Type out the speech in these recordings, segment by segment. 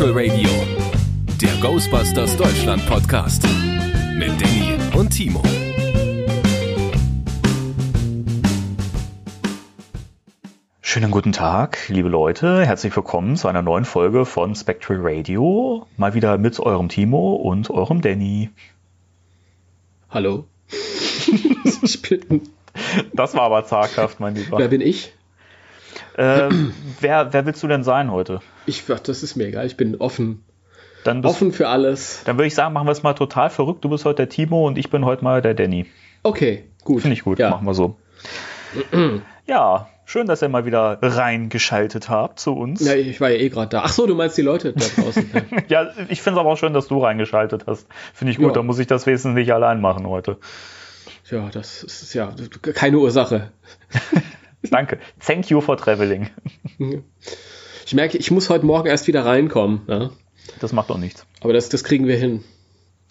Spectral Radio, der Ghostbusters Deutschland Podcast mit Danny und Timo. Schönen guten Tag, liebe Leute. Herzlich willkommen zu einer neuen Folge von Spectral Radio. Mal wieder mit eurem Timo und eurem Danny. Hallo. Das war aber zaghaft, mein Lieber. wer bin ich? Ähm, wer, wer willst du denn sein heute? Ich, ach, das ist mir egal. Ich bin offen. Dann, bist, Offen für alles. dann würde ich sagen, machen wir es mal total verrückt. Du bist heute der Timo und ich bin heute mal der Danny. Okay, gut. Finde ich gut, Ja. machen wir so. ja, schön, dass ihr mal wieder reingeschaltet habt zu uns. Ja, ich war ja eh gerade da. Ach so, du meinst die Leute da draußen. Ja. Ich finde es aber auch schön, dass du reingeschaltet hast. Finde ich gut, Ja. dann muss ich das wesentlich nicht allein machen heute. ja, das ist ja keine Ursache. Danke. Thank you for traveling. Ich merke, ich muss heute Morgen erst wieder reinkommen. Ja? Das macht doch nichts. Aber das, das kriegen wir hin.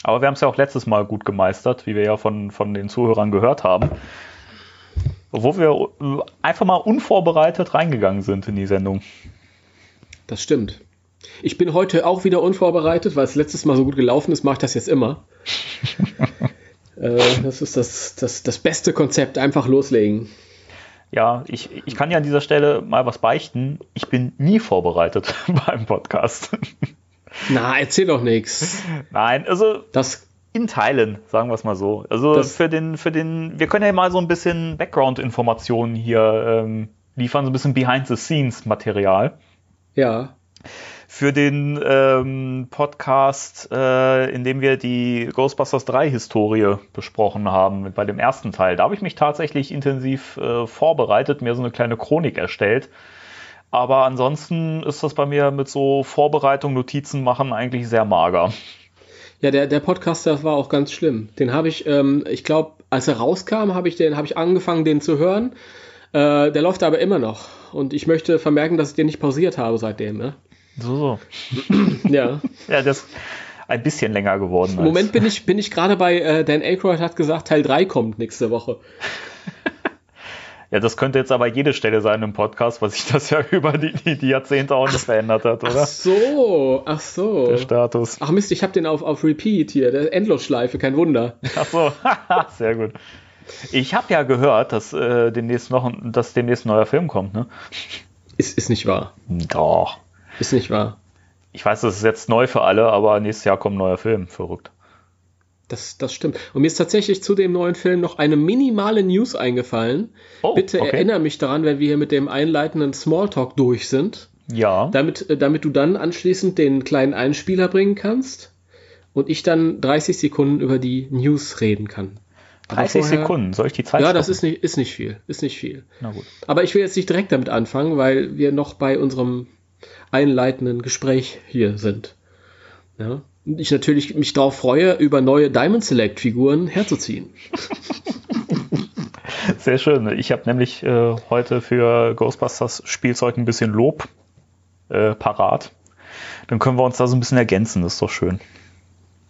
Aber wir haben es ja auch letztes Mal gut gemeistert, wie wir ja von, von den Zuhörern gehört haben. Wo wir äh, einfach mal unvorbereitet reingegangen sind in die Sendung. Das stimmt. Ich bin heute auch wieder unvorbereitet, weil es letztes Mal so gut gelaufen ist, mache ich das jetzt immer. äh, das ist das, das, das beste Konzept. Einfach loslegen. Ja, ich, ich kann ja an dieser Stelle mal was beichten. Ich bin nie vorbereitet beim Podcast. Na, erzähl doch nichts. Nein, also Das in Teilen, sagen wir es mal so. Also Das- für den, für den, wir können ja mal so ein bisschen Background-Informationen hier ähm, liefern, so ein bisschen Behind-the-Scenes-Material. Ja, für den ähm, Podcast, äh, in dem wir die Ghostbusters 3 Historie besprochen haben, bei dem ersten Teil. Da habe ich mich tatsächlich intensiv äh, vorbereitet, mir so eine kleine Chronik erstellt. Aber ansonsten ist das bei mir mit so Vorbereitung, Notizen machen eigentlich sehr mager. ja, der, der Podcast, war auch ganz schlimm. Den habe ich, ähm, ich glaube, als er rauskam, habe ich den, ich angefangen, den zu hören. Äh, der läuft aber immer noch. Und ich möchte vermerken, dass ich den nicht pausiert habe seitdem. Ne? So, so. Ja. Ja, das ist ein bisschen länger geworden. Im Moment bin ich, bin ich gerade bei, äh, Dan Aykroyd hat gesagt, Teil 3 kommt nächste Woche. Ja, das könnte jetzt aber jede Stelle sein im Podcast, was sich das ja über die, die, die Jahrzehnte auch nicht verändert hat, Ach oder? so, ach so. Der Status. Ach Mist, ich habe den auf, auf Repeat hier, der Endlosschleife, kein Wunder. Ach so, sehr gut. Ich habe ja gehört, dass, äh, demnächst noch, ein- dass demnächst ein neuer Film kommt, ne? Ist, ist nicht wahr. Doch. Ist nicht wahr. Ich weiß, das ist jetzt neu für alle, aber nächstes Jahr kommt ein neuer Film. Verrückt. Das, das stimmt. Und mir ist tatsächlich zu dem neuen Film noch eine minimale News eingefallen. Oh, Bitte okay. erinnere mich daran, wenn wir hier mit dem einleitenden Smalltalk durch sind, Ja. damit, äh, damit du dann anschließend den kleinen Einspieler bringen kannst und ich dann 30 Sekunden über die News reden kann. Aber 30 vorher- Sekunden. Soll ich die Zeit Ja, das stoppen? ist nicht, ist nicht viel. Ist nicht viel. Na gut. Aber ich will jetzt nicht direkt damit anfangen, weil wir noch bei unserem einleitenden Gespräch hier sind. Ja. Und ich natürlich mich darauf freue, über neue Diamond Select Figuren herzuziehen. Sehr schön. Ich habe nämlich äh, heute für Ghostbusters Spielzeug ein bisschen Lob äh, parat. Dann können wir uns da so ein bisschen ergänzen. Das ist doch schön.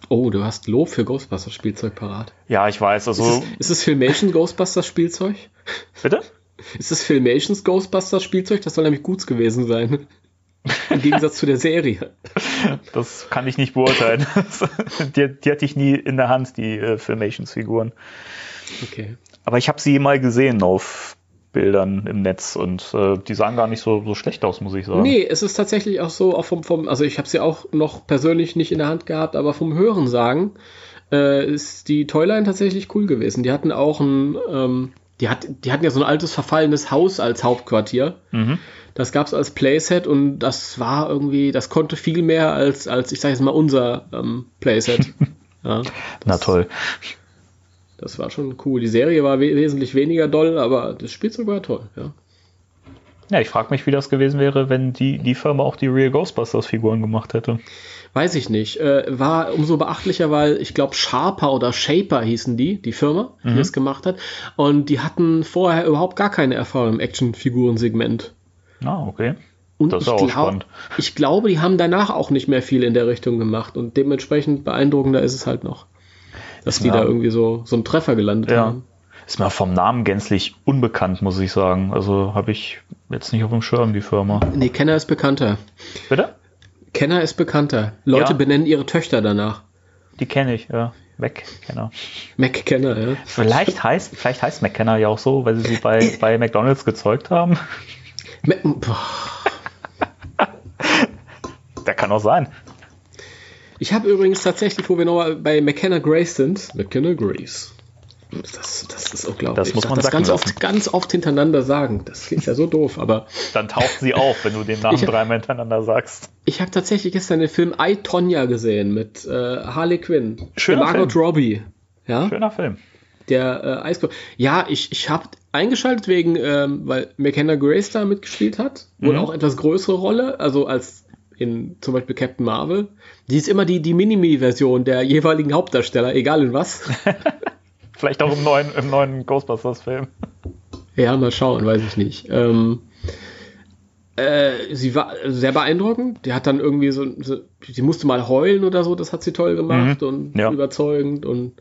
Oh, du hast Lob für Ghostbusters Spielzeug parat. Ja, ich weiß. Also, Ist, es, ist es Filmation Ghostbusters Spielzeug? bitte? Ist es Filmations Ghostbusters Spielzeug? Das soll nämlich gut gewesen sein. Im Gegensatz zu der Serie. Das kann ich nicht beurteilen. die, die hatte ich nie in der Hand, die äh, Filmations-Figuren. Okay. Aber ich habe sie mal gesehen auf Bildern im Netz und äh, die sahen gar nicht so, so schlecht aus, muss ich sagen. Nee, es ist tatsächlich auch so, auch vom, vom also ich habe sie auch noch persönlich nicht in der Hand gehabt, aber vom Hören sagen äh, ist die Toyline tatsächlich cool gewesen. Die hatten auch ein, ähm, die, hat, die hatten ja so ein altes verfallenes Haus als Hauptquartier. Mhm. Das gab's als Playset und das war irgendwie, das konnte viel mehr als, als ich sage jetzt mal, unser ähm, Playset. ja, Na toll. das war schon cool. Die Serie war we wesentlich weniger doll, aber das Spielzeug war toll, ja. Ja, ich frage mich, wie das gewesen wäre, wenn die, die Firma auch die Real Ghostbusters-Figuren gemacht hätte. Weiß ich nicht. Äh, war umso beachtlicher, weil ich glaube, Sharper oder Shaper hießen die, die Firma, die das gemacht hat. Und die hatten vorher überhaupt gar keine Erfahrung im Actionfigurensegment. Ah, okay. Und Das ist ich, auch glaub, spannend. ich glaube, die haben danach auch nicht mehr viel in der Richtung gemacht. Und dementsprechend beeindruckender ist es halt noch. Dass die Ja. da irgendwie so, so einen Treffer gelandet Ja. haben. Ist mir vom Namen gänzlich unbekannt, muss ich sagen. Also habe ich jetzt nicht auf dem Schirm, die Firma. Nee, Kenner ist bekannter. Bitte? McKenna ist bekannter. Leute Ja. benennen ihre Töchter danach. Die kenne ich, ja. McKenna. McKenna, ja. Vielleicht heißt, vielleicht heißt McKenna ja auch so, weil sie sie bei, bei McDonalds gezeugt haben. Der kann auch sein. Ich habe übrigens tatsächlich, wo wir nochmal bei McKenna Grace sind, McKenna Grace. Das, das ist unglaublich. Das muss man das ganz lassen. oft, ganz oft hintereinander sagen. Das klingt ja so doof, aber Dann taucht sie auf, wenn du den Namen dreimal hintereinander sagst. ich habe tatsächlich gestern den Film I, Tonya gesehen mit äh, Harley Quinn. Schöner Margot Film. Robbie. Ja, Schöner Film. der äh, Eisbär. Ja, ich, ich habe eingeschaltet wegen, ähm, weil McKenna Grace da mitgespielt hat. Wohl Mhm. auch etwas größere Rolle, also als in zum Beispiel Captain Marvel. Die ist immer die, die Minimi-Version der jeweiligen Hauptdarsteller, egal in was. Vielleicht auch im neuen, im neuen Ghostbusters-Film. Ja, mal schauen, weiß ich nicht. Ähm, äh, sie war sehr beeindruckend. Die hat dann irgendwie so, so, sie musste mal heulen oder so, das hat sie toll gemacht Mhm. und Ja. überzeugend. Und,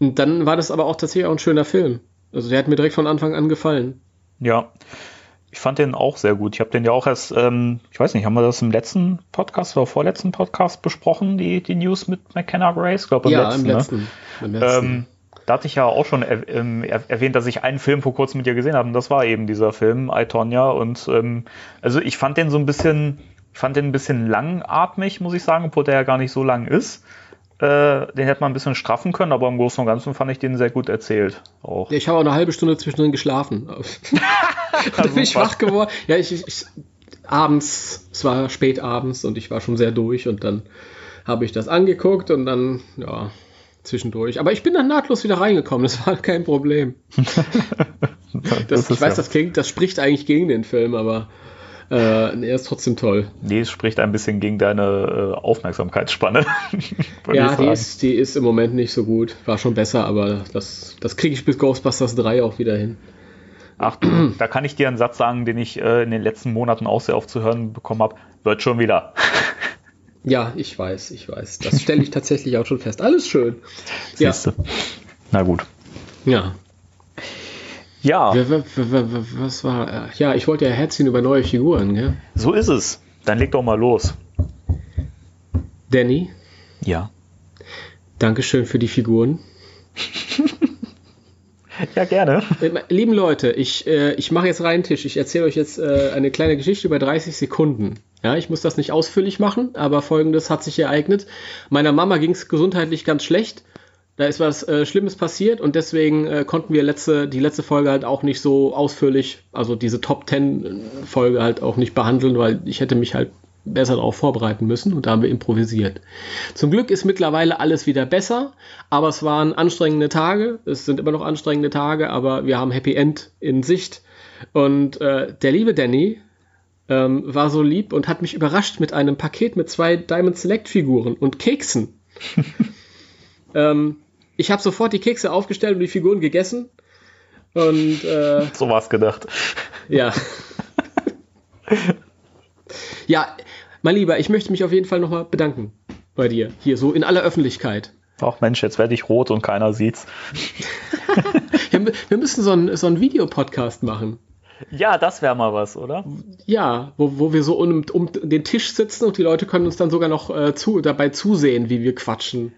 und dann war das aber auch tatsächlich auch ein schöner Film. Also der hat mir direkt von Anfang an gefallen. Ja. Ich fand den auch sehr gut. Ich habe den ja auch erst, ähm, ich weiß nicht, haben wir das im letzten Podcast oder vorletzten Podcast besprochen, die, die News mit McKenna Grace? Ich glaube im ja, letzten. im ne? letzten. Im letzten. Ähm, da hatte ich ja auch schon er, ähm, er, erwähnt, dass ich einen Film vor kurzem mit dir gesehen habe und das war eben dieser Film, I, Tonya. Und ähm, also ich fand den so ein bisschen, ich fand den ein bisschen langatmig, muss ich sagen, obwohl der ja gar nicht so lang ist. Äh, den hätte man ein bisschen straffen können, aber im Großen und Ganzen fand ich den sehr gut erzählt. Auch. Ja, ich habe auch eine halbe Stunde zwischendrin geschlafen. da bin ich super. wach geworden. Ja, ich, ich, ich abends, es war spät abends und ich war schon sehr durch und dann habe ich das angeguckt und dann, ja, zwischendurch. Aber ich bin dann nahtlos wieder reingekommen, das war kein Problem. Das, ist ich weiß, ja- das klingt, das spricht eigentlich gegen den Film, aber äh, er ist trotzdem toll. Nee, es spricht ein bisschen gegen deine äh, Aufmerksamkeitsspanne. Ja, die ist, die ist im Moment nicht so gut. War schon besser, aber das, das kriege ich bis Ghostbusters 3 auch wieder hin. Ach, da kann ich dir einen Satz sagen, den ich äh, in den letzten Monaten auch sehr oft zu hören bekommen habe. Wird schon wieder. Ja, ich weiß, ich weiß. Das stelle ich tatsächlich auch schon fest. Alles schön. Ja. Siehste. Na gut. Ja. Ja, Was war. äh, Ja, ich wollte ja herziehen über neue Figuren, gell? so ist es. Dann leg doch mal los. Danny, Ja. Dankeschön für die Figuren. Ja, gerne. Äh, Lieben Leute, ich, äh, ich mache jetzt rein Tisch. Ich erzähle euch jetzt äh, eine kleine Geschichte über 30 Sekunden. Ja, ich muss das nicht ausführlich machen, aber folgendes hat sich ereignet. Meiner Mama ging es gesundheitlich ganz schlecht. Da ist was äh, Schlimmes passiert und deswegen äh, konnten wir letzte, die letzte Folge halt auch nicht so ausführlich, also diese Top 10 Folge halt auch nicht behandeln, weil ich hätte mich halt besser darauf vorbereiten müssen und da haben wir improvisiert. Zum Glück ist mittlerweile alles wieder besser, aber es waren anstrengende Tage. Es sind immer noch anstrengende Tage, aber wir haben Happy End in Sicht. Und äh, der liebe Danny ähm, war so lieb und hat mich überrascht mit einem Paket mit zwei Diamond Select Figuren und Keksen. ähm, ich habe sofort die Kekse aufgestellt und die Figuren gegessen. Und äh, So war's gedacht. ja. ja, mein Lieber, ich möchte mich auf jeden Fall nochmal bedanken bei dir. Hier, so in aller Öffentlichkeit. Ach Mensch, jetzt werde ich rot und keiner sieht's. Wir, wir müssen so einen, so einen Videopodcast machen. Ja, das wäre mal was, oder? Ja, wo, wo wir so um, um den Tisch sitzen und die Leute können uns dann sogar noch äh, zu, dabei zusehen, wie wir quatschen.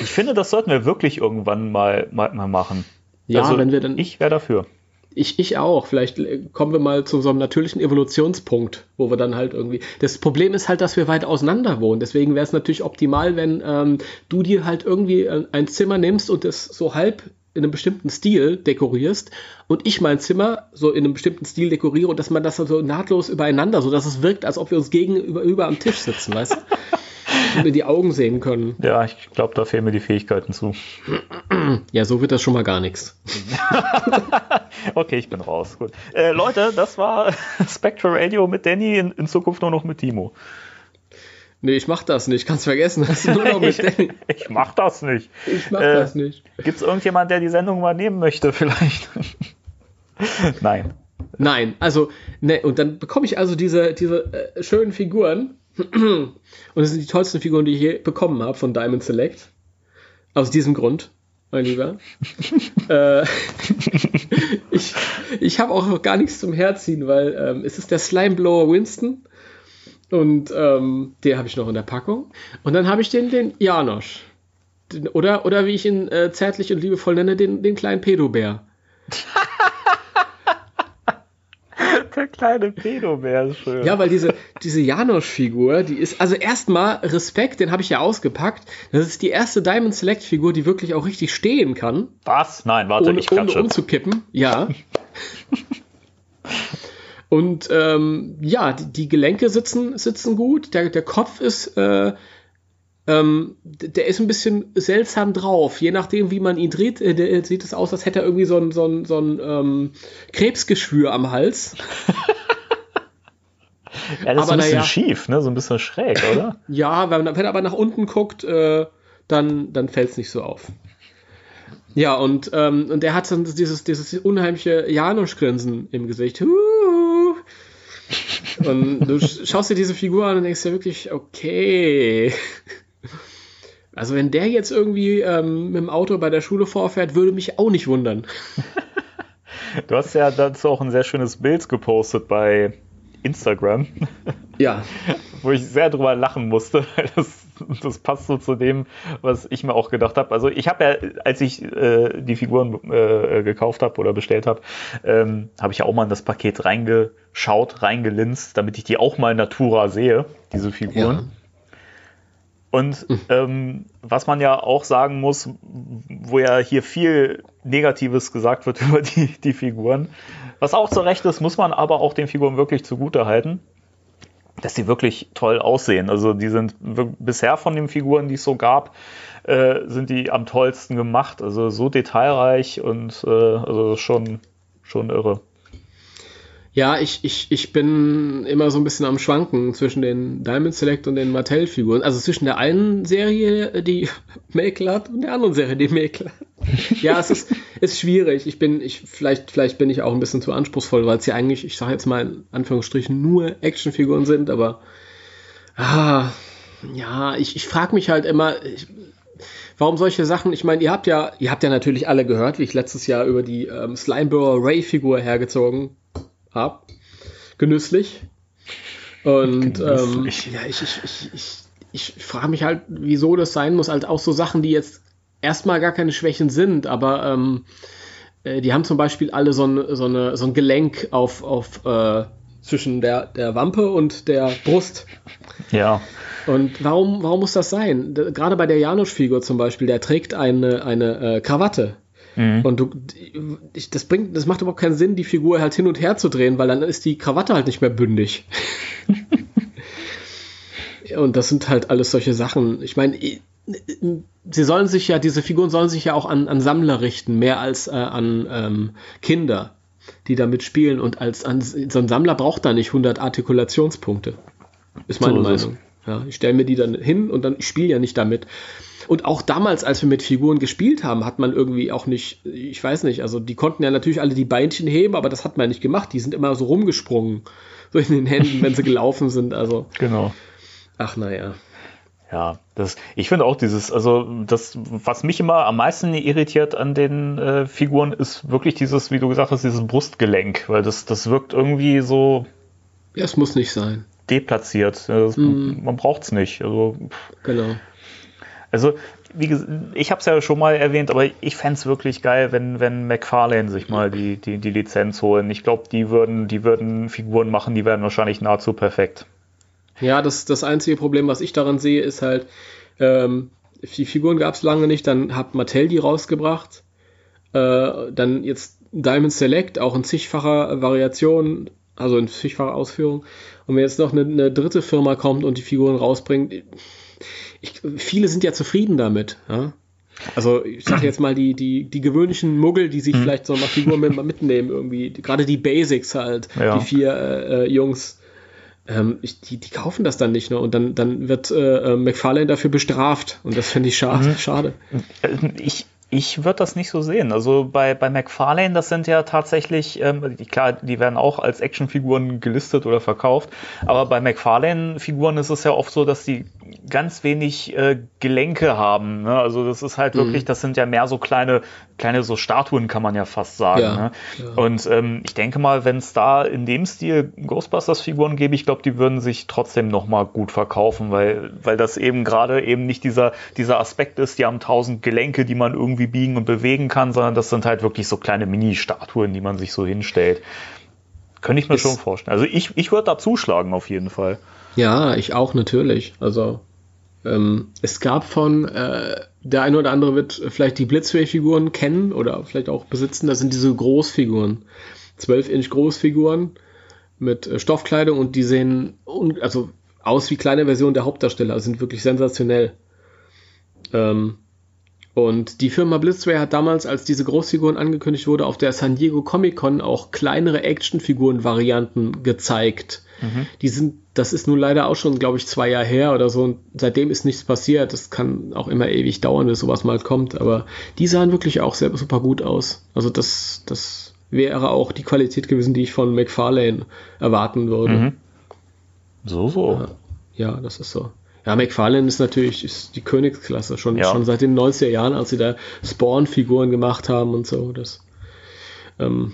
Ich finde, das sollten wir wirklich irgendwann mal, mal, mal machen. Ja, Also, wenn wir dann. Ich wäre dafür. Ich, ich auch. Vielleicht äh, kommen wir mal zu so einem natürlichen Evolutionspunkt, wo wir dann halt irgendwie. Das Problem ist halt, dass wir weit auseinander wohnen. Deswegen wäre es natürlich optimal, wenn ähm, du dir halt irgendwie äh, ein Zimmer nimmst und es so halb in einem bestimmten Stil dekorierst und ich mein Zimmer so in einem bestimmten Stil dekoriere und dass man das dann so nahtlos übereinander, so dass es wirkt, als ob wir uns gegenüber über am Tisch sitzen, weißt du? Und wir die Augen sehen können. Ja, ich glaube, da fehlen mir die Fähigkeiten zu. Ja, so wird das schon mal gar nichts. Okay, ich bin raus. Gut. Äh, Leute, das war Spectral Radio mit Danny, in, in Zukunft nur noch mit Timo. Nee, ich mach das nicht. Kannst vergessen. Das ist nur noch mit Danny. Ich mach das nicht. Ich mach Äh, das nicht. Gibt es irgendjemand, der die Sendung mal nehmen möchte, vielleicht? Nein. Nein, also, ne, und dann bekomme ich also diese, diese äh, schönen Figuren. Und das sind die tollsten Figuren, die ich je bekommen habe von Diamond Select. Aus diesem Grund, mein Lieber. äh, ich ich habe auch noch gar nichts zum Herziehen, weil ähm, es ist der Slimeblower Winston. Und ähm, den habe ich noch in der Packung. Und dann habe ich den, den Janosch. Den, oder, oder wie ich ihn äh, zärtlich und liebevoll nenne, den, den kleinen Pedobär. Der kleine Pedobär ist schön. Ja, weil diese, diese Janosch-Figur, die ist, also erstmal Respekt, den habe ich ja ausgepackt. Das ist die erste Diamond Select-Figur, die wirklich auch richtig stehen kann. Was? Nein, warte, ohne, ich ohne klatsche. umzukippen. Ja. Und ähm, ja, die, die Gelenke sitzen, sitzen gut. Der, der Kopf ist, äh, ähm, der ist ein bisschen seltsam drauf. Je nachdem, wie man ihn dreht, äh, der, sieht es aus, als hätte er irgendwie so ein, so ein, so ein ähm, Krebsgeschwür am Hals. Ja, das ist Aber ein bisschen naja. schief, ne? So ein bisschen schräg, oder? Ja, wenn, wenn er aber nach unten guckt, äh, dann, dann fällt es nicht so auf. Ja, und, ähm, und der hat dann dieses, dieses unheimliche Janusz-Grinsen im Gesicht. Huhu. Und du sch- schaust dir diese Figur an und denkst dir wirklich, okay. Also wenn der jetzt irgendwie ähm, mit dem Auto bei der Schule vorfährt, würde mich auch nicht wundern. Du hast ja dazu auch ein sehr schönes Bild gepostet bei Instagram, Ja, wo ich sehr drüber lachen musste. weil Das, das passt so zu dem, was ich mir auch gedacht habe. Also ich habe ja, als ich äh, die Figuren äh, gekauft habe oder bestellt habe, ähm, habe ich ja auch mal in das Paket reingeschaut, reingelinst, damit ich die auch mal in Natura sehe, diese Figuren. ja. Und ähm, was man ja auch sagen muss, wo ja hier viel Negatives gesagt wird über die, die Figuren, was auch zu Recht ist, muss man aber auch den Figuren wirklich zugute halten, dass sie wirklich toll aussehen. Also die sind bisher von den Figuren, die es so gab, äh, sind die am tollsten gemacht. Also so detailreich und äh, also schon, schon irre. Ja, ich, ich, ich bin immer so ein bisschen am Schwanken zwischen den Diamond Select und den Mattel-Figuren. Also zwischen der einen Serie, die Mäkel hat, und der anderen Serie, die Mäkel hat. Ja, es ist, ist schwierig. Ich bin, ich, vielleicht, vielleicht bin ich auch ein bisschen zu anspruchsvoll, weil es ja eigentlich, ich sage jetzt mal in Anführungsstrichen, nur Actionfiguren sind, aber ah, ja, ich, ich frage mich halt immer, ich, warum solche Sachen, ich meine, ihr habt ja, ihr habt ja natürlich alle gehört, wie ich letztes Jahr über die ähm, Slimeburger Ray-Figur hergezogen ab. Genüsslich. Und ähm, Genüsslich. ja, ich, ich, ich, ich, ich frage mich halt, wieso das sein muss. Halt auch so Sachen, die jetzt erstmal gar keine Schwächen sind, aber ähm, äh, die haben zum Beispiel alle so, ein- so, eine, so ein Gelenk auf, auf äh, zwischen der, der Wampe und der Brust. Ja. Und warum, warum muss das sein? Gerade bei der Janusz-Figur zum Beispiel, der trägt eine, eine äh, Krawatte. Und du, ich, das bringt, das macht überhaupt keinen Sinn, die Figur halt hin und her zu drehen, weil dann ist die Krawatte halt nicht mehr bündig. und das sind halt alles solche Sachen. Ich meine, sie sollen sich ja, diese Figuren sollen sich ja auch an, an Sammler richten, mehr als äh, an ähm, Kinder, die damit spielen. Und als an, so ein Sammler braucht da nicht 100 Artikulationspunkte. Ist meine So ist. Meinung. Ja, ich stelle mir die dann hin und dann ich spiele ja nicht damit. Und auch damals, als wir mit Figuren gespielt haben, hat man irgendwie auch nicht, ich weiß nicht, also die konnten ja natürlich alle die Beinchen heben, aber das hat man nicht gemacht. Die sind immer so rumgesprungen, so in den Händen, wenn sie gelaufen sind. Also, Genau. ach naja. Ja, das, ich finde auch dieses, also das, was mich immer am meisten irritiert an den äh, Figuren, ist wirklich dieses, wie du gesagt hast, dieses Brustgelenk, weil das, das wirkt irgendwie so Ja, es muss nicht sein. deplatziert. Das, Man braucht es nicht. Also, Genau. Also wie ich habe es ja schon mal erwähnt, aber ich fände es wirklich geil, wenn, wenn McFarlane sich mal die, die, die Lizenz holen. Ich glaube, die würden, die würden Figuren machen, die wären wahrscheinlich nahezu perfekt. Ja, das, das einzige Problem, was ich daran sehe, ist halt, ähm, die Figuren gab es lange nicht, dann hat Mattel die rausgebracht. Äh, dann jetzt Diamond Select, auch in zigfacher Variation, also in zigfacher Ausführung. Und wenn jetzt noch eine, eine dritte Firma kommt und die Figuren rausbringt, ich, viele sind ja zufrieden damit. Ja? Also ich sage jetzt mal die, die, die gewöhnlichen Muggel, die sich vielleicht so mal Figuren mit, mitnehmen, irgendwie, gerade die Basics halt, Ja. die vier äh, äh, Jungs, ähm, ich, die, die kaufen das dann nicht ne? und dann, dann wird äh, äh, McFarlane dafür bestraft und das finde ich schade. schade. Äh, Ich, ich würde das nicht so sehen. Also bei, bei McFarlane, das sind ja tatsächlich, ähm, die, klar, die werden auch als Actionfiguren gelistet oder verkauft, aber bei McFarlane-Figuren ist es ja oft so, dass die ganz wenig äh, Gelenke haben. Ne? Also das ist halt wirklich, mhm. das sind ja mehr so kleine, kleine so Statuen, kann man ja fast sagen. Ja, ne? ja. Und ähm, ich denke mal, wenn es da in dem Stil Ghostbusters-Figuren gäbe, ich glaube, die würden sich trotzdem nochmal gut verkaufen, weil, weil das eben gerade eben nicht dieser, dieser Aspekt ist, die haben tausend Gelenke, die man irgendwie biegen und bewegen kann, sondern das sind halt wirklich so kleine Mini-Statuen, die man sich so hinstellt. Könnte ich mir ist, schon vorstellen. Also ich, ich würde da zuschlagen auf jeden Fall. Ja, ich auch natürlich. Also ähm, es gab von, äh, der eine oder andere wird vielleicht die Blitzway-Figuren kennen oder vielleicht auch besitzen. Das sind diese Großfiguren. 12-Inch Großfiguren mit äh, Stoffkleidung und die sehen also aus wie kleine Versionen der Hauptdarsteller, sind wirklich sensationell. Ähm, und die Firma Blitzway hat damals, als diese Großfiguren angekündigt wurde, auf der San Diego Comic Con auch kleinere Actionfiguren-Varianten gezeigt. Mhm. Die sind, das ist nun leider auch schon, glaube ich, zwei Jahre her oder so. Und seitdem ist nichts passiert. Das kann auch immer ewig dauern, bis sowas mal kommt. Aber die sahen wirklich auch sehr, super gut aus. Also das, das wäre auch die Qualität gewesen, die ich von McFarlane erwarten würde. Mhm. So, so. Ja, ja, das ist so. Ja, McFarlane ist natürlich ist die Königsklasse, schon, ja. schon seit den 90er Jahren, als sie da Spawn-Figuren gemacht haben und so. Das, ähm,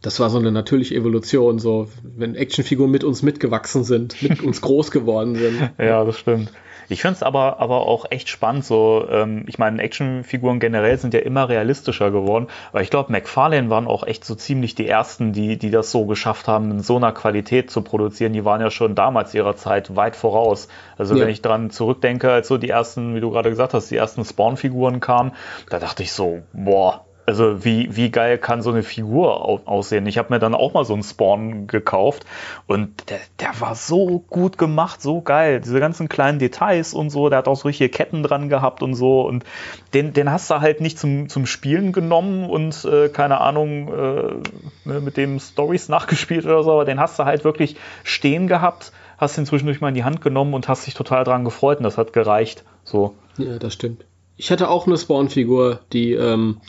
das war so eine natürliche Evolution, so wenn Actionfiguren mit uns mitgewachsen sind, mit uns groß geworden sind. ja, das stimmt. Ich finde es aber, aber auch echt spannend. So, ähm, ich meine, Actionfiguren generell sind ja immer realistischer geworden, aber ich glaube, McFarlane waren auch echt so ziemlich die ersten, die, die das so geschafft haben, in so einer Qualität zu produzieren. Die waren ja schon damals ihrer Zeit weit voraus. Also ja. wenn ich dran zurückdenke, als so die ersten, wie du gerade gesagt hast, die ersten Spawn-Figuren kamen, da dachte ich so, boah, also wie, wie geil kann so eine Figur aussehen? Ich habe mir dann auch mal so einen Spawn gekauft und der, der war so gut gemacht, so geil. Diese ganzen kleinen Details und so, der hat auch so richtige Ketten dran gehabt und so und den, den hast du halt nicht zum, zum Spielen genommen und äh, keine Ahnung, äh, ne, mit dem Stories nachgespielt oder so, aber den hast du halt wirklich stehen gehabt, hast ihn zwischendurch mal in die Hand genommen und hast dich total dran gefreut und das hat gereicht. So. Ja, das stimmt. Ich hatte auch eine Spawn-Figur, die ähm,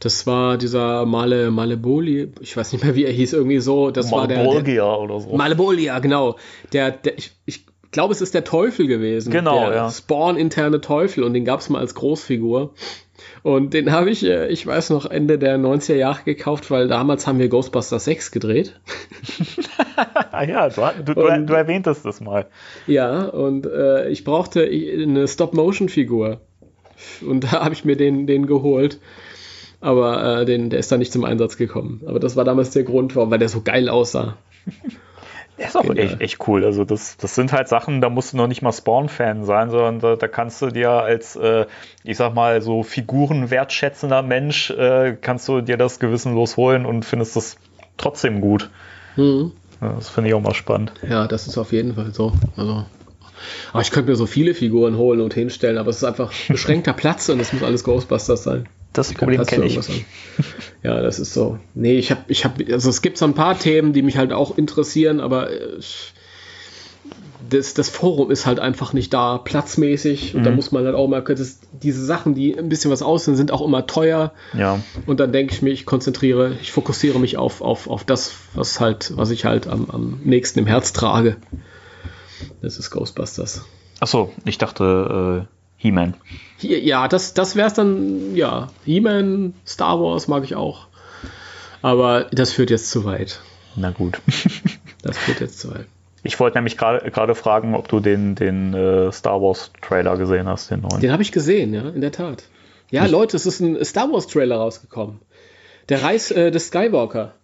das war dieser Male Maleboli, ich weiß nicht mehr, wie er hieß, irgendwie so. Das war der, der oder so. Malebolia, genau. Der, der, ich, ich glaube, es ist der Teufel gewesen. Genau, der ja. Spawn-interne Teufel und den gab es mal als Großfigur. Und den habe ich, äh, ich weiß noch, Ende der 90er Jahre gekauft, weil damals haben wir Ghostbusters 6 gedreht. ja, du, du, und, du, erwähntest das mal. Ja, und äh, ich brauchte eine Stop-Motion-Figur. Und da habe ich mir den, den geholt aber äh, den, der ist da nicht zum Einsatz gekommen. Aber das war damals der Grund, warum, weil der so geil aussah. Der ist auch echt, echt, cool. Also das, das sind halt Sachen, da musst du noch nicht mal Spawn-Fan sein, sondern da, da, kannst du dir als, äh, ich sag mal, so figurenwertschätzender Mensch, äh, kannst du dir das gewissenlos holen und findest das trotzdem gut. Mhm. Ja, das finde ich auch mal spannend. Ja, das ist auf jeden Fall so. Also aber ich könnte mir so viele Figuren holen und hinstellen, aber es ist einfach beschränkter Platz und es muss alles Ghostbusters sein. Das Problem kenne ich. Ja, das ist so. Nee, ich habe, ich habe, also es gibt so ein paar Themen, die mich halt auch interessieren, aber äh, das, das Forum ist halt einfach nicht da, platzmäßig. Und mhm. da muss man halt auch mal, das, diese Sachen, die ein bisschen was aussehen, sind auch immer teuer. Ja. Und dann denke ich mir, ich konzentriere, ich fokussiere mich auf, auf, auf das, was halt, was ich halt am, am nächsten im Herz trage. Das ist Ghostbusters. Achso, ich dachte äh, He-Man. Ja, das, das wäre es dann, ja. He-Man, Star Wars mag ich auch. Aber das führt jetzt zu weit. Na gut. das führt jetzt zu weit. Ich wollte nämlich gerade fragen, ob du den, den äh, Star Wars Trailer gesehen hast, den neuen. Den habe ich gesehen, ja, in der Tat. Ja, ich Leute, es ist ein Star Wars Trailer rausgekommen. Der Reis äh, des Skywalker.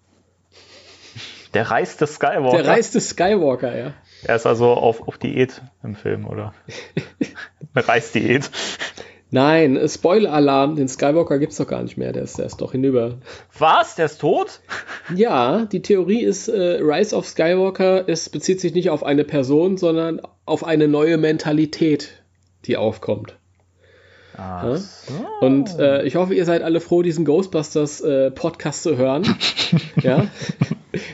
Der Reis des Skywalker? Der Reis des Skywalker, ja. Er ist also auf, auf Diät im Film, oder? Eine Reisdiät. Nein, Spoiler-Alarm, den Skywalker gibt es doch gar nicht mehr, der ist, der ist doch hinüber. Was? Der ist tot? Ja, die Theorie ist, äh, Rise of Skywalker, es bezieht sich nicht auf eine Person, sondern auf eine neue Mentalität, die aufkommt. Ah, so. Und äh, ich hoffe, ihr seid alle froh, diesen Ghostbusters äh, Podcast zu hören. ja?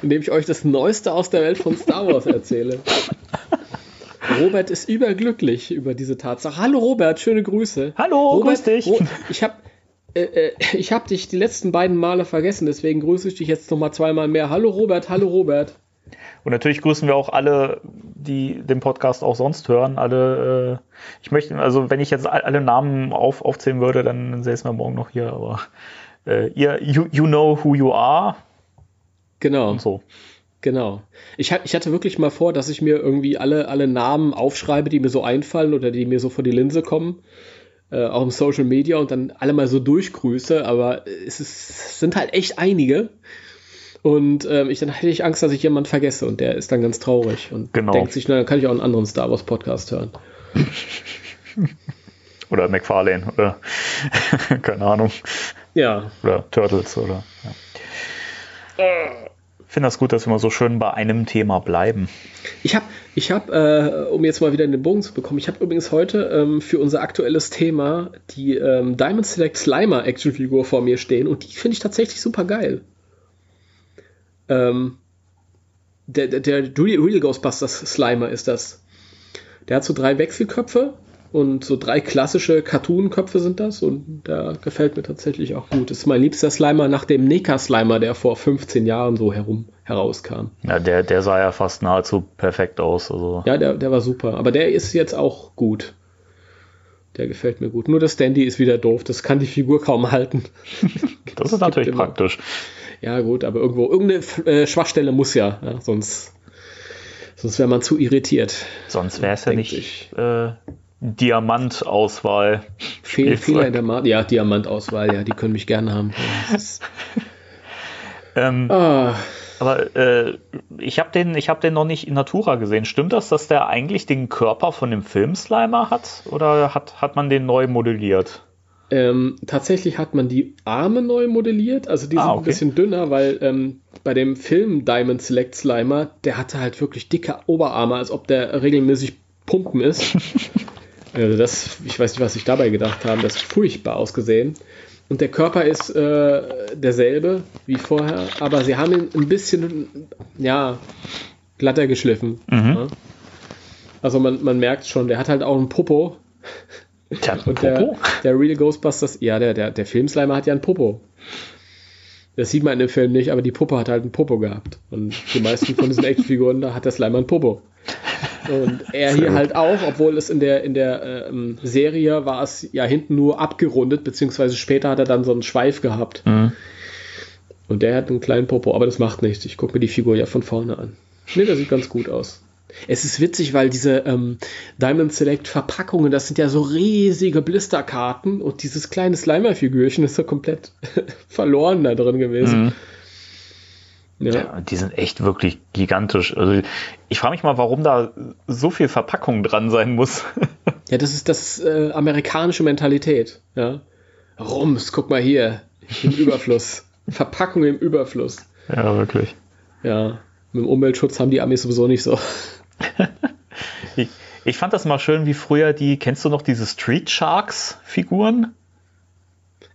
Indem ich euch das Neueste aus der Welt von Star Wars erzähle. Robert ist überglücklich über diese Tatsache. Hallo Robert, schöne Grüße. Hallo, Robert, grüß dich. Ro ich habe äh, äh, ich habe dich die letzten beiden Male vergessen, deswegen grüße ich dich jetzt noch mal zweimal mehr. Hallo Robert, hallo Robert. Und natürlich grüßen wir auch alle die den Podcast auch sonst hören, alle, äh, ich möchte, also wenn ich jetzt alle Namen auf, aufzählen würde, dann säßen wir morgen noch hier, aber äh, ihr, you, you know who you are. Genau. Und so. Genau. Ich, ich hatte wirklich mal vor, dass ich mir irgendwie alle, alle Namen aufschreibe, die mir so einfallen oder die mir so vor die Linse kommen. Äh, auch im Social Media und dann alle mal so durchgrüße, aber es, ist, es sind halt echt einige. Und ähm, ich, dann hätte ich Angst, dass ich jemanden vergesse und der ist dann ganz traurig und Genau. denkt sich, na, dann kann ich auch einen anderen Star Wars Podcast hören. Oder McFarlane oder keine Ahnung. Ja, Oder Turtles oder. Ja. Ich finde das gut, dass wir mal so schön bei einem Thema bleiben. Ich habe, ich hab, äh, um jetzt mal wieder in den Bogen zu bekommen, ich habe übrigens heute ähm, für unser aktuelles Thema die ähm, Diamond Select Slimer Actionfigur vor mir stehen und die finde ich tatsächlich super geil. Ähm, der, der, der Real Ghostbusters Slimer ist das. Der hat so drei Wechselköpfe und so drei klassische Cartoon-Köpfe sind das und der gefällt mir tatsächlich auch gut. Das ist mein liebster Slimer nach dem Neka Slimer, der vor 15 Jahren so herum herauskam. Ja, der, der sah ja fast nahezu perfekt aus. Also. Ja, der, der war super. Aber der ist jetzt auch gut. Der gefällt mir gut. Nur das Standy ist wieder doof. Das kann die Figur kaum halten. Das ist natürlich immer- praktisch. Ja, gut, aber irgendwo, irgendeine äh, Schwachstelle muss ja. ja sonst sonst wäre man zu irritiert. Sonst wäre es ja nicht äh, Diamantauswahl. Fehl. Fehler in der Ma Ja, Diamantauswahl, ja, die können mich gerne haben. Ähm, ah, aber äh, ich habe den, ich hab den noch nicht in Natura gesehen. Stimmt das, dass der eigentlich den Körper von dem Film Slimer hat? Oder hat, hat man den neu modelliert? ähm, tatsächlich hat man die Arme neu modelliert. Also die Ah, sind okay. ein bisschen dünner, weil ähm, bei dem Film Diamond Select Slimer, der hatte halt wirklich dicke Oberarme, als ob der regelmäßig pumpen ist. Also das, ich weiß nicht, was sich dabei gedacht haben, das ist furchtbar ausgesehen. Und der Körper ist äh, derselbe wie vorher, aber sie haben ihn ein bisschen, ja, glatter geschliffen. Ja. Also man, man merkt schon, der hat halt auch einen Popo. Tja, Und der, der Real Ghostbusters, ja, der, der, der Filmslimer hat ja einen Popo. Das sieht man in dem Film nicht, aber die Puppe hat halt einen Popo gehabt. Und die meisten von diesen Actionfiguren, da hat der Slimer einen Popo. Und er hier halt auch, obwohl es in der, in der ähm, Serie war es ja hinten nur abgerundet, beziehungsweise später hat er dann so einen Schweif gehabt. Mhm. Und der hat einen kleinen Popo, aber das macht nichts. Ich gucke mir die Figur ja von vorne an. Ne, das sieht ganz gut aus. Es ist witzig, weil diese ähm, Diamond Select Verpackungen, das sind ja so riesige Blisterkarten und dieses kleine Slimer-Figürchen ist so komplett verloren da drin gewesen. Mhm. Ja. Ja, die sind echt wirklich gigantisch. Also ich frage mich mal, warum da so viel Verpackung dran sein muss. ja, das ist das äh, amerikanische Mentalität. Ja. Rums, guck mal hier, im Überfluss. Verpackung im Überfluss. ja, wirklich. Ja, mit dem Umweltschutz haben die Amis sowieso nicht so. Ich, ich fand das mal schön, wie früher die, kennst du noch diese Street Sharks Figuren?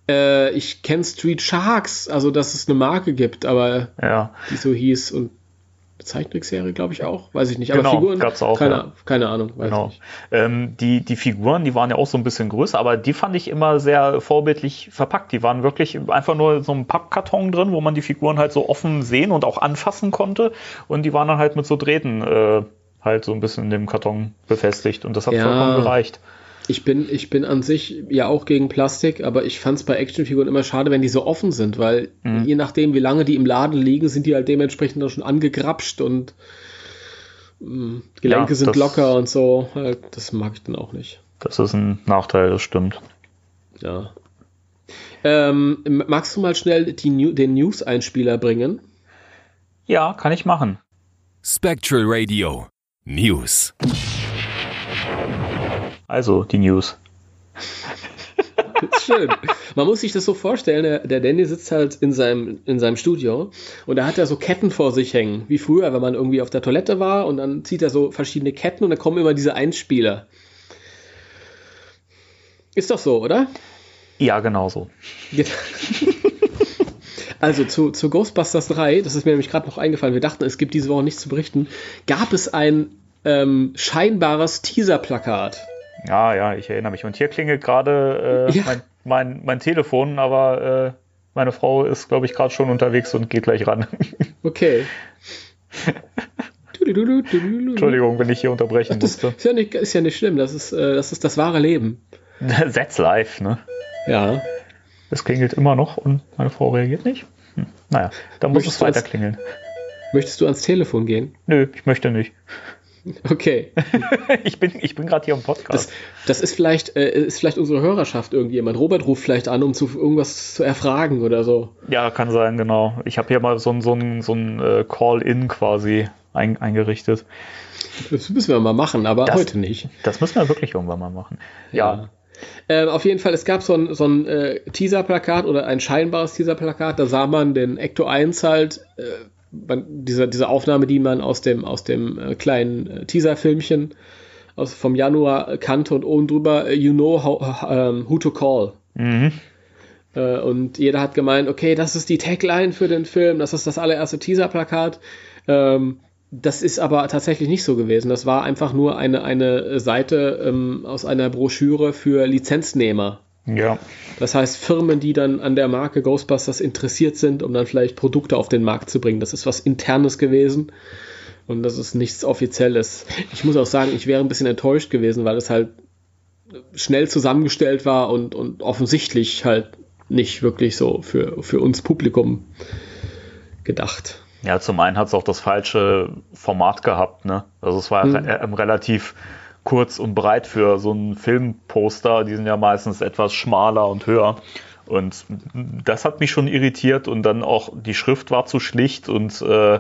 Äh, ich kenne Street Sharks, also dass es eine Marke gibt, aber Ja, die so hieß und eine Zeichentrickserie, glaube ich auch, weiß ich nicht. Aber Genau, Figuren, gab's auch, keine, ja. keine Ahnung, weiß genau. ich nicht. Ähm, die, die Figuren, die waren ja auch so ein bisschen größer, aber die fand ich immer sehr vorbildlich verpackt. Die waren wirklich einfach nur so ein Pappkarton drin, wo man die Figuren halt so offen sehen und auch anfassen konnte. Und die waren dann halt mit so Drähten äh, halt so ein bisschen in dem Karton befestigt. Und das hat Ja. vollkommen gereicht. Ich bin, ich bin an sich ja auch gegen Plastik, aber ich fand es bei Actionfiguren immer schade, wenn die so offen sind, weil Mhm. je nachdem, wie lange die im Laden liegen, sind die halt dementsprechend dann schon angegrapscht und mh, Gelenke Ja, sind das- locker und so. Halt, das mag ich dann auch nicht. Das ist ein Nachteil, das stimmt. Ja. Ähm, magst du mal schnell die New den News-Einspieler bringen? Ja, kann ich machen. Spectral Radio News. Also, die News. Schön. Man muss sich das so vorstellen, der, der Danny sitzt halt in seinem, in seinem Studio und da hat er so Ketten vor sich hängen, wie früher, wenn man irgendwie auf der Toilette war und dann zieht er so verschiedene Ketten und dann kommen immer diese Einspieler. Ist doch so, oder? Ja, genau so. Also zu, zu Ghostbusters 3, das ist mir nämlich gerade noch eingefallen, wir dachten, es gibt diese Woche nichts zu berichten, gab es ein ähm, scheinbares Teaser-Plakat. Ja, ja, ich erinnere mich. Und hier klingelt gerade äh, Ja. mein, mein, mein Telefon, aber äh, meine Frau ist, glaube ich, gerade schon unterwegs und geht gleich ran. Okay. Entschuldigung, wenn ich hier unterbrechen das musste. ist ja, nicht, ist ja nicht schlimm, das ist, äh, das ist das wahre Leben. That's live, ne? Ja. Es klingelt immer noch und meine Frau reagiert nicht. Hm. Naja, dann muss Möchtest es weiter klingeln. Möchtest du ans Telefon gehen? Nö, ich möchte nicht. Okay. Ich bin, ich bin gerade hier im Podcast. Das, das ist vielleicht, äh, ist vielleicht unsere Hörerschaft irgendjemand. Robert ruft vielleicht an, um zu irgendwas zu erfragen oder so. ja, kann sein, genau. Ich habe hier mal so ein, so ein, so ein äh, Call-In quasi ein, eingerichtet. Das müssen wir mal machen, aber Das- heute nicht. Das müssen wir wirklich irgendwann mal machen. Ja. Ähm, auf jeden Fall, es gab so ein, so ein äh, Teaser-Plakat oder ein scheinbares Teaser-Plakat, da sah man den Ecto 1 halt, äh, man, diese, diese Aufnahme, die man aus dem, aus dem äh, kleinen äh, Teaser-Filmchen aus, vom Januar kannte und oben drüber, äh, you know how, ähm, who to call. Mhm. Äh, und jeder hat gemeint, okay, das ist die Tagline für den Film, das ist das allererste Teaser-Plakat. Ähm, das ist aber tatsächlich nicht so gewesen. Das war einfach nur eine, eine Seite ähm, aus einer Broschüre für Lizenznehmer. Ja. Das heißt, Firmen, die dann an der Marke Ghostbusters interessiert sind, um dann vielleicht Produkte auf den Markt zu bringen. Das ist was Internes gewesen. Und das ist nichts Offizielles. Ich muss auch sagen, ich wäre ein bisschen enttäuscht gewesen, weil es halt schnell zusammengestellt war und, und offensichtlich halt nicht wirklich so für, für uns Publikum gedacht. Ja, zum einen hat es auch das falsche Format gehabt, ne? Also es war Mhm. re ähm, relativ kurz und breit für so ein Filmposter. Die sind ja meistens etwas schmaler und höher. Und das hat mich schon irritiert und dann auch die Schrift war zu schlicht und äh,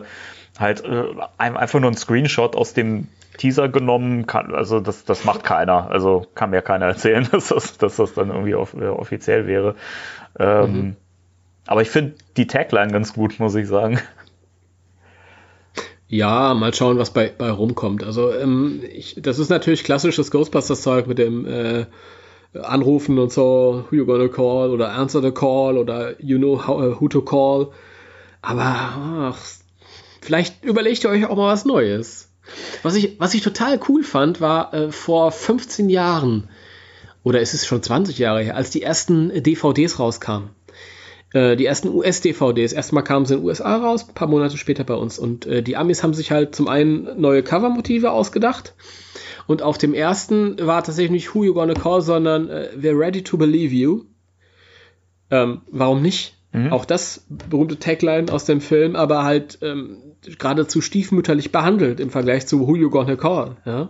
halt äh, ein- einfach nur ein Screenshot aus dem Teaser genommen. Kann, also das, das macht keiner. Also kann mir keiner erzählen, dass das, dass das dann irgendwie off äh, offiziell wäre. Ähm, Aber ich finde die Tagline ganz gut, muss ich sagen. Ja, mal schauen, was bei, bei rumkommt. Also, ähm, ich, das ist natürlich klassisches Ghostbusters-Zeug mit dem äh, Anrufen und so, who you gonna call oder answer the call oder you know how, uh, who to call. Aber ach, vielleicht überlegt ihr euch auch mal was Neues. Was ich, was ich total cool fand, war äh, vor 15 Jahren, oder ist es schon 20 Jahre her, als die ersten DVDs rauskamen äh, die ersten US-DVDs. Erstmal kamen sie in den USA raus, ein paar Monate später bei uns. Und äh, die Amis haben sich halt zum einen neue Covermotive ausgedacht. Und auf dem ersten war tatsächlich nicht Who You Gonna Call, sondern äh, We're Ready to Believe You. Ähm, warum nicht? Auch das berühmte Tagline aus dem Film, aber halt ähm, geradezu stiefmütterlich behandelt im Vergleich zu Who You Gonna Call. Ja?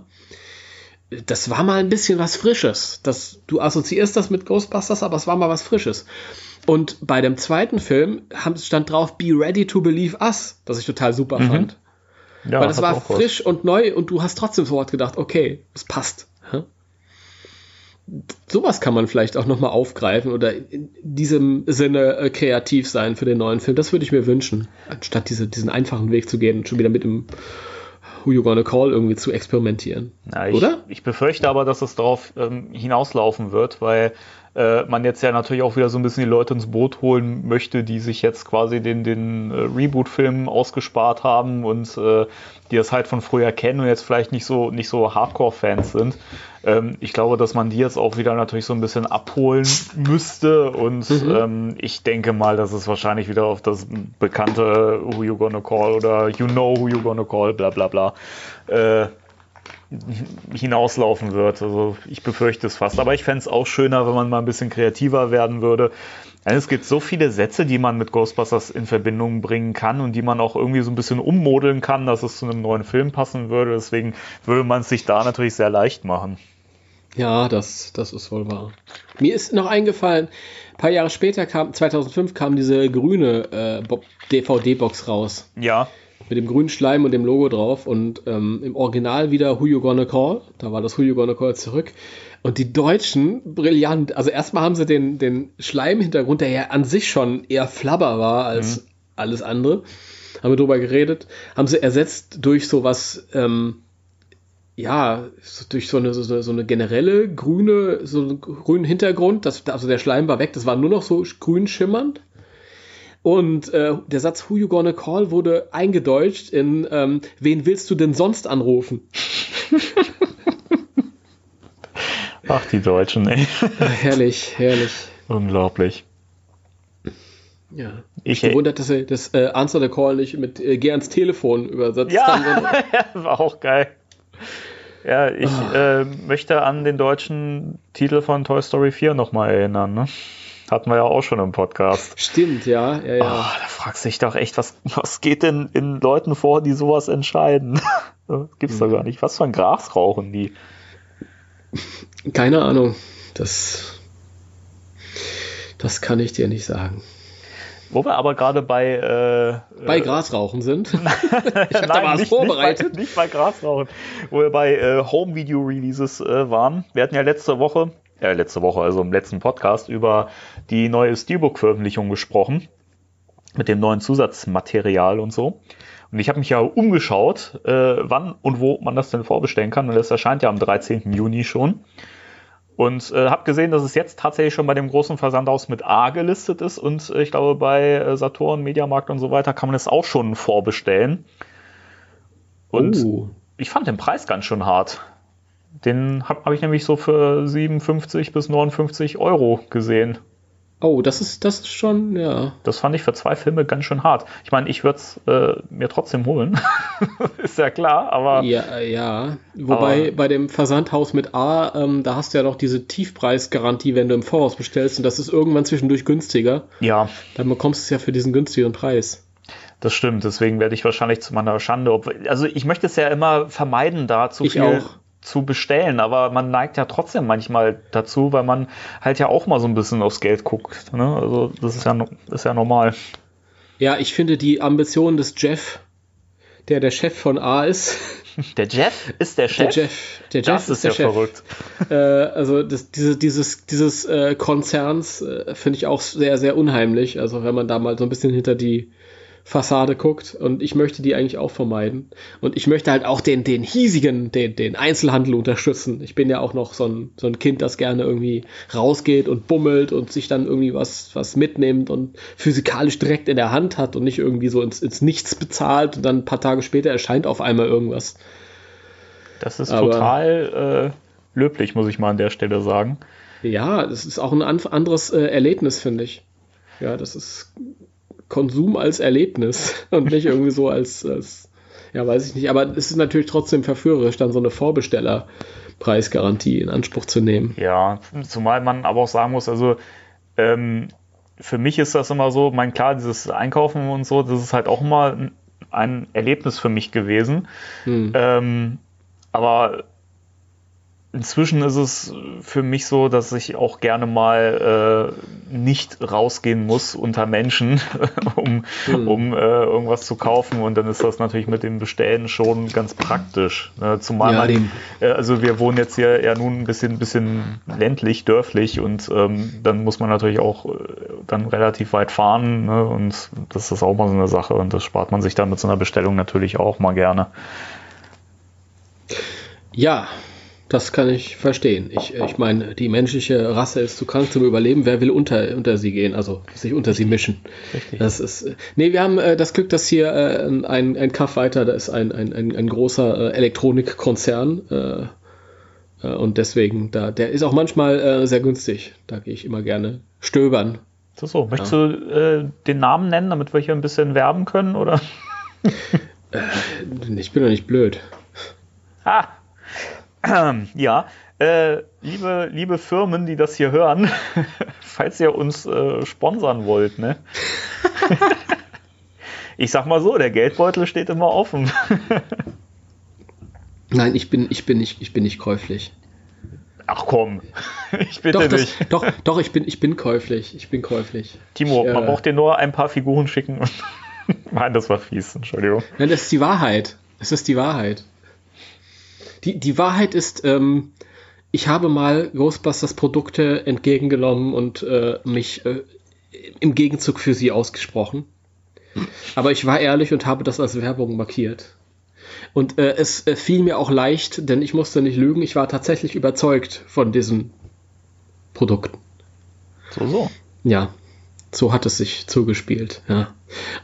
Das war mal ein bisschen was Frisches. Das, du assoziierst das mit Ghostbusters, aber es war mal was Frisches. Und bei dem zweiten Film stand drauf Be Ready to Believe Us, was ich total super fand. Ja, Weil das war auch was. frisch und neu und du hast trotzdem sofort gedacht, okay, es passt. Hä? Sowas kann man vielleicht auch nochmal aufgreifen oder in diesem Sinne äh, kreativ sein für den neuen Film. Das würde ich mir wünschen, anstatt diese, diesen einfachen Weg zu gehen und schon wieder mit dem Who You Gonna Call irgendwie zu experimentieren. Ja, ich, Oder? Ich befürchte aber, dass es darauf ähm, hinauslaufen wird, weil äh, man jetzt ja natürlich auch wieder so ein bisschen die Leute ins Boot holen möchte, die sich jetzt quasi den, den äh, Reboot-Film ausgespart haben und äh, die das halt von früher kennen und jetzt vielleicht nicht so, nicht so Hardcore-Fans sind. Ähm, ich glaube, dass man die jetzt auch wieder natürlich so ein bisschen abholen müsste und ähm, ich denke mal, dass es wahrscheinlich wieder auf das bekannte Who You Gonna Call oder You Know Who You Gonna Call, bla bla bla, äh, hinauslaufen wird. Also ich befürchte es fast. Aber ich fände es auch schöner, wenn man mal ein bisschen kreativer werden würde. Denn es gibt so viele Sätze, die man mit Ghostbusters in Verbindung bringen kann und die man auch irgendwie so ein bisschen ummodeln kann, dass es zu einem neuen Film passen würde. Deswegen würde man es sich da natürlich sehr leicht machen. Ja, das, das ist wohl wahr. Mir ist noch eingefallen, ein paar Jahre später kam, 2005 kam diese grüne äh, Bo- DVD-Box raus. Ja, Mit dem grünen Schleim und dem Logo drauf und ähm, im Original wieder Who You Gonna Call. Da war das Who You Gonna Call zurück. Und die Deutschen, brillant. Also erstmal haben sie den, den Schleimhintergrund, der ja an sich schon eher Flabber war als alles andere, haben wir drüber geredet, haben sie ersetzt durch sowas, ähm, ja, durch so eine, so, so eine generelle grüne, so einen grünen Hintergrund. Das, also der Schleim war weg, das war nur noch so grün schimmernd. Und äh, der Satz Who you gonna call wurde eingedeutscht in ähm, Wen willst du denn sonst anrufen? ach die Deutschen, ey. herrlich, herrlich. Unglaublich. Ja. Ich bin gewundert, dass sie das äh, Answer the Call nicht mit äh, Geh ans Telefon übersetzt ja. haben. war auch geil. Ja, ich oh. äh, möchte an den deutschen Titel von Toy Story 4 nochmal erinnern. Ne? Hatten wir ja auch schon im Podcast. Stimmt, ja. ja, ja. Oh, da fragst du dich doch echt, was, was geht denn in Leuten vor, die sowas entscheiden? Gibt's mhm. doch gar nicht. Was für ein Gras rauchen die? Keine Ahnung. Das, das kann ich dir nicht sagen. Wo wir aber gerade bei äh, bei Grasrauchen sind. ich habe da was nicht, vorbereitet. Nicht bei, nicht bei Grasrauchen. Wo wir bei äh, Home Video Releases äh, waren. Wir hatten ja letzte Woche, äh, letzte Woche, also im letzten Podcast über die neue Steelbook-Veröffentlichung gesprochen mit dem neuen Zusatzmaterial und so. Und ich habe mich ja umgeschaut, äh, wann und wo man das denn vorbestellen kann. Und das erscheint ja am 13. Juni schon. Und äh, habe gesehen, dass es jetzt tatsächlich schon bei dem großen Versandhaus mit A gelistet ist. Und äh, ich glaube, bei äh, Saturn, Mediamarkt und so weiter kann man es auch schon vorbestellen. Und uh. ich fand den Preis ganz schön hart. Den habe hab ich nämlich so für 57 bis 59 Euro gesehen. Oh, das ist, das ist schon, ja. Das fand ich für zwei Filme ganz schön hart. Ich meine, ich würde es äh, mir trotzdem holen. ist ja klar, aber. Ja, ja. Wobei bei dem Versandhaus mit A, ähm, da hast du ja noch diese Tiefpreisgarantie, wenn du im Voraus bestellst und das ist irgendwann zwischendurch günstiger. Ja. Dann bekommst du es ja für diesen günstigeren Preis. Das stimmt, deswegen werde ich wahrscheinlich zu meiner Schande. Also ich möchte es ja immer vermeiden, da zu ich viel. Auch zu bestellen, aber man neigt ja trotzdem manchmal dazu, weil man halt ja auch mal so ein bisschen aufs Geld guckt. Ne? Also das ist ja, ist ja normal. Ja, ich finde die Ambition des Jeff, der der Chef von A ist. Der Jeff ist der Chef? Der Jeff, der Jeff das ist, ist der ja Chef. verrückt. Äh, also das, diese, dieses, dieses äh, Konzerns äh, finde ich auch sehr, sehr unheimlich. Also wenn man da mal so ein bisschen hinter die Fassade guckt und ich möchte die eigentlich auch vermeiden. Und ich möchte halt auch den, den hiesigen, den, den Einzelhandel unterstützen. Ich bin ja auch noch so ein, so ein Kind, das gerne irgendwie rausgeht und bummelt und sich dann irgendwie was, was mitnimmt und physikalisch direkt in der Hand hat und nicht irgendwie so ins, ins Nichts bezahlt und dann ein paar Tage später erscheint auf einmal irgendwas. Das ist Aber, total äh, löblich, muss ich mal an der Stelle sagen. Ja, das ist auch ein anderes äh, Erlebnis, finde ich. Ja, das ist Konsum als Erlebnis und nicht irgendwie so als, als, ja, weiß ich nicht. Aber es ist natürlich trotzdem verführerisch, dann so eine Vorbestellerpreisgarantie in Anspruch zu nehmen. Ja, zumal man aber auch sagen muss, also ähm, für mich ist das immer so, mein klar, dieses Einkaufen und so, das ist halt auch immer ein Erlebnis für mich gewesen. Hm. Ähm, aber inzwischen ist es für mich so, dass ich auch gerne mal äh, nicht rausgehen muss unter Menschen, um, mhm. um äh, irgendwas zu kaufen. Und dann ist das natürlich mit dem Bestellen schon ganz praktisch. Ne? Zumal ja, man, äh, also wir wohnen jetzt hier ja nun ein bisschen, bisschen ländlich, dörflich und ähm, dann muss man natürlich auch äh, dann relativ weit fahren. Ne? Und das ist auch mal so eine Sache und das spart man sich dann mit so einer Bestellung natürlich auch mal gerne. Ja, das kann ich verstehen. Ich, ich meine, die menschliche Rasse ist zu krank zum Überleben. Wer will unter, unter sie gehen, also sich unter sie mischen? Richtig. Das ist. Nee, wir haben äh, das Glück, dass hier äh, ein, ein Kaff weiter, da ist ein, ein, ein, ein großer äh, Elektronikkonzern. Äh, äh, und deswegen, da, der ist auch manchmal äh, sehr günstig. Da gehe ich immer gerne stöbern. So, so. Möchtest ja. du den Namen nennen, damit wir hier ein bisschen werben können, oder? ich bin doch nicht blöd. Ah, ja, äh, liebe, liebe Firmen, die das hier hören, falls ihr uns äh, sponsern wollt, ne? ich sag mal so, der Geldbeutel steht immer offen. Nein, ich bin, ich bin nicht, ich bin nicht käuflich. Ach komm, ich bitte doch, das, nicht. Doch, doch, ich bin, ich bin käuflich. Ich bin käuflich. Timo, ich, man äh, braucht dir nur ein paar Figuren schicken. Nein, das war fies, Entschuldigung. Nein, das ist die Wahrheit. Das ist die Wahrheit. Die, die Wahrheit ist, ähm, ich habe mal Ghostbusters Produkte entgegengenommen und äh, mich äh, im Gegenzug für sie ausgesprochen. Aber ich war ehrlich und habe das als Werbung markiert. Und äh, es äh, fiel mir auch leicht, denn ich musste nicht lügen, ich war tatsächlich überzeugt von diesen Produkten. So, so. Ja, so hat es sich zugespielt, ja.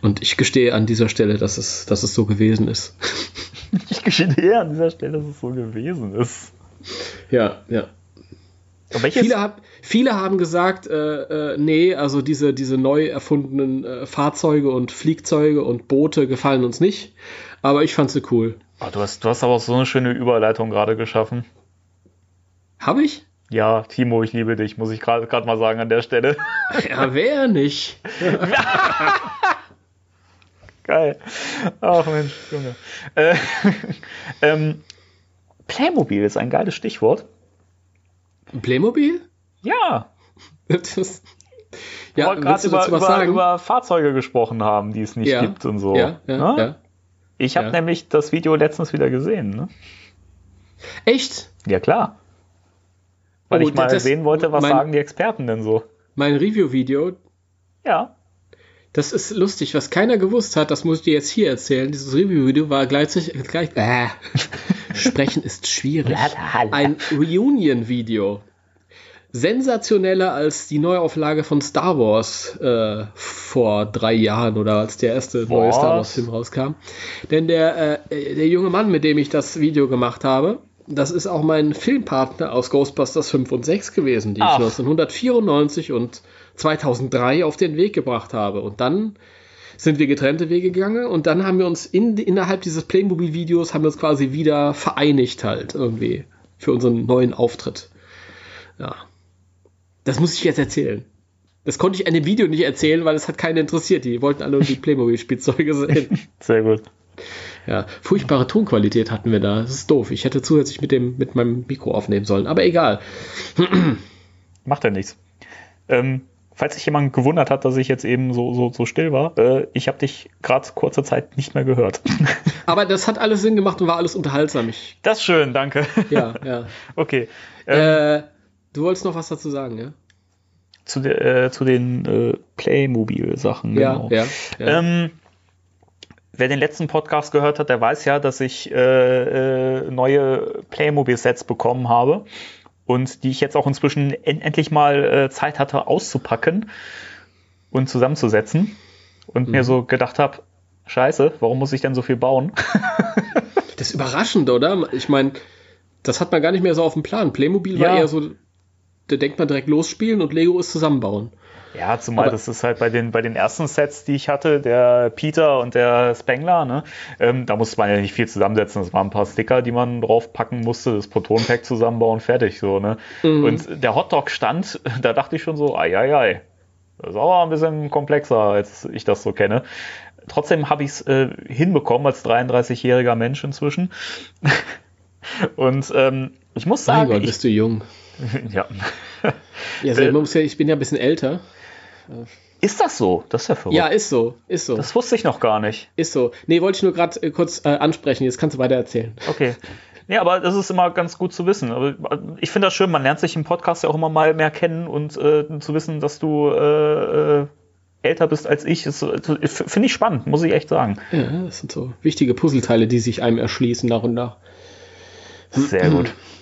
Und ich gestehe an dieser Stelle, dass es, dass es so gewesen ist. ich gestehe an dieser Stelle, dass es so gewesen ist. Ja, ja. Viele, hab, viele, haben gesagt, äh, äh, nee, also diese, diese neu erfundenen äh, Fahrzeuge und Fliegzeuge und Boote gefallen uns nicht. Aber ich fand sie cool. Oh, du, hast, du hast aber auch so eine schöne Überleitung gerade geschaffen. Habe ich? Ja, Timo, ich liebe dich, muss ich gerade mal sagen an der Stelle. Ja, wer nicht? Geil. Ach Mensch, Junge. Äh, ähm, Playmobil ist ein geiles Stichwort. Playmobil? Ja. Das, ja, wir gerade über, über, über, Fahrzeuge gesprochen haben, die es nicht ja. gibt und so. Ja, ja, ja. Ich habe nämlich das Video letztens wieder gesehen. Ne? Echt? Ja, klar. Weil oh, ich mal das, sehen wollte, was mein, sagen die Experten denn so. Mein Review-Video. Ja. Das ist lustig, was keiner gewusst hat, das muss ich dir jetzt hier erzählen. Dieses Review-Video war gleichzeitig. Gleich, äh, Sprechen ist schwierig. Ein Reunion-Video. Sensationeller als die Neuauflage von Star Wars äh, vor drei Jahren oder als der erste was? neue Star Wars-Film rauskam. Denn der, äh, der junge Mann, mit dem ich das Video gemacht habe, das ist auch mein Filmpartner aus Ghostbusters 5 und 6 gewesen, die Ach. ich 1994 und 2003 auf den Weg gebracht habe. Und dann sind wir getrennte Wege gegangen und dann haben wir uns in, innerhalb dieses Playmobil-Videos haben wir uns quasi wieder vereinigt halt irgendwie für unseren neuen Auftritt. Ja. Das muss ich jetzt erzählen. Das konnte ich in dem Video nicht erzählen, weil es hat keinen interessiert. Die wollten alle die Playmobil-Spielzeuge sehen. Sehr gut. Ja, furchtbare Tonqualität hatten wir da. Das ist doof. Ich hätte zusätzlich mit dem mit meinem Mikro aufnehmen sollen, aber egal. Macht ja nichts. Ähm, falls sich jemand gewundert hat, dass ich jetzt eben so, so, so still war, äh, ich habe dich gerade kurze Zeit nicht mehr gehört. Aber das hat alles Sinn gemacht und war alles unterhaltsam. Ich, das ist schön, danke. Ja, ja. Okay. Ähm, äh, du wolltest noch was dazu sagen, ja? Zu, de, äh, zu den äh, Playmobil-Sachen. Ja, genau. ja. ja. Ähm, wer den letzten Podcast gehört hat, der weiß ja, dass ich äh, äh, neue Playmobil-Sets bekommen habe und die ich jetzt auch inzwischen endlich mal äh, Zeit hatte auszupacken und zusammenzusetzen und mhm. mir so gedacht habe, scheiße, warum muss ich denn so viel bauen? das ist überraschend, oder? Ich meine, das hat man gar nicht mehr so auf dem Plan. Playmobil ja. war eher so, da denkt man direkt losspielen und Lego ist zusammenbauen. Ja, zumal Aber das ist halt bei den, bei den ersten Sets, die ich hatte, der Peter und der Spengler, ne, ähm, da musste man ja nicht viel zusammensetzen. Das waren ein paar Sticker, die man draufpacken musste, das Proton-Pack zusammenbauen, fertig so, ne. Mhm. Und der Hotdog-Stand, da dachte ich schon so, ai, ai, ai. Das ist aber ein bisschen komplexer, als ich das so kenne. Trotzdem habe ich es äh, hinbekommen als 33-jähriger Mensch inzwischen. und ähm, ich muss sagen. Mein Gott, bist du jung. ja. ja, also, äh, ja, ich bin ja ein bisschen älter. Ist das so? Das ist ja verrückt. Ja, ist so, ist so. Das wusste ich noch gar nicht. Ist so. Nee, wollte ich nur gerade äh, kurz äh, ansprechen. Jetzt kannst du weiter erzählen. Okay. Nee, aber das ist immer ganz gut zu wissen. Aber äh, ich finde das schön, man lernt sich im Podcast ja auch immer mal mehr kennen und äh, zu wissen, dass du äh, äh älter bist als ich, finde ich spannend, muss ich echt sagen. Ja, das sind so wichtige Puzzleteile, die sich einem erschließen nach und nach. Sehr gut.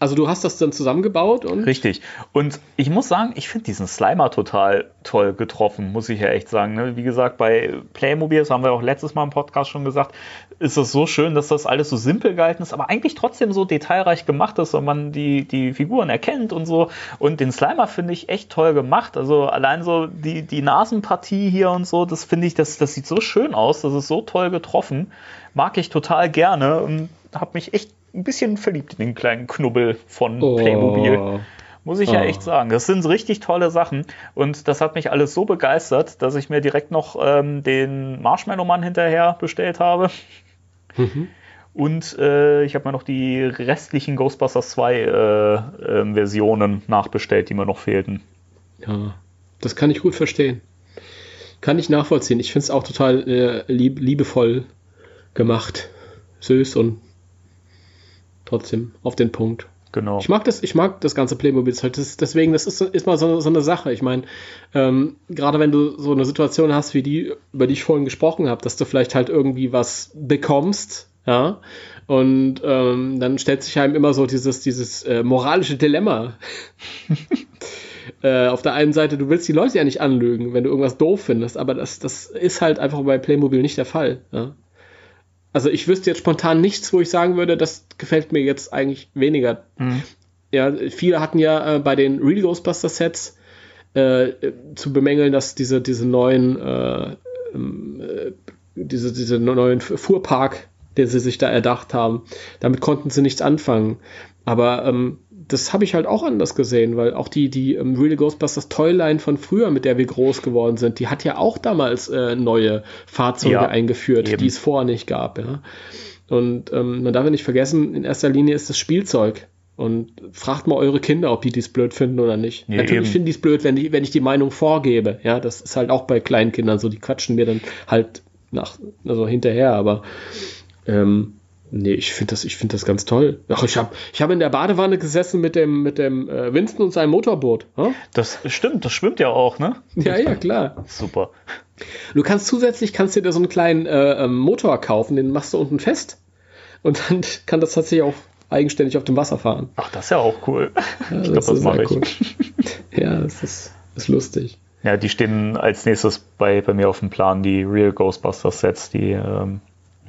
Also du hast das dann zusammengebaut und. Richtig. Und ich muss sagen, ich finde diesen Slimer total toll getroffen, muss ich ja echt sagen. Ne? Wie gesagt, bei Playmobil, das haben wir auch letztes Mal im Podcast schon gesagt, ist es so schön, dass das alles so simpel gehalten ist, aber eigentlich trotzdem so detailreich gemacht ist und man die, die Figuren erkennt und so. Und den Slimer finde ich echt toll gemacht. Also allein so die, die Nasenpartie hier und so, das finde ich, das, das sieht so schön aus, das ist so toll getroffen. Mag ich total gerne und habe mich echt ein bisschen verliebt in den kleinen Knubbel von oh. Playmobil. Muss ich oh. ja echt sagen. Das sind richtig tolle Sachen. Und das hat mich alles so begeistert, dass ich mir direkt noch ähm, den Marshmallow-Mann hinterher bestellt habe. Mhm. Und äh, ich habe mir noch die restlichen Ghostbusters 2 äh, äh, Versionen nachbestellt, die mir noch fehlten. Ja, das kann ich gut verstehen. Kann ich nachvollziehen. Ich finde es auch total äh, lieb, liebevoll gemacht. Süß und trotzdem auf den Punkt. Genau. Ich mag das, ich mag das ganze Playmobil halt. Das, deswegen, das ist, ist mal so, so eine Sache. Ich meine, ähm, gerade wenn du so eine Situation hast, wie die, über die ich vorhin gesprochen habe, dass du vielleicht halt irgendwie was bekommst, ja, und ähm, dann stellt sich einem immer so dieses, dieses äh, moralische Dilemma. äh, auf der einen Seite, du willst die Leute ja nicht anlügen, wenn du irgendwas doof findest, aber das, das ist halt einfach bei Playmobil nicht der Fall. Ja? Also ich wüsste jetzt spontan nichts, wo ich sagen würde, das gefällt mir jetzt eigentlich weniger. Mhm. ja, viele hatten ja äh, bei den Real Ghostbusters Sets äh, zu bemängeln, dass diese, diese neuen, äh, ähm, äh, diese, diese neuen Fuhrpark, den sie sich da erdacht haben, damit konnten sie nichts anfangen. Aber ähm, das habe ich halt auch anders gesehen, weil auch die, die ähm, Real Ghostbusters Toyline von früher, mit der wir groß geworden sind, die hat ja auch damals äh, neue Fahrzeuge ja, eingeführt, eben. die es vorher nicht gab. Ja? Und ähm, man darf ja nicht vergessen, in erster Linie ist das Spielzeug. Und fragt mal eure Kinder, ob die dies blöd finden oder nicht. Nee, Natürlich finden die es blöd, wenn, die, wenn ich die Meinung vorgebe. Ja, das ist halt auch bei kleinen Kindern so. Die quatschen mir dann halt nach, also hinterher, aber ähm, nee, ich finde das, ich finde das ganz toll. Ach, ich habe ich hab in der Badewanne gesessen mit dem, mit dem äh, Winston und seinem Motorboot. Hm? Das stimmt, das schwimmt ja auch, ne? Ja, ja, klar. Super. Du kannst zusätzlich, kannst dir da so einen kleinen äh, ähm, Motor kaufen, den machst du unten fest. Und dann kann das tatsächlich auch eigenständig auf dem Wasser fahren. Ach, das ist ja auch cool. Ja, ich glaube, das, das mache ich. Cool. ja, das ist, ist lustig. Ja, die stehen als nächstes bei, bei mir auf dem Plan, die Real Ghostbusters Sets, die ähm,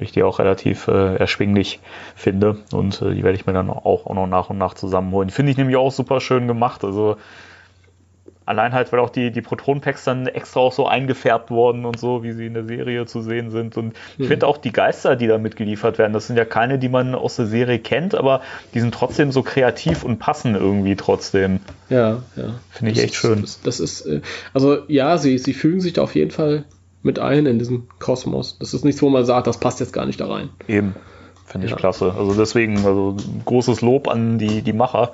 ich die auch relativ äh, erschwinglich finde und äh, die werde ich mir dann auch, auch noch nach und nach zusammenholen. Die finde ich nämlich auch super schön gemacht. Also Allein halt, weil auch die, die Proton-Packs dann extra auch so eingefärbt wurden und so, wie sie in der Serie zu sehen sind. Und ich mhm. finde auch die Geister, die da mitgeliefert werden, das sind ja keine, die man aus der Serie kennt, aber die sind trotzdem so kreativ und passen irgendwie trotzdem. Ja, ja. Finde ich echt ist, schön. Das, das ist, äh, also ja, sie, sie fügen sich da auf jeden Fall mit ein in diesem Kosmos. Das ist nichts, wo man sagt, das passt jetzt gar nicht da rein. Eben. Finde ich ja. klasse. Also deswegen, also großes Lob an die, die Macher.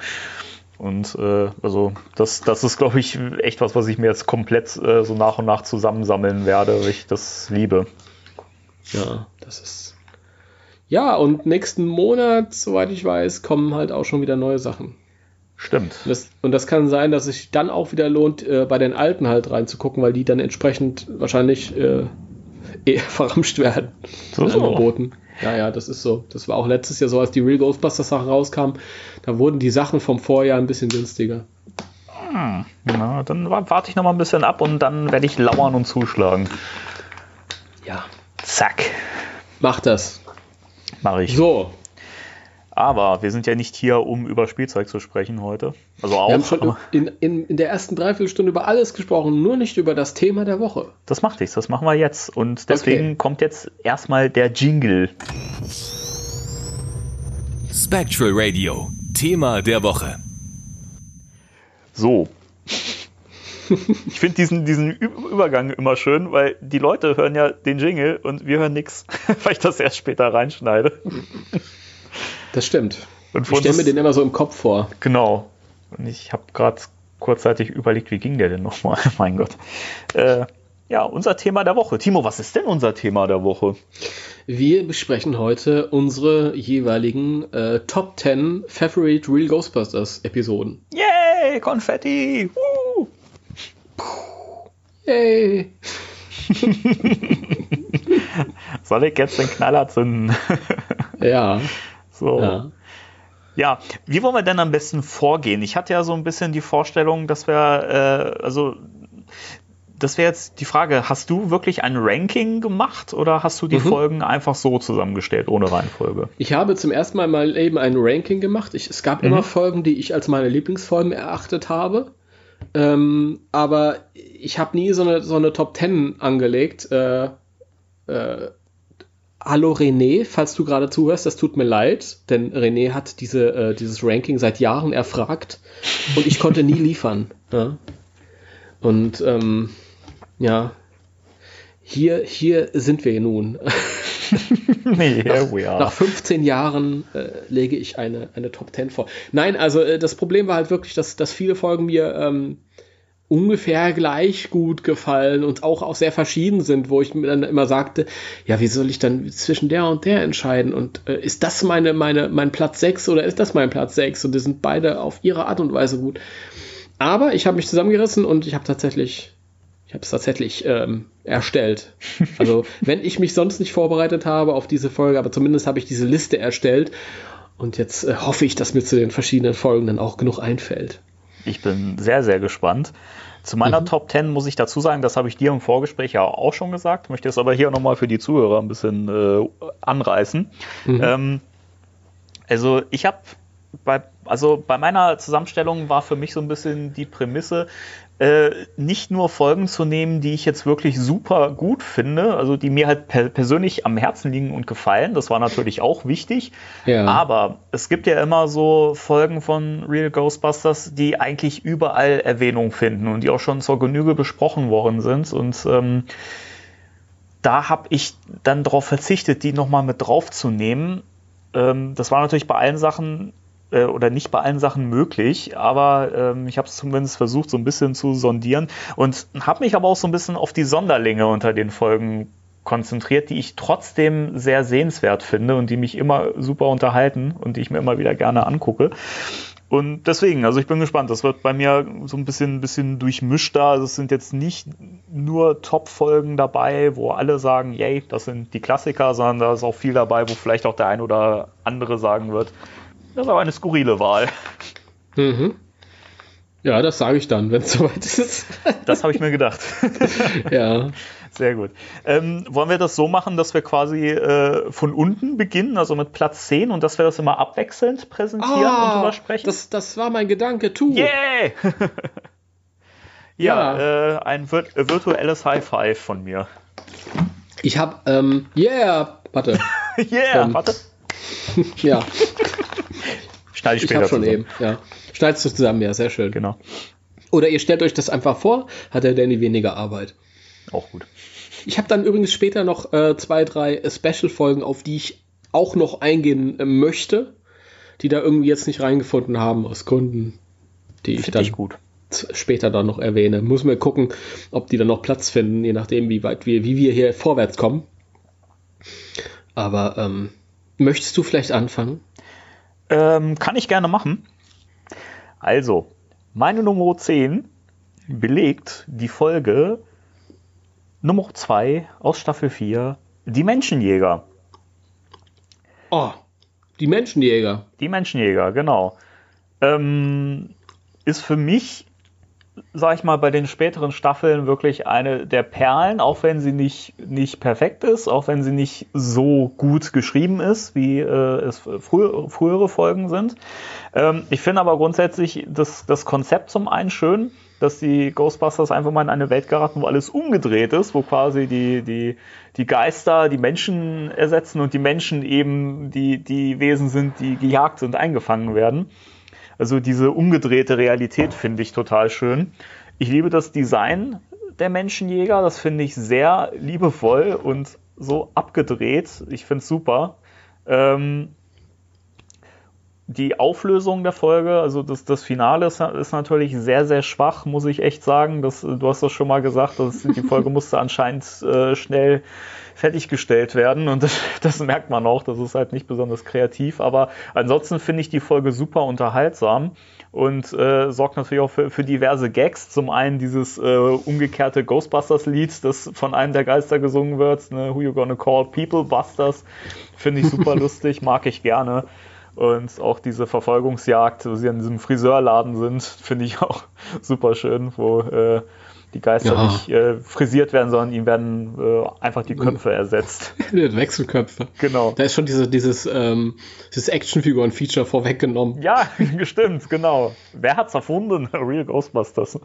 Und äh, also das, das ist, glaube ich, echt was, was ich mir jetzt komplett äh, so nach und nach zusammensammeln werde, weil ich das liebe. Ja, das ist. Ja, und nächsten Monat, soweit ich weiß, kommen halt auch schon wieder neue Sachen. Stimmt. Das, und das kann sein, dass sich dann auch wieder lohnt, äh, bei den alten halt reinzugucken, weil die dann entsprechend wahrscheinlich äh, eher verramscht werden. So, so. Angeboten. Ja, ja, das ist so. Das war auch letztes Jahr so, als die Real Ghostbusters Sachen rauskamen. Da wurden die Sachen vom Vorjahr ein bisschen günstiger. Hm, na, dann warte ich noch mal ein bisschen ab und dann werde ich lauern und zuschlagen. Ja. Zack. Mach das. Mach ich. So, aber wir sind ja nicht hier, um über Spielzeug zu sprechen heute. Also auch. Wir haben schon in, in, in der ersten Dreiviertelstunde über alles gesprochen, nur nicht über das Thema der Woche. Das macht nichts, das machen wir jetzt. Und deswegen okay. kommt jetzt erstmal der Jingle. Spectral Radio, Thema der Woche. So. ich finde diesen, diesen Übergang immer schön, weil die Leute hören ja den Jingle und wir hören nichts, weil ich das erst später reinschneide. Das stimmt. ich stelle mir den immer so im Kopf vor. Genau. Und ich habe gerade kurzzeitig überlegt, wie ging der denn nochmal? mein Gott. Äh, ja, unser Thema der Woche. Timo, was ist denn unser Thema der Woche? Wir besprechen heute unsere jeweiligen äh, Top 10 Favorite Real Ghostbusters Episoden. Yay, Konfetti! Uh. Yay! Soll ich jetzt den Knaller zünden? ja. So. Ja. ja. wie wollen wir denn am besten vorgehen? Ich hatte ja so ein bisschen die Vorstellung, dass wir, äh, also das wäre jetzt die Frage, hast du wirklich ein Ranking gemacht oder hast du die mhm. Folgen einfach so zusammengestellt, ohne Reihenfolge? Ich habe zum ersten Mal mal eben ein Ranking gemacht. Ich, es gab mhm. immer Folgen, die ich als meine Lieblingsfolgen erachtet habe. Ähm, aber ich habe nie so eine, so eine Top 10 angelegt. Äh, äh, Hallo René, falls du gerade zuhörst, das tut mir leid, denn René hat diese, äh, dieses Ranking seit Jahren erfragt und ich konnte nie liefern. Ja? Und ähm, ja, hier, hier sind wir nun. nach, nach 15 Jahren äh, lege ich eine, eine Top 10 vor. Nein, also äh, das Problem war halt wirklich, dass, dass viele Folgen mir ähm, ungefähr gleich gut gefallen und auch, auch sehr verschieden sind, wo ich mir dann immer sagte, ja, wie soll ich dann zwischen der und der entscheiden? Und äh, ist das meine, meine, mein Platz 6 oder ist das mein Platz 6? Und die sind beide auf ihre Art und Weise gut. Aber ich habe mich zusammengerissen und ich habe tatsächlich, ich habe es tatsächlich ähm, erstellt. Also wenn ich mich sonst nicht vorbereitet habe auf diese Folge, aber zumindest habe ich diese Liste erstellt. Und jetzt äh, hoffe ich, dass mir zu den verschiedenen Folgen dann auch genug einfällt. Ich bin sehr, sehr gespannt. Zu meiner mhm. Top 10 muss ich dazu sagen, das habe ich dir im Vorgespräch ja auch schon gesagt, möchte es aber hier nochmal für die Zuhörer ein bisschen äh, anreißen. Mhm. Ähm, also ich habe bei, also bei meiner Zusammenstellung war für mich so ein bisschen die Prämisse, äh, nicht nur Folgen zu nehmen, die ich jetzt wirklich super gut finde, also die mir halt per persönlich am Herzen liegen und gefallen. Das war natürlich auch wichtig. Ja. Aber es gibt ja immer so Folgen von Real Ghostbusters, die eigentlich überall Erwähnung finden und die auch schon zur Genüge besprochen worden sind. Und ähm, da habe ich dann darauf verzichtet, die nochmal mit draufzunehmen. Ähm, das war natürlich bei allen Sachen äh, oder nicht bei allen Sachen möglich, aber ähm, ich habe es zumindest versucht, so ein bisschen zu sondieren und habe mich aber auch so ein bisschen auf die Sonderlinge unter den Folgen konzentriert, die ich trotzdem sehr sehenswert finde und die mich immer super unterhalten und die ich mir immer wieder gerne angucke. Und deswegen, also ich bin gespannt. Das wird bei mir so ein bisschen, bisschen durchmischter. Also es sind jetzt nicht nur Top-Folgen dabei, wo alle sagen, yay, das sind die Klassiker, sondern da ist auch viel dabei, wo vielleicht auch der ein oder andere sagen wird, das ist aber eine skurrile Wahl. Mhm. Ja, das sage ich dann, wenn es soweit ist. Das habe ich mir gedacht. ja. Sehr gut. Ähm, wollen wir das so machen, dass wir quasi äh, von unten beginnen, also mit Platz 10 und dass wir das immer abwechselnd präsentieren oh, und drüber sprechen? Das, das war mein Gedanke, tu. Yeah! ja, ja. Äh, ein vir virtuelles High Five von mir. Ich habe, ähm, yeah, warte. yeah, ähm, warte. ja. Schneide ich später ich schon zusammen. eben, ja. Schneidest du zusammen, ja, sehr schön. Genau. Oder ihr stellt euch das einfach vor, hat der Danny weniger Arbeit. Auch gut. Ich habe dann übrigens später noch äh, zwei, drei Special-Folgen, auf die ich auch noch eingehen äh, möchte, die da irgendwie jetzt nicht reingefunden haben, aus Gründen, die Find ich dann ich gut. später dann noch erwähne. Muss man gucken, ob die dann noch Platz finden, je nachdem, wie weit wir, wie wir hier vorwärts kommen. Aber ähm, möchtest du vielleicht anfangen? Ähm, kann ich gerne machen. Also, meine Nummer 10 belegt die Folge Nummer 2 aus Staffel 4, die Menschenjäger. Oh, die Menschenjäger. Die Menschenjäger, genau. Ähm, ist für mich sag ich mal, bei den späteren Staffeln wirklich eine der Perlen, auch wenn sie nicht, nicht perfekt ist, auch wenn sie nicht so gut geschrieben ist, wie äh, es frü frühere Folgen sind. Ähm, ich finde aber grundsätzlich das, das Konzept zum einen schön, dass die Ghostbusters einfach mal in eine Welt geraten, wo alles umgedreht ist, wo quasi die, die, die Geister die Menschen ersetzen und die Menschen eben die, die Wesen sind, die gejagt und eingefangen werden. Also diese umgedrehte Realität finde ich total schön. Ich liebe das Design der Menschenjäger, das finde ich sehr liebevoll und so abgedreht. Ich finde es super. Ähm, die Auflösung der Folge, also das, das Finale ist, ist, natürlich sehr, sehr schwach, muss ich echt sagen. Das, du hast das schon mal gesagt, dass die Folge musste anscheinend äh, schnell fertiggestellt werden und das, das, merkt man auch, das ist halt nicht besonders kreativ, aber ansonsten finde ich die Folge super unterhaltsam und äh, sorgt natürlich auch für, für, diverse Gags. Zum einen dieses äh, umgekehrte Ghostbusters-Lied, das von einem der Geister gesungen wird, ne? Who You Gonna Call People Busters, finde ich super lustig, mag ich gerne. Und auch diese Verfolgungsjagd, wo sie an diesem Friseurladen sind, finde ich auch super schön, wo äh, die Geister ja. nicht äh, frisiert werden, sondern ihm werden äh, einfach die Köpfe ersetzt. Wechselköpfe. Genau. Da ist schon diese, dieses, ähm, dieses Actionfiguren-Feature vorweggenommen. Ja, gestimmt, genau. Wer hat's erfunden? Real Ghostbusters.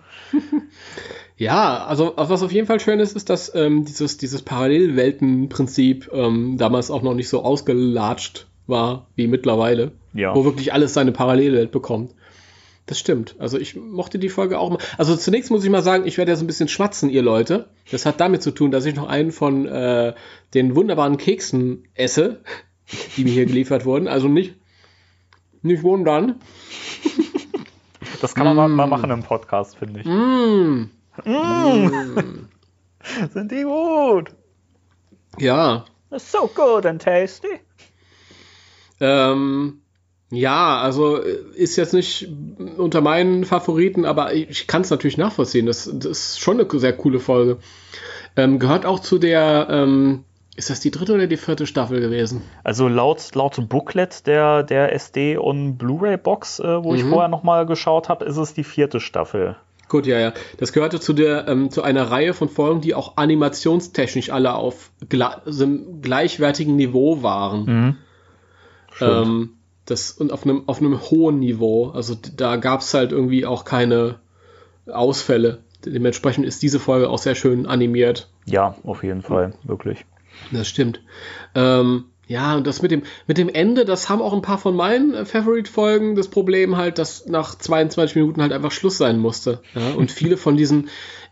ja, also was auf jeden Fall schön ist, ist, dass ähm, dieses, dieses Parallelwelten-Prinzip ähm, damals auch noch nicht so ausgelatscht war wie mittlerweile. Ja. Wo wirklich alles seine Parallelwelt bekommt. Das stimmt. Also ich mochte die Folge auch mal. Also zunächst muss ich mal sagen, ich werde ja so ein bisschen schwatzen, ihr Leute. Das hat damit zu tun, dass ich noch einen von äh, den wunderbaren Keksen esse, die mir hier geliefert wurden. Also nicht, nicht wundern. Das kann man mm. mal machen im Podcast, finde ich. Mm. Mm. Sind die gut? Ja. So good and tasty. Ähm, ja, also äh, ist jetzt nicht unter meinen Favoriten, aber ich kann es natürlich nachvollziehen. Das, das, ist schon eine sehr coole Folge. Ähm, gehört auch zu der, ähm, ist das die dritte oder die vierte Staffel gewesen? Also laut, laut Booklet der, der SD- und Blu-ray-Box, äh, wo mhm. ich vorher nochmal geschaut habe, ist es die vierte Staffel. Gut, ja, ja. Das gehörte zu der ähm, zu einer Reihe von Folgen, die auch animationstechnisch alle auf gleichwertigem Niveau waren. Mhm. Ähm, das und auf einem, auf einem hohen Niveau. Also da gab es halt irgendwie auch keine Ausfälle. Dementsprechend ist diese Folge auch sehr schön animiert. Ja, auf jeden Fall, wirklich. Das stimmt. Ähm, ja, und das mit dem, mit dem Ende, das haben auch ein paar von meinen äh, Favorite-Folgen das Problem halt, dass nach 22 Minuten halt einfach Schluss sein musste. Ja? Und viele von diesen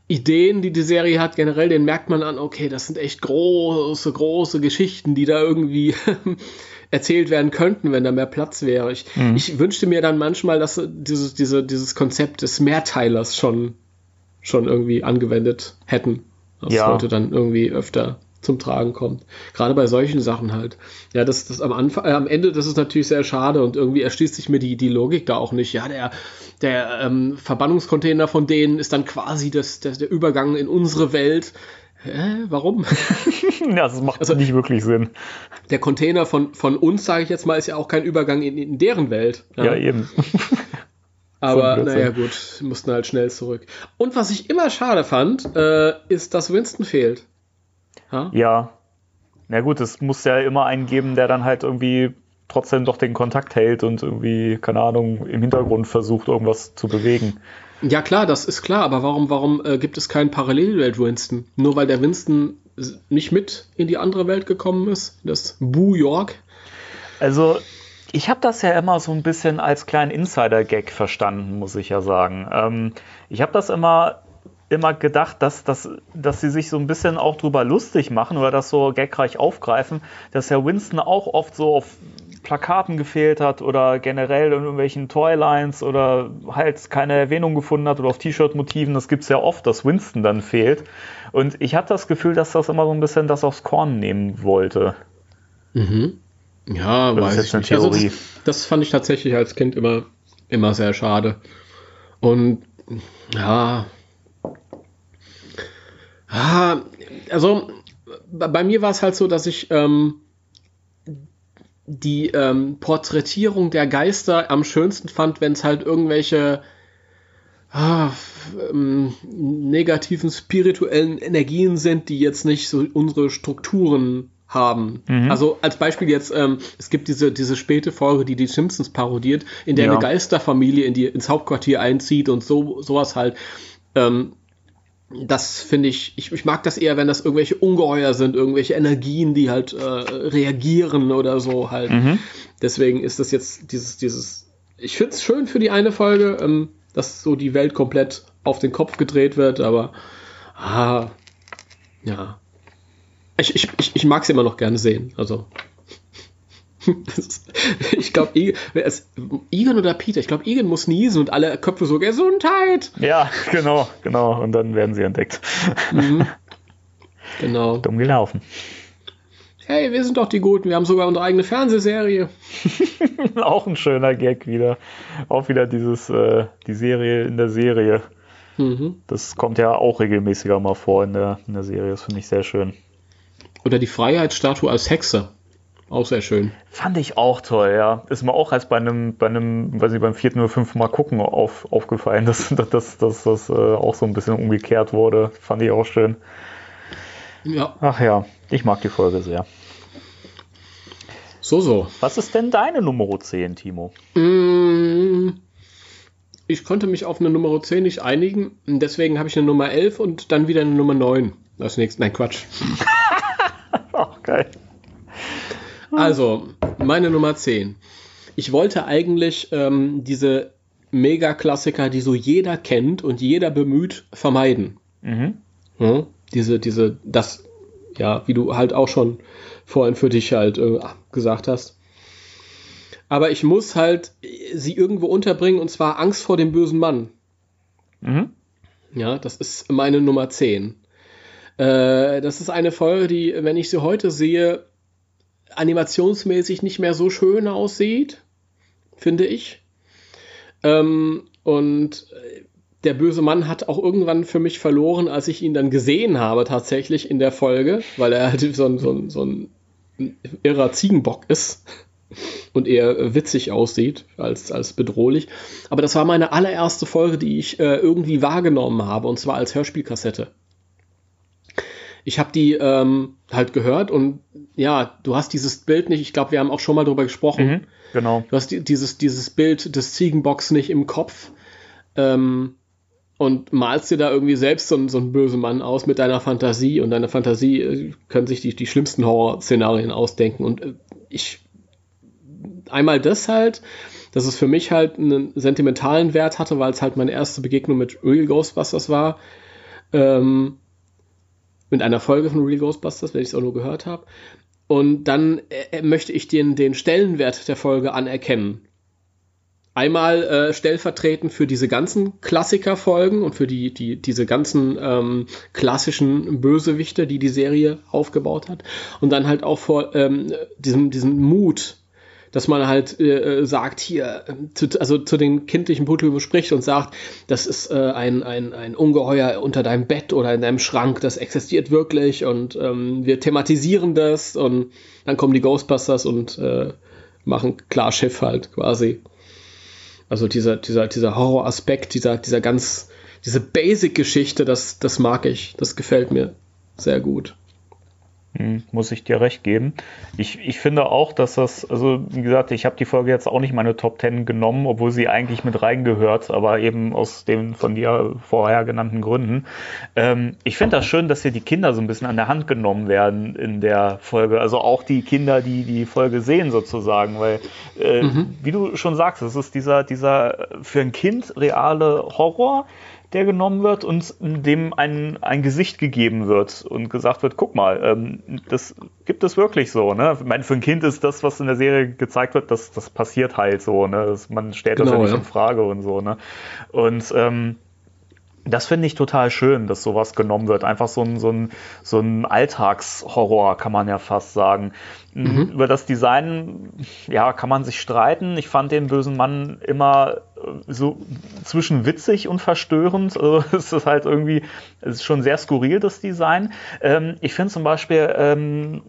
Ideen, die die Serie hat, generell, den merkt man an, okay, das sind echt große, große Geschichten, die da irgendwie erzählt werden könnten, wenn da mehr Platz wäre. Ich, mhm. ich wünschte mir dann manchmal, dass dieses, diese, dieses Konzept des Mehrteilers schon, schon irgendwie angewendet hätten. Das ja. sollte dann irgendwie öfter zum Tragen kommt. Gerade bei solchen Sachen halt. Ja, das, das am Anfang, äh, am Ende, das ist natürlich sehr schade und irgendwie erschließt sich mir die, die Logik da auch nicht. Ja, der, der ähm, Verbannungscontainer von denen ist dann quasi das, das, der Übergang in unsere Welt. Hä, warum? ja, das macht also nicht wirklich Sinn. Der Container von, von uns, sage ich jetzt mal, ist ja auch kein Übergang in, in deren Welt. Ja, ja eben. Aber naja, gut, mussten halt schnell zurück. Und was ich immer schade fand, äh, ist, dass Winston fehlt. Ha? Ja. Na gut, es muss ja immer einen geben, der dann halt irgendwie trotzdem doch den Kontakt hält und irgendwie, keine Ahnung, im Hintergrund versucht, irgendwas zu bewegen. Ja, klar, das ist klar, aber warum, warum äh, gibt es keinen Parallelwelt Winston? Nur weil der Winston nicht mit in die andere Welt gekommen ist, das Boo York? Also, ich habe das ja immer so ein bisschen als kleinen Insider-Gag verstanden, muss ich ja sagen. Ähm, ich habe das immer immer gedacht, dass, dass, dass sie sich so ein bisschen auch drüber lustig machen oder das so gagreich aufgreifen, dass Herr Winston auch oft so auf Plakaten gefehlt hat oder generell in irgendwelchen Toylines oder halt keine Erwähnung gefunden hat oder auf T-Shirt-Motiven. Das gibt es ja oft, dass Winston dann fehlt. Und ich hatte das Gefühl, dass das immer so ein bisschen das aufs Korn nehmen wollte. Mhm. Ja, das weiß ich nicht. Also das, das fand ich tatsächlich als Kind immer, immer sehr schade. Und ja, Ah, also bei mir war es halt so, dass ich ähm, die ähm, Porträtierung der Geister am schönsten fand, wenn es halt irgendwelche ah, ähm, negativen spirituellen Energien sind, die jetzt nicht so unsere Strukturen haben. Mhm. Also als Beispiel jetzt, ähm, es gibt diese, diese späte Folge, die die Simpsons parodiert, in der ja. eine Geisterfamilie in die, ins Hauptquartier einzieht und so sowas halt. Ähm, das finde ich, ich, ich mag das eher, wenn das irgendwelche Ungeheuer sind, irgendwelche Energien, die halt äh, reagieren oder so halt. Mhm. Deswegen ist das jetzt dieses, dieses, ich finde es schön für die eine Folge, ähm, dass so die Welt komplett auf den Kopf gedreht wird, aber ah, ja. Ich, ich, ich, ich mag es immer noch gerne sehen. Also ich glaube, Egan oder Peter, ich glaube, Egan muss niesen und alle Köpfe so Gesundheit. Ja, genau, genau. Und dann werden sie entdeckt. Mhm. Genau. Dumm gelaufen. Hey, wir sind doch die Guten, wir haben sogar unsere eigene Fernsehserie. Auch ein schöner Gag wieder. Auch wieder dieses, äh, die Serie in der Serie. Mhm. Das kommt ja auch regelmäßiger mal vor in der, in der Serie. Das finde ich sehr schön. Oder die Freiheitsstatue als Hexe. Auch sehr schön. Fand ich auch toll, ja. Ist mir auch erst bei einem, bei einem, weiß ich, beim vierten oder fünften Mal gucken auf, aufgefallen, dass, dass, dass, dass das äh, auch so ein bisschen umgekehrt wurde. Fand ich auch schön. Ja. Ach ja, ich mag die Folge sehr. So, so. Was ist denn deine Nummer 10, Timo? Mm, ich konnte mich auf eine Nummer 10 nicht einigen. Deswegen habe ich eine Nummer 11 und dann wieder eine Nummer 9. Das nächste. Nein, Quatsch. Ach, geil. Also, meine Nummer 10. Ich wollte eigentlich ähm, diese Mega-Klassiker, die so jeder kennt und jeder bemüht, vermeiden. Mhm. Ja, diese, diese, das, ja, wie du halt auch schon vorhin für dich halt äh, gesagt hast. Aber ich muss halt sie irgendwo unterbringen und zwar Angst vor dem bösen Mann. Mhm. Ja, das ist meine Nummer 10. Äh, das ist eine Folge, die, wenn ich sie heute sehe, animationsmäßig nicht mehr so schön aussieht, finde ich. Ähm, und äh, der böse Mann hat auch irgendwann für mich verloren, als ich ihn dann gesehen habe, tatsächlich in der Folge, weil er halt so ein, so ein, so ein irrer Ziegenbock ist und eher witzig aussieht als, als bedrohlich. Aber das war meine allererste Folge, die ich äh, irgendwie wahrgenommen habe, und zwar als Hörspielkassette. ich habe die ähm, halt gehört und ja, du hast dieses Bild nicht, ich glaube, wir haben auch schon mal drüber gesprochen. Mhm, genau. Du hast die, dieses, dieses Bild des Ziegenbocks nicht im Kopf ähm, und malst dir da irgendwie selbst so, so einen bösen Mann aus mit deiner Fantasie und deine Fantasie äh, können sich die, die schlimmsten Horrorszenarien ausdenken und äh, ich einmal das halt, dass es für mich halt einen sentimentalen Wert hatte, weil es halt meine erste Begegnung mit Real Ghostbusters war. Ähm, mit einer Folge von Real Ghostbusters, wenn ich es auch nur gehört habe. Und dann äh, möchte ich den, den Stellenwert der Folge anerkennen. Einmal äh, stellvertretend für diese ganzen Klassikerfolgen und für die, die, diese ganzen ähm, klassischen Bösewichte, die die Serie aufgebaut hat. Und dann halt auch vor ähm, diesem, diesem Mut, dass man halt äh, äh, sagt, hier, zu, also zu den kindlichen Publikum spricht und sagt, das ist äh, ein, ein, ein Ungeheuer unter deinem Bett oder in deinem Schrank, das existiert wirklich und ähm, wir thematisieren das und dann kommen die Ghostbusters und äh, machen Klarschiff halt quasi. Also dieser, dieser, dieser Horroraspekt, dieser, dieser ganz, diese Basic-Geschichte, das, das mag ich, das gefällt mir sehr gut. Hm, muss ich dir recht geben. Ich, ich finde auch, dass das, also wie gesagt, ich habe die Folge jetzt auch nicht meine Top Ten genommen, obwohl sie eigentlich mit reingehört, aber eben aus den von dir vorher genannten Gründen. Ähm, ich finde das schön, dass hier die Kinder so ein bisschen an der Hand genommen werden in der Folge. Also auch die Kinder, die die Folge sehen sozusagen, weil, äh, mhm. wie du schon sagst, es ist dieser, dieser für ein Kind reale Horror, der genommen wird und dem ein, ein Gesicht gegeben wird und gesagt wird, guck mal, ähm, das gibt es wirklich so. Ne? Ich meine, für ein Kind ist das, was in der Serie gezeigt wird, das, das passiert halt so. Ne? Das, man stellt genau, das ja nicht ja. in Frage und so. Ne? Und ähm, das finde ich total schön, dass sowas genommen wird. Einfach so ein, so ein, so ein Alltagshorror, kann man ja fast sagen. Mhm. Über das Design, ja, kann man sich streiten. Ich fand den bösen Mann immer äh, so zwischen witzig und verstörend. Also es ist halt irgendwie, es ist schon sehr skurril, das Design. Ähm, ich finde zum Beispiel, ähm,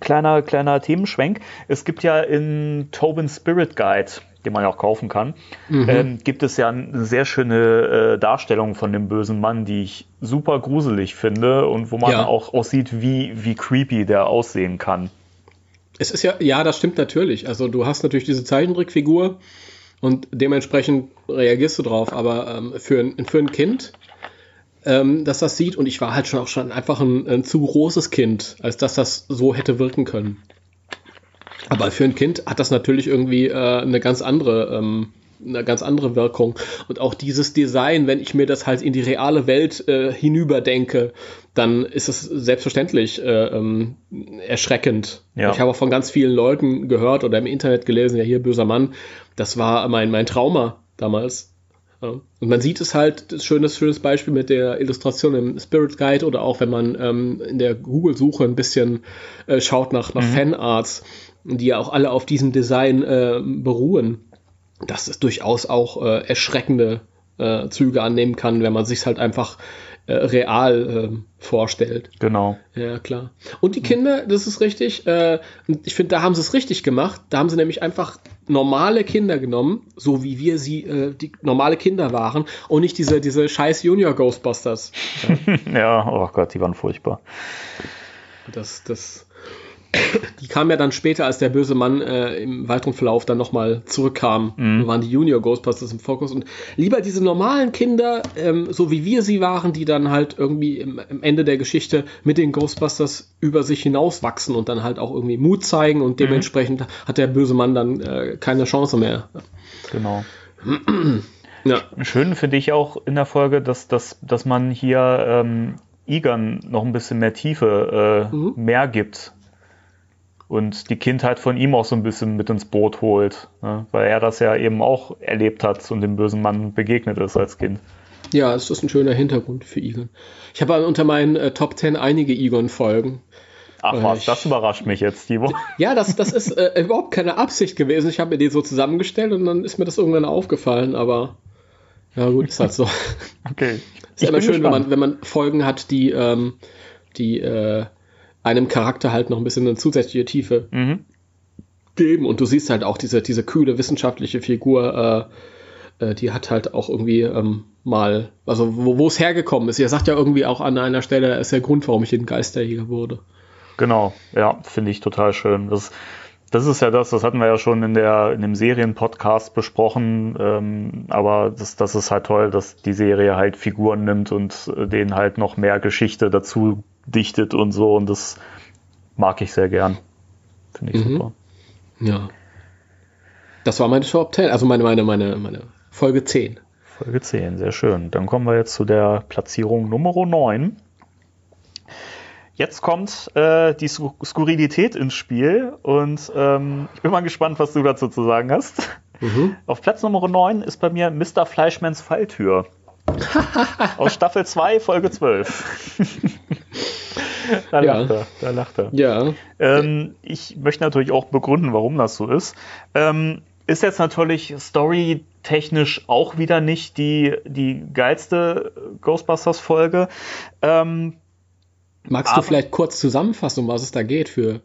kleiner, kleiner Themenschwenk, es gibt ja in Tobin Spirit Guide, den man ja auch kaufen kann, mhm. ähm, gibt es ja eine sehr schöne äh, Darstellung von dem bösen Mann, die ich super gruselig finde und wo man ja. auch, auch sieht, wie, wie creepy der aussehen kann. Es ist ja, ja, das stimmt natürlich. Also du hast natürlich diese Zeichentrickfigur und dementsprechend reagierst du drauf, aber ähm, für, ein, für ein Kind, ähm, dass das sieht, und ich war halt schon auch schon einfach ein, ein zu großes Kind, als dass das so hätte wirken können. Aber für ein Kind hat das natürlich irgendwie äh, eine ganz andere, ähm, eine ganz andere Wirkung. Und auch dieses Design, wenn ich mir das halt in die reale Welt äh, hinüberdenke, dann ist es selbstverständlich äh, ähm, erschreckend. Ja. Ich habe auch von ganz vielen Leuten gehört oder im Internet gelesen, ja hier böser Mann, das war mein, mein Trauma damals. Ja. Und man sieht es halt, das schönes, schönes Beispiel mit der Illustration im Spirit Guide oder auch wenn man ähm, in der Google-Suche ein bisschen äh, schaut nach, nach mhm. Fanarts die ja auch alle auf diesem Design äh, beruhen, dass es durchaus auch äh, erschreckende äh, Züge annehmen kann, wenn man sich halt einfach äh, real äh, vorstellt. Genau. Ja, klar. Und die Kinder, das ist richtig, äh, ich finde, da haben sie es richtig gemacht. Da haben sie nämlich einfach normale Kinder genommen, so wie wir sie, äh, die normale Kinder waren, und nicht diese, diese scheiß Junior Ghostbusters. Ja, ja oh Gott, die waren furchtbar. Das, das, die kam ja dann später, als der böse Mann äh, im weiteren Verlauf dann nochmal zurückkam. Mhm. Waren die Junior Ghostbusters im Fokus. Und lieber diese normalen Kinder, ähm, so wie wir sie waren, die dann halt irgendwie im, im, Ende der Geschichte mit den Ghostbusters über sich hinauswachsen und dann halt auch irgendwie Mut zeigen. Und mhm. dementsprechend mhm. hat der böse Mann dann äh, keine Chance mehr. Genau. ja. Schön finde ich auch in der Folge, dass, dass, dass man hier ähm, Egan noch ein bisschen mehr Tiefe äh, mhm. mehr gibt und die Kindheit von ihm auch so ein bisschen mit ins Boot holt, ne? weil er das ja eben auch erlebt hat und dem bösen Mann begegnet ist als Kind. Ja, es ist ein schöner Hintergrund für Egon. Ich habe unter meinen äh, Top 10 einige Egon-Folgen. Ach was, ich, das überrascht mich jetzt, Timo. Ja, das, das ist äh, überhaupt keine Absicht gewesen. Ich habe mir die so zusammengestellt und dann ist mir das irgendwann aufgefallen, aber ja gut, ist halt so. Okay. Ist ja immer schön, wenn man, wenn man Folgen hat, die, ähm, die äh, einem Charakter halt noch ein bisschen eine zusätzliche Tiefe mhm. geben. Und du siehst halt auch diese, diese kühle wissenschaftliche Figur äh, die hat halt auch irgendwie ähm, mal, also wo es hergekommen ist. Ihr sagt ja irgendwie auch an einer Stelle, da ist der Grund, warum ich ein Geisterjäger wurde. Genau, ja, finde ich total schön. Das, das ist ja das, das hatten wir ja schon in, der, in dem Serienpodcast besprochen, ähm, aber das, das ist halt toll, dass die Serie halt Figuren nimmt und äh, denen halt noch mehr Geschichte dazu dichtet und so und das mag ich sehr gern. Finde ich mhm. super. Ja. Das war meine Top 10, also meine, meine, meine, meine Folge 10. Folge 10, sehr schön. Dann kommen wir jetzt zu der Platzierung Nummer 9. Jetzt kommt äh, die Skurrilität ins Spiel und ähm, ich bin mal gespannt, was du dazu zu sagen hast. Mhm. Auf Platz Nummer 9 ist bei mir Mr. Fleischmans Falltür. Aus Staffel 2, Folge 12. da ja. lacht er, da lacht er. Ja. Ähm, ich möchte natürlich auch begründen, warum das so ist. Ähm, ist jetzt natürlich storytechnisch auch wieder nicht die, die geilste Ghostbusters-Folge. Ähm, Magst du vielleicht kurz zusammenfassen, um was es da geht für.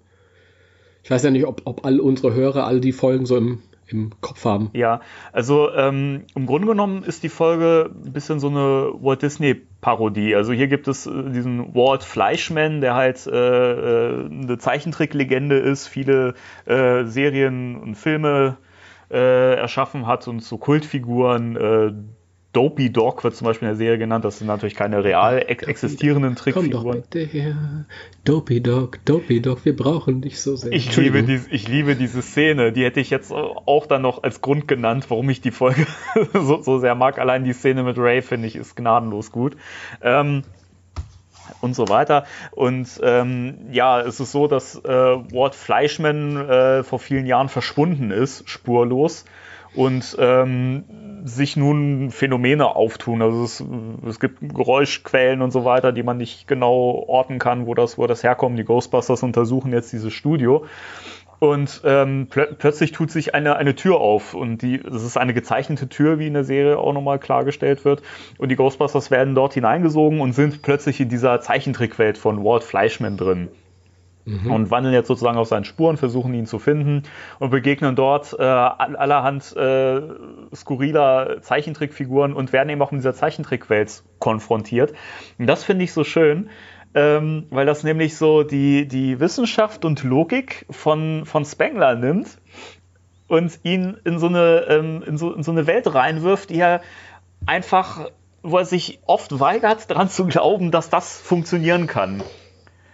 Ich weiß ja nicht, ob, ob all unsere Hörer all die Folgen so im, im Kopf haben. Ja, also ähm, im Grunde genommen ist die Folge ein bisschen so eine Walt Disney-Parodie. Also hier gibt es äh, diesen Walt Fleischman, der halt äh, äh, eine Zeichentricklegende ist, viele äh, Serien und Filme äh, erschaffen hat und so Kultfiguren. Dopey Dog wird zum Beispiel in der Serie genannt. Das sind natürlich keine real ex existierenden Trickfiguren. Komm doch bitte her. Dopey Dog, Dopey Dog, wir brauchen dich so sehr. Ich liebe, die, ich liebe diese Szene. Die hätte ich jetzt auch dann noch als Grund genannt, warum ich die Folge so, so, sehr mag. Allein die Szene mit Ray finde ich ist gnadenlos gut. Ähm, und so weiter. Und ähm, ja, es ist so, dass äh, Walt Fleischman äh, vor vielen Jahren verschwunden ist, spurlos und ähm, sich nun Phänomene auftun. Also es, es gibt Geräuschquellen und so weiter, die man nicht genau orten kann, wo das, wo das herkommt. Die Ghostbusters untersuchen jetzt dieses Studio. Und ähm, pl plötzlich tut sich eine, eine Tür auf und die, das ist eine gezeichnete Tür, wie in der Serie auch nochmal klargestellt wird. Und die Ghostbusters werden dort hineingesogen und sind plötzlich in dieser Zeichentrickwelt von Walt Fleischman drin mhm. und wandeln jetzt sozusagen auf seinen Spuren, versuchen ihn zu finden und begegnen dort äh, allerhand äh, skurriler Zeichentrickfiguren und werden eben auch mit dieser Zeichentrickwelt konfrontiert. Und das finde ich so schön. Ähm, weil das nämlich so die, die Wissenschaft und Logik von, von Spengler nimmt und ihn in so, eine, ähm, in, so, in so eine Welt reinwirft, die er einfach, wo er sich oft weigert, daran zu glauben, dass das funktionieren kann.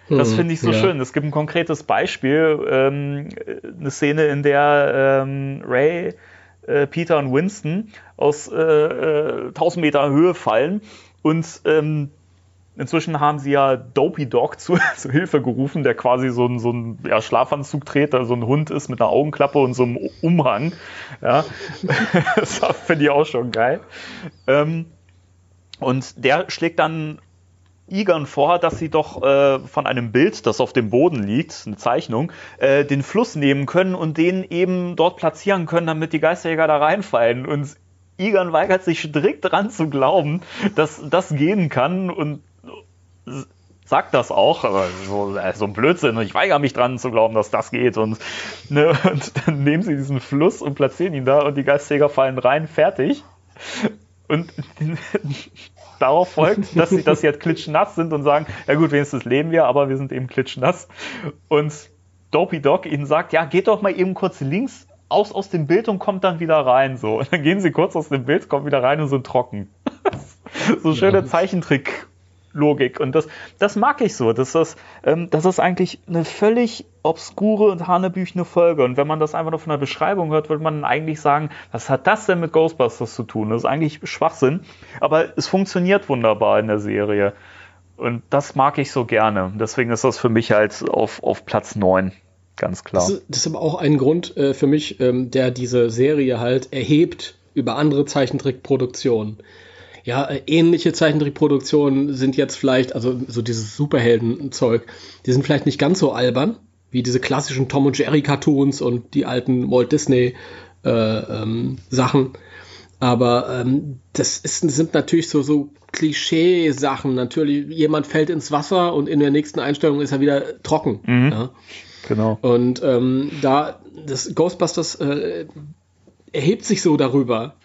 Das hm, finde ich so ja. schön. Es gibt ein konkretes Beispiel, ähm, eine Szene, in der ähm, Ray, äh, Peter und Winston aus äh, äh, 1000 Meter Höhe fallen und ähm, Inzwischen haben sie ja Dopey Dog zu, zu Hilfe gerufen, der quasi so ein, so ein ja, Schlafanzug trägt, so ein Hund ist mit einer Augenklappe und so einem Umhang. Ja. das finde ich auch schon geil. Ähm, und der schlägt dann Igern vor, dass sie doch äh, von einem Bild, das auf dem Boden liegt, eine Zeichnung, äh, den Fluss nehmen können und den eben dort platzieren können, damit die Geisterjäger da reinfallen. Und Igern weigert sich strikt dran zu glauben, dass das gehen kann und sagt das auch, aber so, äh, so ein Blödsinn und ich weigere mich dran zu glauben, dass das geht und, ne, und dann nehmen sie diesen Fluss und platzieren ihn da und die Geisterjäger fallen rein, fertig. Und darauf folgt, dass sie, dass sie halt klitschnass sind und sagen, ja gut, wenigstens leben wir, aber wir sind eben klitschnass. Und Dopey Dog ihnen sagt, ja, geht doch mal eben kurz links aus, aus dem Bild und kommt dann wieder rein. So. Und dann gehen sie kurz aus dem Bild, kommen wieder rein und sind trocken. so schöne ja. Zeichentrick Logik. Und das, das mag ich so. Das ist, ähm, das ist eigentlich eine völlig obskure und hanebüchene Folge. Und wenn man das einfach nur von der Beschreibung hört, würde man eigentlich sagen, was hat das denn mit Ghostbusters zu tun? Das ist eigentlich Schwachsinn. Aber es funktioniert wunderbar in der Serie. Und das mag ich so gerne. Deswegen ist das für mich halt auf, auf Platz 9. Ganz klar. Das ist, das ist aber auch ein Grund äh, für mich, ähm, der diese Serie halt erhebt über andere Zeichentrickproduktionen ja, äh, ähnliche Zeichentrickproduktionen sind jetzt vielleicht, also so dieses Superhelden-Zeug, die sind vielleicht nicht ganz so albern, wie diese klassischen Tom und Jerry Cartoons und die alten Walt Disney äh, ähm, Sachen. Aber ähm, das ist, sind natürlich so, so Klischee-Sachen. Natürlich, jemand fällt ins Wasser und in der nächsten Einstellung ist er wieder trocken. Mhm. Ja? Genau. Und ähm, da das Ghostbusters äh, erhebt sich so darüber,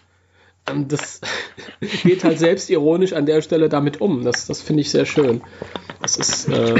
das geht halt selbst ironisch an der Stelle damit um. Das, das finde ich sehr schön. Das ist. Äh,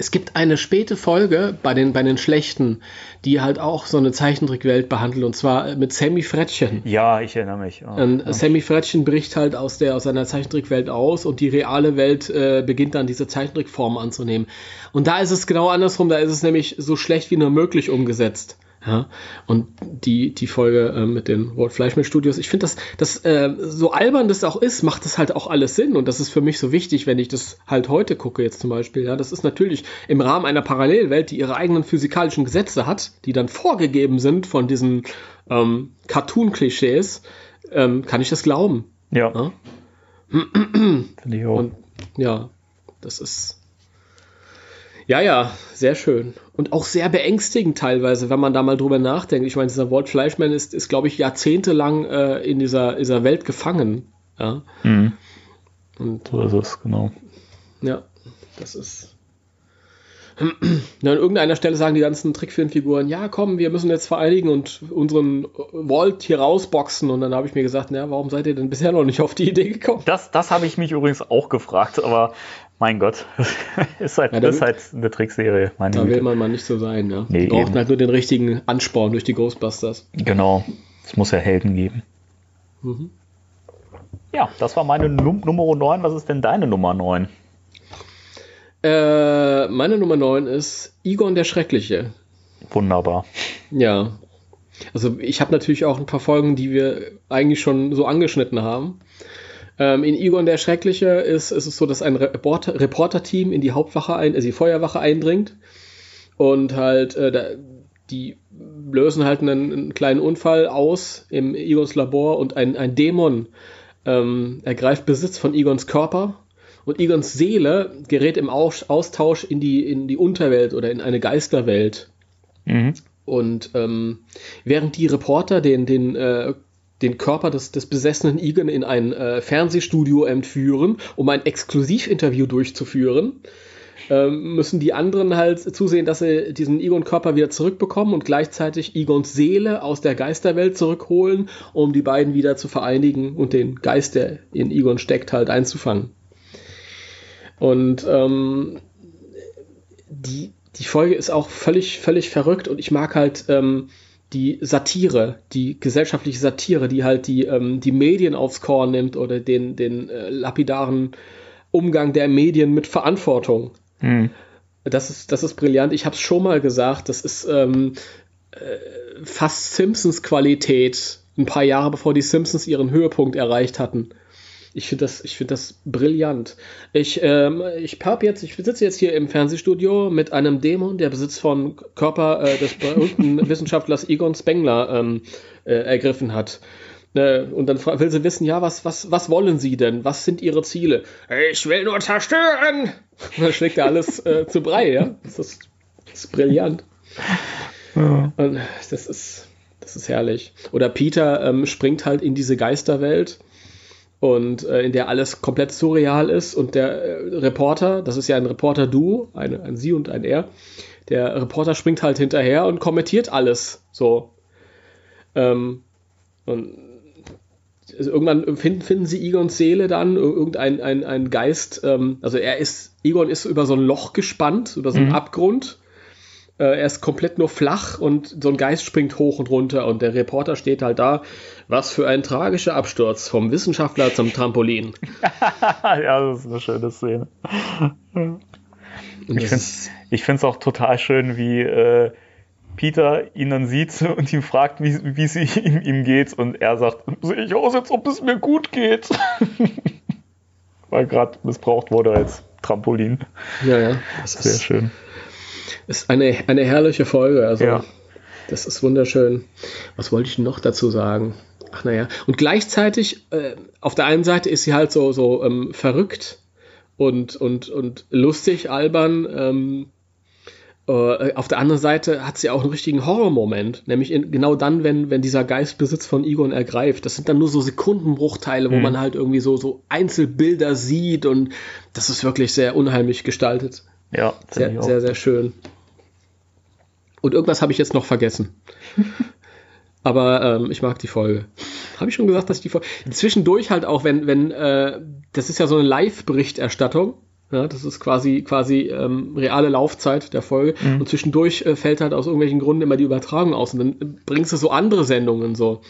es gibt eine späte Folge bei den, bei den Schlechten, die halt auch so eine Zeichentrickwelt behandelt und zwar mit Sammy Frettchen. Ja, ich erinnere mich. Oh, und ja. Sammy Frettchen bricht halt aus, der, aus seiner Zeichentrickwelt aus und die reale Welt äh, beginnt dann diese Zeichentrickform anzunehmen. Und da ist es genau andersrum, da ist es nämlich so schlecht wie nur möglich umgesetzt. Ja, und die, die Folge äh, mit den Walt Fleischmann Studios, ich finde das, das äh, so albern das auch ist, macht das halt auch alles Sinn und das ist für mich so wichtig, wenn ich das halt heute gucke jetzt zum Beispiel. Ja, das ist natürlich im Rahmen einer Parallelwelt, die ihre eigenen physikalischen Gesetze hat, die dann vorgegeben sind von diesen ähm, Cartoon-Klischees, ähm, kann ich das glauben. Ja. Ja? Finde ich auch. Und ja, das ist ja, ja, sehr schön. Und auch sehr beängstigend teilweise, wenn man da mal drüber nachdenkt. Ich meine, dieser Walt Fleischmann ist, ist glaube ich, jahrzehntelang äh, in dieser, dieser Welt gefangen. Ja. Mhm. Und So ist es, genau. ja, das ist. Ja, an irgendeiner Stelle sagen die ganzen Trickfilmfiguren, ja komm, wir müssen jetzt vereinigen und unseren Walt hier rausboxen. Und dann habe ich mir gesagt, na, warum seid ihr denn bisher noch nicht auf die Idee gekommen? Das, das habe ich mich übrigens auch gefragt, aber mein Gott, ist halt, Ja, da ist halt eine Trickserie. Meine Da will Güte. man mal nicht so sein, ja. Nee, die brauchten eben. halt nur den richtigen Ansporn durch die Ghostbusters. Genau. Es muss ja Helden geben. Mhm. Ja, das war meine Num Nummer 9. Was ist denn deine Nummer 9? Äh, meine Nummer 9 ist Egon der Schreckliche. Wunderbar. Ja. Also ich habe natürlich auch ein paar Folgen, die wir eigentlich schon so angeschnitten haben. Ähm, in Egon der Schreckliche ist, ist es so, dass ein Reporter- Reporter-Team in die Hauptwache, ein, also die Feuerwache eindringt und halt äh, da, die lösen halt einen, einen kleinen Unfall aus im Egons Labor und ein, ein Dämon ähm, ergreift Besitz von Egons Körper und Egons Seele gerät im Aus Austausch in die, in die Unterwelt oder in eine Geisterwelt. Mhm. Und ähm, während die Reporter den, den, äh, den Körper des, des besessenen Egon in ein äh, Fernsehstudio entführen, um ein Exklusivinterview durchzuführen, ähm, müssen die anderen halt zusehen, dass sie diesen Egon-Körper wieder zurückbekommen und gleichzeitig Egons Seele aus der Geisterwelt zurückholen, um die beiden wieder zu vereinigen und den Geist, der in Egon steckt, halt einzufangen. Und ähm, die, die Folge ist auch völlig, völlig verrückt und ich mag halt ähm, die Satire, die gesellschaftliche Satire, die halt die, ähm, die Medien aufs Korn nimmt oder den, den äh, lapidaren Umgang der Medien mit Verantwortung. Mhm. Das ist, das ist brillant. Ich habe es schon mal gesagt, das ist ähm, äh, fast Simpsons-Qualität, ein paar Jahre bevor die Simpsons ihren Höhepunkt erreicht hatten. Ich finde das, ich finde das brillant. Ich, ähm, ich hab jetzt, ich sitze jetzt hier im Fernsehstudio mit einem Dämon, der Besitz von Körper äh, des berühmten Wissenschaftlers Egon Spengler ähm, äh, ergriffen hat. Äh, und dann will sie wissen, ja, was, was, was wollen Sie denn? Was sind Ihre Ziele? Ich will nur zerstören! Und dann schlägt er alles äh, zu Brei, ja. Das ist, das ist brillant. Ja. Und das ist, das ist herrlich. Oder Peter ähm, springt halt in diese Geisterwelt und äh, in der alles komplett surreal ist und der äh, Reporter, das ist ja ein Reporter-Duo, eine, ein Sie und ein Er, der Reporter springt halt hinterher und kommentiert alles so. Ähm, und also irgendwann finden, finden sie Egons Seele dann, ir- irgendein ein, ein Geist, ähm, also er ist, Egon ist über so ein Loch gespannt, über so einen Mhm. Abgrund. Äh, er ist komplett nur flach und so ein Geist springt hoch und runter und der Reporter steht halt da. Was für ein tragischer Absturz vom Wissenschaftler zum Trampolin. ja, das ist eine schöne Szene. Ich finde find's auch total schön, wie äh, Peter ihn dann sieht und ihn fragt, wie, es ihm, ihm geht. Und er sagt, sehe ich aus, als ob es mir gut geht. Weil gerade missbraucht wurde als Trampolin. ja, ja. Das Sehr schön. Ist eine, eine herrliche Folge. Also, Ja. das ist wunderschön. Was wollte ich noch dazu sagen? Ach naja. Und gleichzeitig, äh, auf der einen Seite ist sie halt so, so ähm, verrückt und, und, und lustig, albern. Ähm, äh, auf der anderen Seite hat sie auch einen richtigen Horrormoment, nämlich in, genau dann, wenn, wenn dieser Geist Besitz von Egon ergreift. Das sind dann nur so Sekundenbruchteile, wo Mhm. man halt irgendwie so, so Einzelbilder sieht und das ist wirklich sehr unheimlich gestaltet. Ja, Sehr, sehr, sehr schön. Und irgendwas habe ich jetzt noch vergessen. Aber ähm, ich mag die Folge. Habe ich schon gesagt, dass ich die Folge. Zwischendurch halt auch, wenn, wenn, äh, das ist ja so eine Live-Berichterstattung. Ja, das ist quasi, quasi ähm, reale Laufzeit der Folge. Mhm. Und zwischendurch äh, fällt halt aus irgendwelchen Gründen immer die Übertragung aus. Und dann bringst du so andere Sendungen so.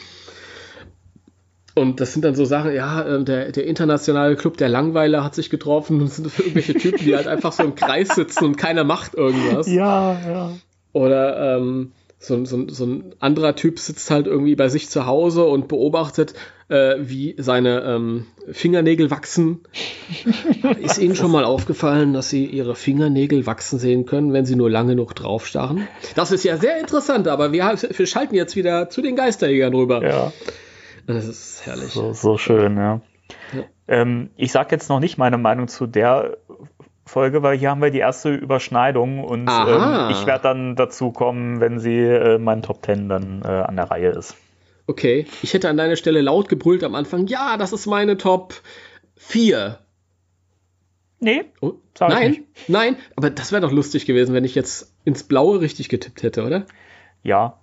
Und das sind dann so Sachen, ja, äh, der, der internationale Club der Langweiler hat sich getroffen und sind irgendwelche Typen, die halt einfach so im Kreis sitzen und keiner macht irgendwas. Ja, ja. Oder ähm, so, so, so ein anderer Typ sitzt halt irgendwie bei sich zu Hause und beobachtet, äh, wie seine ähm, Fingernägel wachsen. Ist Ihnen schon mal aufgefallen, dass Sie Ihre Fingernägel wachsen sehen können, wenn Sie nur lange genug draufstarren? Das ist ja sehr interessant, aber wir, wir schalten jetzt wieder zu den Geisterjägern rüber. Ja. Das ist herrlich. So, so schön, ja. ja. Ähm, ich sage jetzt noch nicht meine Meinung zu der Folge, weil hier haben wir die erste Überschneidung und ähm, ich werde dann dazu kommen, wenn sie äh, meinen Top Ten dann äh, an der Reihe ist. Okay, ich hätte an deiner Stelle laut gebrüllt am Anfang, ja, das ist meine Top 4. Nee. Oh, nein, nein, aber das wäre doch lustig gewesen, wenn ich jetzt ins Blaue richtig getippt hätte, oder? Ja,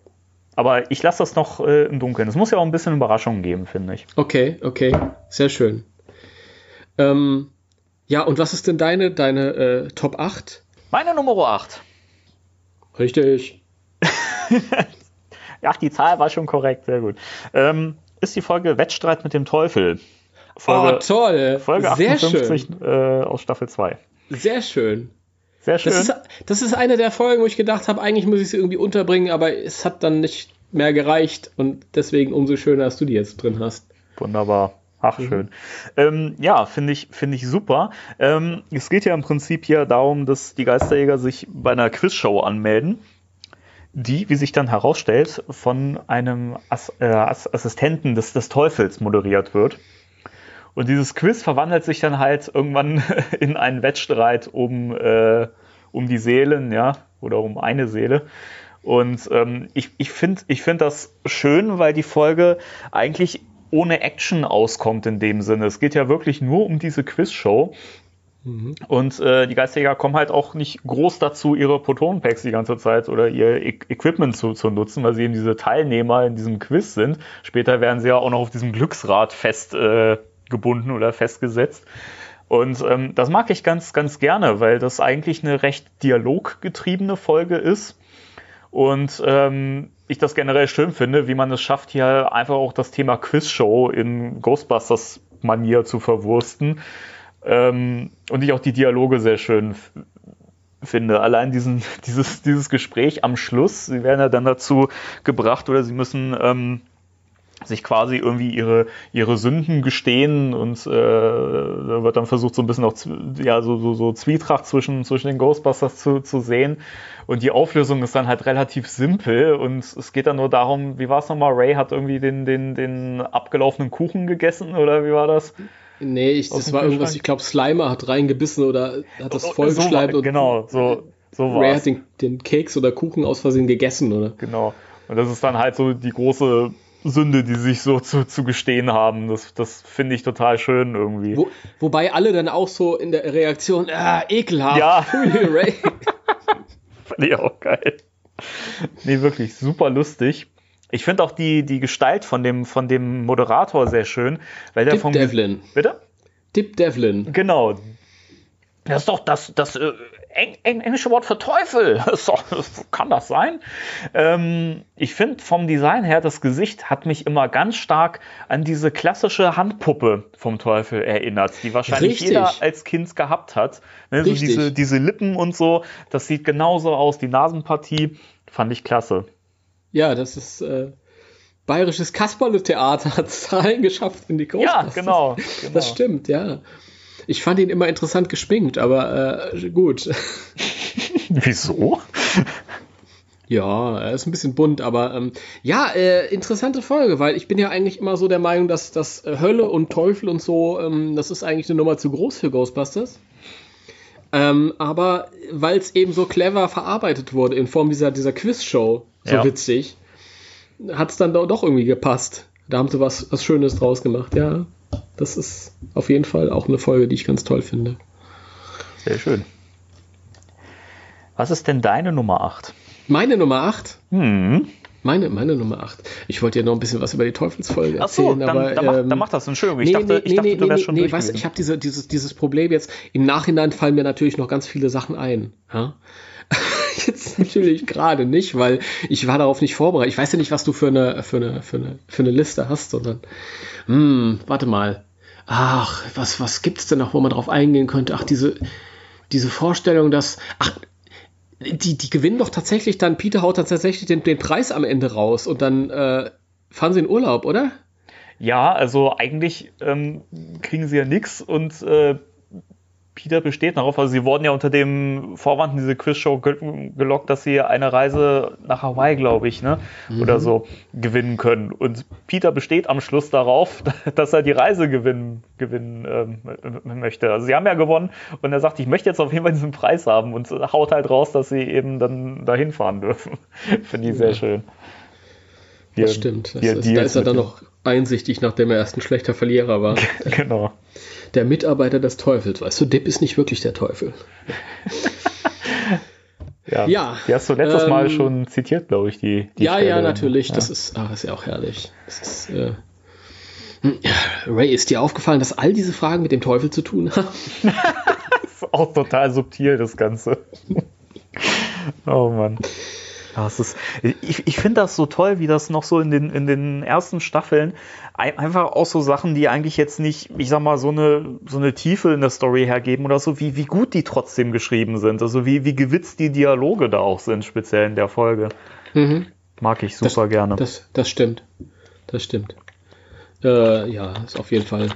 aber ich lasse das noch äh, im Dunkeln. Es muss ja auch ein bisschen Überraschungen geben, finde ich. Okay, okay. Sehr schön. Ähm, ja, und was ist denn deine, deine äh, Top 8? Meine Nummer 8. Richtig. Ach, die Zahl war schon korrekt, sehr gut. Ähm, ist die Folge Wettstreit mit dem Teufel. Folge, oh, toll. Folge 58 äh, aus Staffel 2. Sehr schön. Sehr schön. Das ist, das ist eine der Folgen, wo ich gedacht habe, eigentlich muss ich sie irgendwie unterbringen, aber es hat dann nicht mehr gereicht und deswegen umso schöner, dass du die jetzt drin hast. Wunderbar. Ach, mhm. schön. Ähm, ja, finde ich, finde ich super. Ähm, es geht ja im Prinzip hier darum, dass die Geisterjäger sich bei einer Quizshow anmelden, die, wie sich dann herausstellt, von einem As äh, Assistenten des, des Teufels moderiert wird. Und dieses Quiz verwandelt sich dann halt irgendwann in einen Wettstreit um, äh, um die Seelen, ja, oder um eine Seele. Und ähm, ich, ich finde ich find das schön, weil die Folge eigentlich ohne Action auskommt in dem Sinne. Es geht ja wirklich nur um diese Quizshow. Mhm. Und äh, die Geisterjäger kommen halt auch nicht groß dazu, ihre Protonpacks die ganze Zeit oder ihr e Equipment zu, zu nutzen, weil sie eben diese Teilnehmer in diesem Quiz sind. Später werden sie ja auch noch auf diesem Glücksrad fest äh, gebunden oder festgesetzt. Und ähm, das mag ich ganz, ganz gerne, weil das eigentlich eine recht dialoggetriebene Folge ist. Und ähm, ich das generell schön finde, wie man es schafft, hier einfach auch das Thema Quizshow in Ghostbusters-Manier zu verwursten. Ähm, und ich auch die Dialoge sehr schön finde. Allein diesen, dieses, dieses Gespräch am Schluss, sie werden ja dann dazu gebracht oder sie müssen ähm, sich quasi irgendwie ihre, ihre Sünden gestehen und äh, da wird dann versucht, so ein bisschen auch ja, so, so, so Zwietracht zwischen, zwischen den Ghostbusters zu, zu sehen. Und die Auflösung ist dann halt relativ simpel und es geht dann nur darum, wie war es nochmal? Ray hat irgendwie den, den, den abgelaufenen Kuchen gegessen oder wie war das? Nee, ich, das war irgendwas, ich glaube, Slimer hat reingebissen oder hat das vollgeschleimt. So, genau, so, so Ray hat den, den Keks oder Kuchen aus Versehen gegessen, oder? Genau. Und das ist dann halt so die große Sünde, die sich so zu, zu gestehen haben. Das, das finde ich total schön irgendwie. Wo, wobei alle dann auch so in der Reaktion, ah, ekelhaft. Ja. Finde ich auch geil. Nee, wirklich super lustig. Ich finde auch die, die Gestalt von dem, von dem Moderator sehr schön, weil der Dip vom. Devlin. Bitte? Dip Devlin. Genau. Das ist doch das, das äh, Eng, Eng, englische Wort für Teufel. So, kann das sein? Ähm, ich finde vom Design her, das Gesicht hat mich immer ganz stark an diese klassische Handpuppe vom Teufel erinnert, die wahrscheinlich Richtig. jeder als Kind gehabt hat. Ne, so diese, diese Lippen und so, das sieht genauso aus. Die Nasenpartie fand ich klasse. Ja, das ist. Äh bayerisches Kasperle-Theater hat es geschafft in die Ghostbusters. Ja, genau, genau. Das stimmt, ja. Ich fand ihn immer interessant geschminkt, aber äh, gut. Wieso? Ja, er ist ein bisschen bunt, aber ähm, ja, äh, interessante Folge, weil ich bin ja eigentlich immer so der Meinung, dass das äh, Hölle und Teufel und so, ähm, das ist eigentlich eine Nummer zu groß für Ghostbusters. Ähm, aber weil es eben so clever verarbeitet wurde in Form dieser, dieser Quiz-Show, so ja. witzig, hat es dann doch irgendwie gepasst. Da haben sie was, was Schönes draus gemacht, ja das ist auf jeden Fall auch eine Folge, die ich ganz toll finde. Sehr schön. Was ist denn deine Nummer 8? Meine Nummer 8? Hm. Meine, meine Nummer 8. Ich wollte dir noch ein bisschen was über die Teufelsfolge erzählen. Ach so, dann, aber, dann, mach, ähm, dann mach das. Entschuldigung, ich nee, dachte, nee, ich dachte nee, du wärst schon nee, weißt, Ich habe diese, dieses, dieses Problem jetzt. Im Nachhinein fallen mir natürlich noch ganz viele Sachen ein. Ja? Jetzt natürlich gerade nicht, weil ich war darauf nicht vorbereitet. Ich weiß ja nicht, was du für eine, für eine, für eine, für eine Liste hast, sondern, hm, warte mal. Ach, was, was gibt's denn noch, wo man drauf eingehen könnte? Ach, diese, diese Vorstellung, dass, ach, die, die gewinnen doch tatsächlich dann, Peter haut dann tatsächlich den, den Preis am Ende raus und dann äh, fahren sie in Urlaub, oder? Ja, also eigentlich ähm, kriegen sie ja nichts und äh, Peter besteht darauf, also sie wurden ja unter dem Vorwand in diese Quizshow gelockt, dass sie eine Reise nach Hawaii, glaube ich, ne, mhm. oder so gewinnen können. Und Peter besteht am Schluss darauf, dass er die Reise gewinnen, gewinnen ähm, möchte. Also sie haben ja gewonnen und er sagt, ich möchte jetzt auf jeden Fall diesen Preis haben und haut halt raus, dass sie eben dann dahin fahren dürfen. Finde ich sehr ja. schön. Hier, das stimmt. Das ist, da ist er dann noch einsichtig, nachdem er erst ein schlechter Verlierer war. genau der Mitarbeiter des Teufels. Weißt du, Depp ist nicht wirklich der Teufel. ja, ja. Die hast du letztes ähm, Mal schon zitiert, glaube ich, die, die Ja, Stelle. ja, natürlich. Ja. Das ist, ach, ist ja auch herrlich. Das ist, äh, Ray, ist dir aufgefallen, dass all diese Fragen mit dem Teufel zu tun haben? das ist auch total subtil, das Ganze. oh Mann. Ja, es ist, ich ich finde das so toll, wie das noch so in den, in den ersten Staffeln einfach auch so Sachen, die eigentlich jetzt nicht, ich sag mal, so eine, so eine Tiefe in der Story hergeben oder so, wie, wie gut die trotzdem geschrieben sind. Also wie, wie gewitzt die Dialoge da auch sind, speziell in der Folge. Mhm. Mag ich super das, gerne. Das, das stimmt. Das stimmt. Äh, ja, ist auf jeden Fall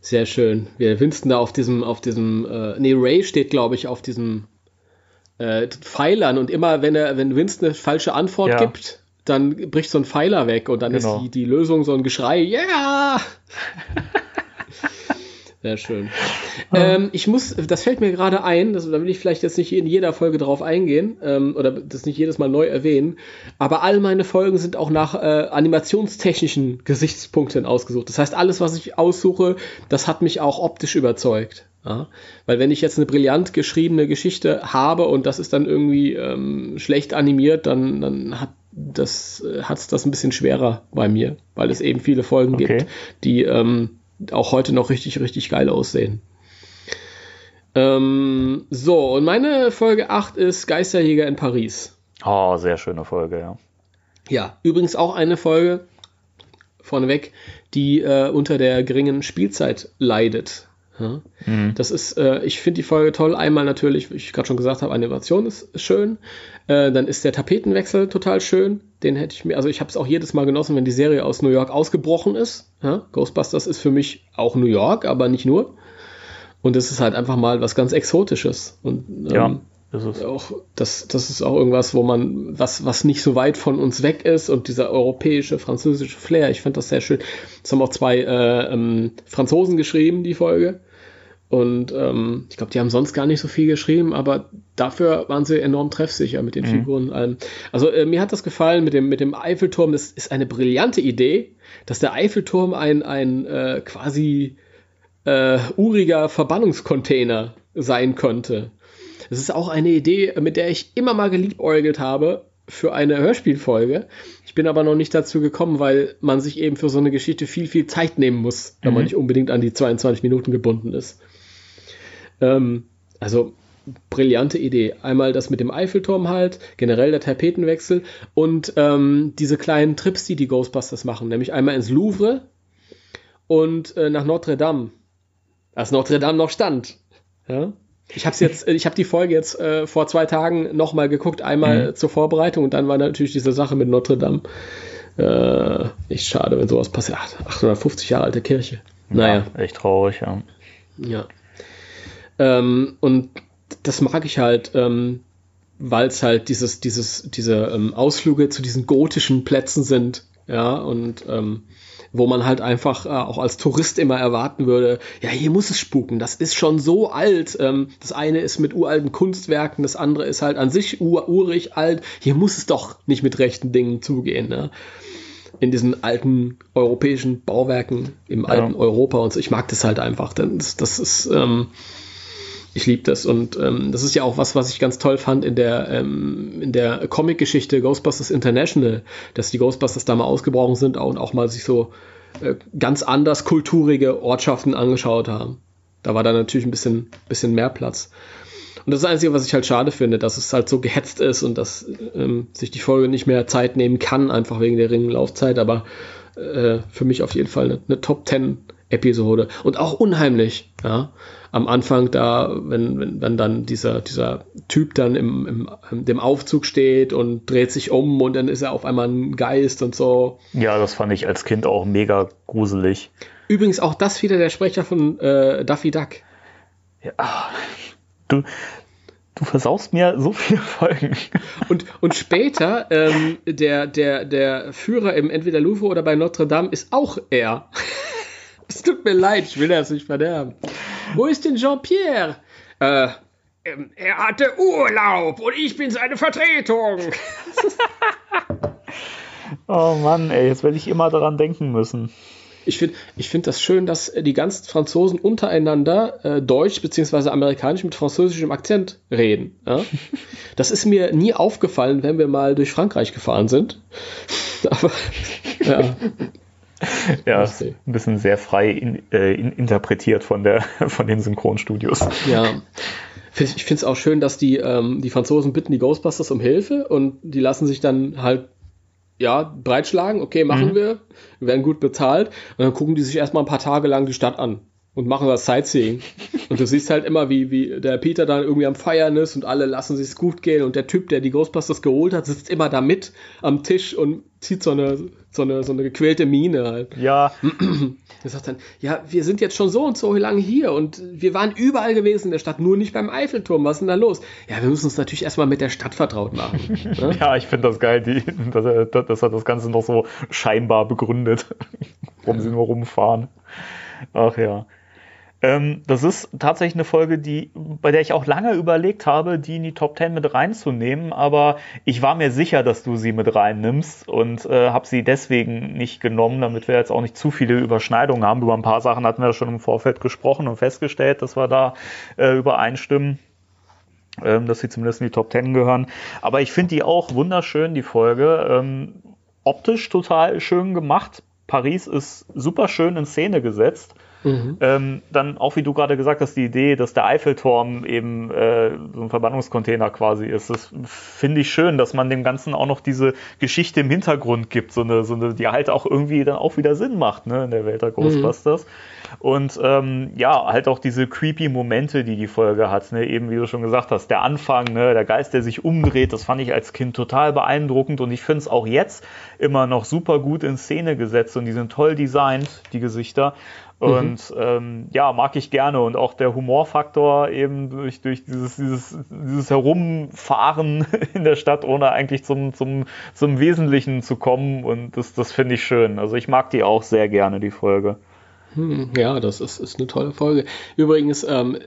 sehr schön. Wir Winston da auf diesem, auf diesem, äh, nee, Ray steht, glaube ich, auf diesem äh, Pfeilern und immer, wenn er, wenn Winston eine falsche Antwort ja. gibt, dann bricht so ein Pfeiler weg und dann genau. ist die, die Lösung so ein Geschrei, yeah! Sehr schön. Ähm, ich muss, das fällt mir gerade ein, das, da will ich vielleicht jetzt nicht in jeder Folge drauf eingehen ähm, oder das nicht jedes Mal neu erwähnen, aber all meine Folgen sind auch nach äh, animationstechnischen Gesichtspunkten ausgesucht. Das heißt, alles, was ich aussuche, das hat mich auch optisch überzeugt. Ja? Weil wenn ich jetzt eine brillant geschriebene Geschichte habe und das ist dann irgendwie ähm, schlecht animiert, dann, dann hat das äh, hat das ein bisschen schwerer bei mir, weil es eben viele Folgen okay. gibt, die ähm, auch heute noch richtig, richtig geil aussehen. Ähm, so, und meine Folge 8 ist Geisterjäger in Paris. Oh, sehr schöne Folge, ja. Ja, übrigens auch eine Folge vorneweg, die äh, unter der geringen Spielzeit leidet. Ja. Mhm. Das ist, äh, ich finde die Folge toll. Einmal natürlich, wie ich gerade schon gesagt habe, Animation ist, schön. Äh, dann ist der Tapetenwechsel total schön. Den hätte ich mir, also ich habe es auch jedes Mal genossen, wenn die Serie aus New York ausgebrochen ist. Ja. Ghostbusters ist für mich auch New York, aber nicht nur. Und es ist halt einfach mal was ganz Exotisches. Und ähm, ja. Das ist auch, das, das ist auch irgendwas, wo man, was, was nicht so weit von uns weg ist und dieser europäische, französische Flair, ich finde das sehr schön. Es haben auch zwei äh, ähm, Franzosen geschrieben, die Folge. Und ähm, ich glaube, die haben sonst gar nicht so viel geschrieben, aber dafür waren sie enorm treffsicher mit den mhm. Figuren und allem. Also äh, mir hat das gefallen mit dem, mit dem Eiffelturm. Das ist eine brillante Idee, dass der Eiffelturm ein, ein äh, quasi äh, uriger Verbannungscontainer sein könnte. Das ist auch eine Idee, mit der ich immer mal geliebäugelt habe für eine Hörspielfolge. Ich bin aber noch nicht dazu gekommen, weil man sich eben für so eine Geschichte viel, viel Zeit nehmen muss, wenn mhm. man nicht unbedingt an die 22 Minuten gebunden ist. Ähm, also brillante Idee. Einmal das mit dem Eiffelturm halt, generell der Tapetenwechsel und ähm, diese kleinen Trips, die die Ghostbusters machen, nämlich einmal ins Louvre und äh, nach Notre Dame, als Notre Dame noch stand. Ja? Ich habe jetzt, ich habe die Folge jetzt äh, vor zwei Tagen nochmal geguckt, einmal mhm. zur Vorbereitung und dann war natürlich diese Sache mit Notre Dame. Äh, echt schade, wenn sowas passiert. 850 Jahre alte Kirche. Naja. Ja, echt traurig, ja. Ja. Ähm, und das mag ich halt, ähm, weil es halt dieses, dieses, diese ähm, Ausflüge zu diesen gotischen Plätzen sind, ja, und ähm, wo man halt einfach äh, auch als Tourist immer erwarten würde, ja, hier muss es spuken, das ist schon so alt. Ähm, das eine ist mit uralten Kunstwerken, das andere ist halt an sich ur urig alt. Hier muss es doch nicht mit rechten Dingen zugehen. Ne? In diesen alten europäischen Bauwerken im alten ja. Europa und so. Ich mag das halt einfach. Das, das ist, ähm, ich liebe das und ähm, das ist ja auch was, was ich ganz toll fand in der, ähm, der Comic-Geschichte Ghostbusters International, dass die Ghostbusters da mal ausgebrochen sind und auch mal sich so äh, ganz anders kulturige Ortschaften angeschaut haben. Da war da natürlich ein bisschen, bisschen mehr Platz. Und das ist das Einzige, was ich halt schade finde, dass es halt so gehetzt ist und dass ähm, sich die Folge nicht mehr Zeit nehmen kann, einfach wegen der geringen Laufzeit. Aber äh, für mich auf jeden Fall eine, eine Top 10 Episode. Und auch unheimlich, ja. Am Anfang da, wenn, wenn, wenn dann dieser, dieser Typ dann im, im, dem Aufzug steht und dreht sich um und dann ist er auf einmal ein Geist und so. Ja, das fand ich als Kind auch mega gruselig. Übrigens auch das wieder der Sprecher von äh, Duffy Duck. Ja, du, du versaust mir so viele Folgen. Und, und später, ähm, der, der, der Führer im entweder Louvre oder bei Notre Dame ist auch er. Es tut mir leid, ich will das nicht verderben. Wo ist denn Jean-Pierre? Äh, ähm, er hatte Urlaub und ich bin seine Vertretung. oh Mann, ey, jetzt werde ich immer daran denken müssen. Ich finde ich find das schön, dass die ganzen Franzosen untereinander äh, Deutsch bzw. Amerikanisch mit französischem Akzent reden. Ja? Das ist mir nie aufgefallen, wenn wir mal durch Frankreich gefahren sind. Aber ja, ja, ein bisschen sehr frei in, äh, in, interpretiert von, der, von den Synchronstudios. Ja. Ich finde es auch schön, dass die, ähm, die Franzosen bitten die Ghostbusters um Hilfe und die lassen sich dann halt ja, breitschlagen, okay, machen mhm. wir, wir werden gut bezahlt und dann gucken die sich erstmal ein paar Tage lang die Stadt an und machen das Sightseeing. Und du siehst halt immer, wie, wie der Peter dann irgendwie am Feiern ist und alle lassen sich gut gehen und der Typ, der die Ghostbusters geholt hat, sitzt immer da mit am Tisch und zieht so eine, so eine, so eine gequälte Miene halt. Ja. Er sagt dann, ja, wir sind jetzt schon so und so lange hier und wir waren überall gewesen in der Stadt, nur nicht beim Eiffelturm. Was ist denn da los? Ja, wir müssen uns natürlich erstmal mit der Stadt vertraut machen. Ne? ja, ich finde das geil, die, dass, er, dass er das Ganze noch so scheinbar begründet, warum sie nur rumfahren. Ach ja. Ähm, das ist tatsächlich eine Folge, die, bei der ich auch lange überlegt habe, die in die Top 10 mit reinzunehmen, aber ich war mir sicher, dass du sie mit reinnimmst und äh, habe sie deswegen nicht genommen, damit wir jetzt auch nicht zu viele Überschneidungen haben. Über ein paar Sachen hatten wir schon im Vorfeld gesprochen und festgestellt, dass wir da äh, übereinstimmen ähm, dass sie zumindest in die Top 10 gehören. Aber ich finde die auch wunderschön, die Folge. Ähm, optisch total schön gemacht. Paris ist super schön in Szene gesetzt. Mhm. Ähm, dann auch wie du gerade gesagt hast, die Idee, dass der Eiffelturm eben äh, so ein Verbannungscontainer quasi ist. Das finde ich schön, dass man dem Ganzen auch noch diese Geschichte im Hintergrund gibt, so eine, so eine, die halt auch irgendwie dann auch wieder Sinn macht, ne, in der Welt der mhm. Ghostbusters. Mhm. Und ähm, ja, halt auch diese creepy Momente, die die Folge hat, ne? eben wie du schon gesagt hast, der Anfang, ne? der Geist, der sich umdreht, das fand ich als Kind total beeindruckend und ich finde es auch jetzt immer noch super gut in Szene gesetzt und die sind toll designt, die Gesichter. Und mhm. ähm, ja, mag ich gerne. Und auch der Humorfaktor eben durch, durch dieses, dieses, dieses Herumfahren in der Stadt, ohne eigentlich zum, zum, zum Wesentlichen zu kommen. Und das, das finde ich schön. Also ich mag die auch sehr gerne, die Folge. Hm, ja, das ist, ist eine tolle Folge. Übrigens, ähm,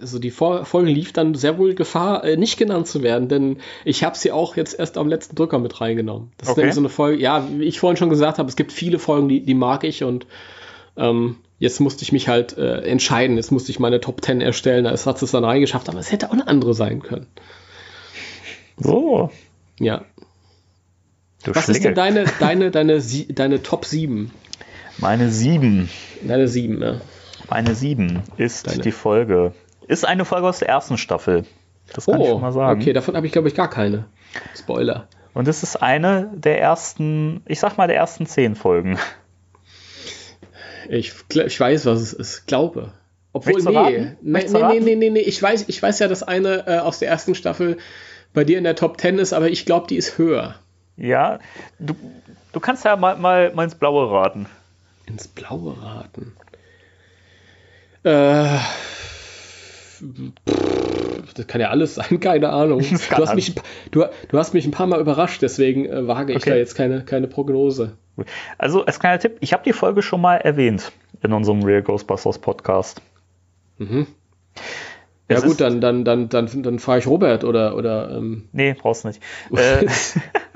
also die Folge lief dann sehr wohl Gefahr, äh, nicht genannt zu werden, denn ich habe sie auch jetzt erst am letzten Drücker mit reingenommen. Das okay. ist nämlich so eine Folge, ja, wie ich vorhin schon gesagt habe, es gibt viele Folgen, die, die mag ich und ähm, jetzt musste ich mich halt äh, entscheiden. Jetzt musste ich meine Top 10 erstellen. Es hat es dann reingeschafft, aber es hätte auch eine andere sein können. So. Ja. Du Was Schlinge. ist denn deine, deine, deine, deine Top 7? Meine 7. Deine 7, ja. Meine 7 ist deine. die Folge. Ist eine Folge aus der ersten Staffel. Das kann oh, ich schon mal sagen. Okay, davon habe ich, glaube ich, gar keine. Spoiler. Und es ist eine der ersten, ich sag mal, der ersten zehn Folgen. Ich, ich weiß, was es ist. Glaube. Obwohl, nee. Nee, nee, nee, nee, nee, Ich weiß, ich weiß ja, dass eine äh, aus der ersten Staffel bei dir in der Top 10 ist, aber ich glaube, die ist höher. Ja, du, du kannst ja mal, mal, mal ins Blaue raten. Ins Blaue raten. Äh, das kann ja alles sein, keine Ahnung. Du hast, mich, du, du, hast mich ein paar Mal überrascht, deswegen äh, wage ich okay. da jetzt keine, keine Prognose. Also als kleiner Tipp, ich habe die Folge schon mal erwähnt in unserem Real Ghostbusters Podcast. Mhm. Ja es gut, dann, dann, dann, dann, dann fahre ich Robert oder. oder ähm. Nee, brauchst nicht. äh,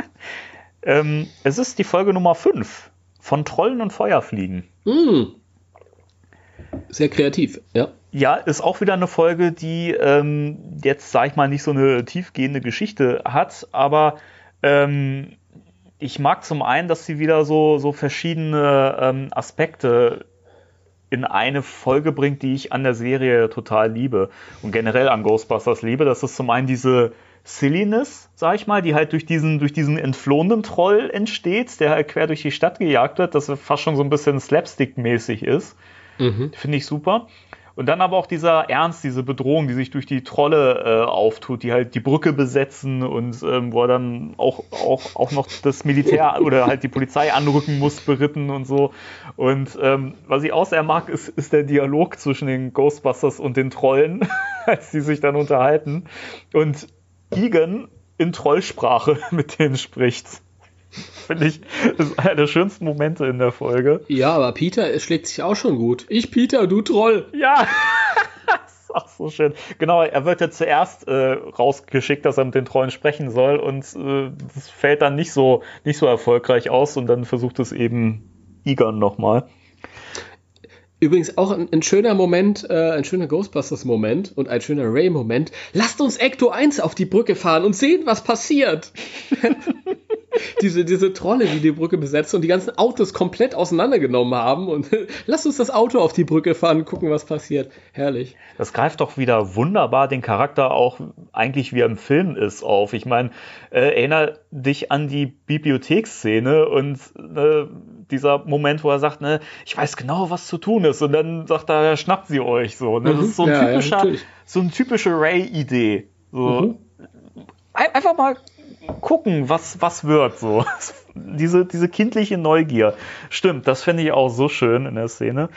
ähm, es ist die Folge Nummer 5 von Trollen und Feuerfliegen. Mhm. Sehr kreativ, ja. ja, ist auch wieder eine Folge, die ähm, jetzt, sag ich mal, nicht so eine tiefgehende Geschichte hat, aber ähm, ich mag zum einen, dass sie wieder so, so verschiedene ähm, Aspekte in eine Folge bringt, die ich an der Serie total liebe und generell an Ghostbusters liebe. Das ist zum einen diese Silliness, sag ich mal, die halt durch diesen, durch diesen entflohenen Troll entsteht, der halt quer durch die Stadt gejagt wird, das fast schon so ein bisschen slapstick-mäßig ist. Mhm. Finde ich super. Und dann aber auch dieser Ernst, diese Bedrohung, die sich durch die Trolle äh, auftut, die halt die Brücke besetzen und ähm, wo er dann auch, auch, auch noch das Militär oder halt die Polizei anrücken muss, beritten und so. Und ähm, was ich auch sehr mag, ist, ist der Dialog zwischen den Ghostbusters und den Trollen, als die sich dann unterhalten. Und Egan in Trollsprache mit denen spricht. Finde ich, das ist einer der schönsten Momente in der Folge. Ja, aber Peter schlägt sich auch schon gut. Ich Peter, du Troll. Ja. das ist auch so schön. Genau, er wird ja zuerst äh, rausgeschickt, dass er mit den Trollen sprechen soll und äh, das fällt dann nicht so, nicht so erfolgreich aus und dann versucht es eben Egon nochmal. Übrigens auch ein, ein schöner Moment, äh, ein schöner Ghostbusters-Moment und ein schöner Ray-Moment. Lasst uns Ecto 1 auf die Brücke fahren und sehen, was passiert. diese, diese Trolle, die die Brücke besetzen und die ganzen Autos komplett auseinandergenommen haben. Und lasst uns das Auto auf die Brücke fahren und gucken, was passiert. Herrlich. Das greift doch wieder wunderbar den Charakter auch eigentlich wie er im Film ist auf. Ich meine, äh, erinnere dich an die Bibliotheksszene und äh, dieser Moment, wo er sagt, ne, ich weiß genau, was zu tun ist. Und dann sagt er, schnappt sie euch so. Ne? Das ist so ein ja, typischer, ja, so eine typische Ray-Idee. So. Mhm. Einfach mal gucken, was, was wird so. diese, diese kindliche Neugier. Stimmt, das finde ich auch so schön in der Szene.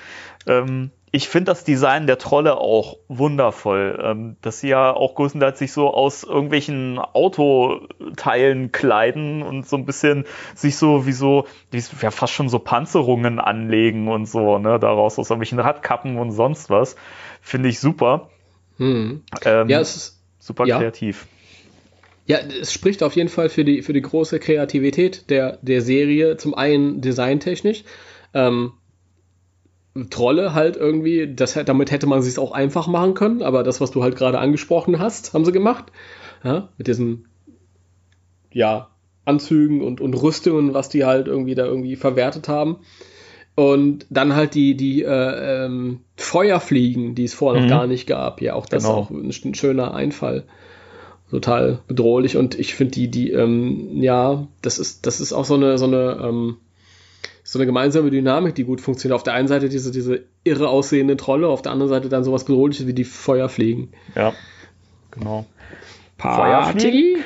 Ähm, ich finde das Design der Trolle auch wundervoll, ähm, dass sie ja auch größtenteils sich so aus irgendwelchen Autoteilen kleiden und so ein bisschen sich so wie so, ja fast schon so Panzerungen anlegen und so, ne, daraus aus irgendwelchen Radkappen und sonst was. Finde ich super. Hm. Ähm, ja, es ist super ja. kreativ. Ja, es spricht auf jeden Fall für die, für die große Kreativität der, der Serie. Zum einen designtechnisch. Ähm, Trolle halt irgendwie, das, damit hätte man sich auch einfach machen können, aber das, was du halt gerade angesprochen hast, haben sie gemacht. Ja, mit diesen, ja, Anzügen und, und Rüstungen, was die halt irgendwie da irgendwie verwertet haben. Und dann halt die, die äh, ähm, Feuerfliegen, die es vorher mhm. noch gar nicht gab. Ja, auch das genau. ist auch ein, ein schöner Einfall total bedrohlich und ich finde die, die, ähm, ja, das ist, das ist auch so eine, so eine, ähm, so eine gemeinsame Dynamik, die gut funktioniert. Auf der einen Seite diese, diese irre aussehende Trolle, auf der anderen Seite dann sowas Bedrohliches wie die Feuerfliegen. Ja, genau. Party?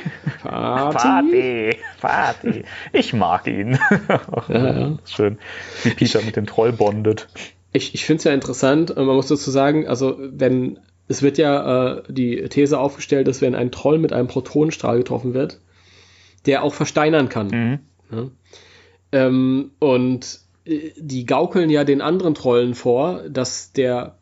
Party? Party, Party. Ich mag ihn. ja, ja. Schön, wie Peter mit dem Troll bondet. Ich, ich finde es ja interessant, man muss dazu sagen, also wenn es wird ja äh, die These aufgestellt, dass wenn ein Troll mit einem Protonenstrahl getroffen wird, der auch versteinern kann. Mhm. Ja? Ähm, und äh, die gaukeln ja den anderen Trollen vor, dass der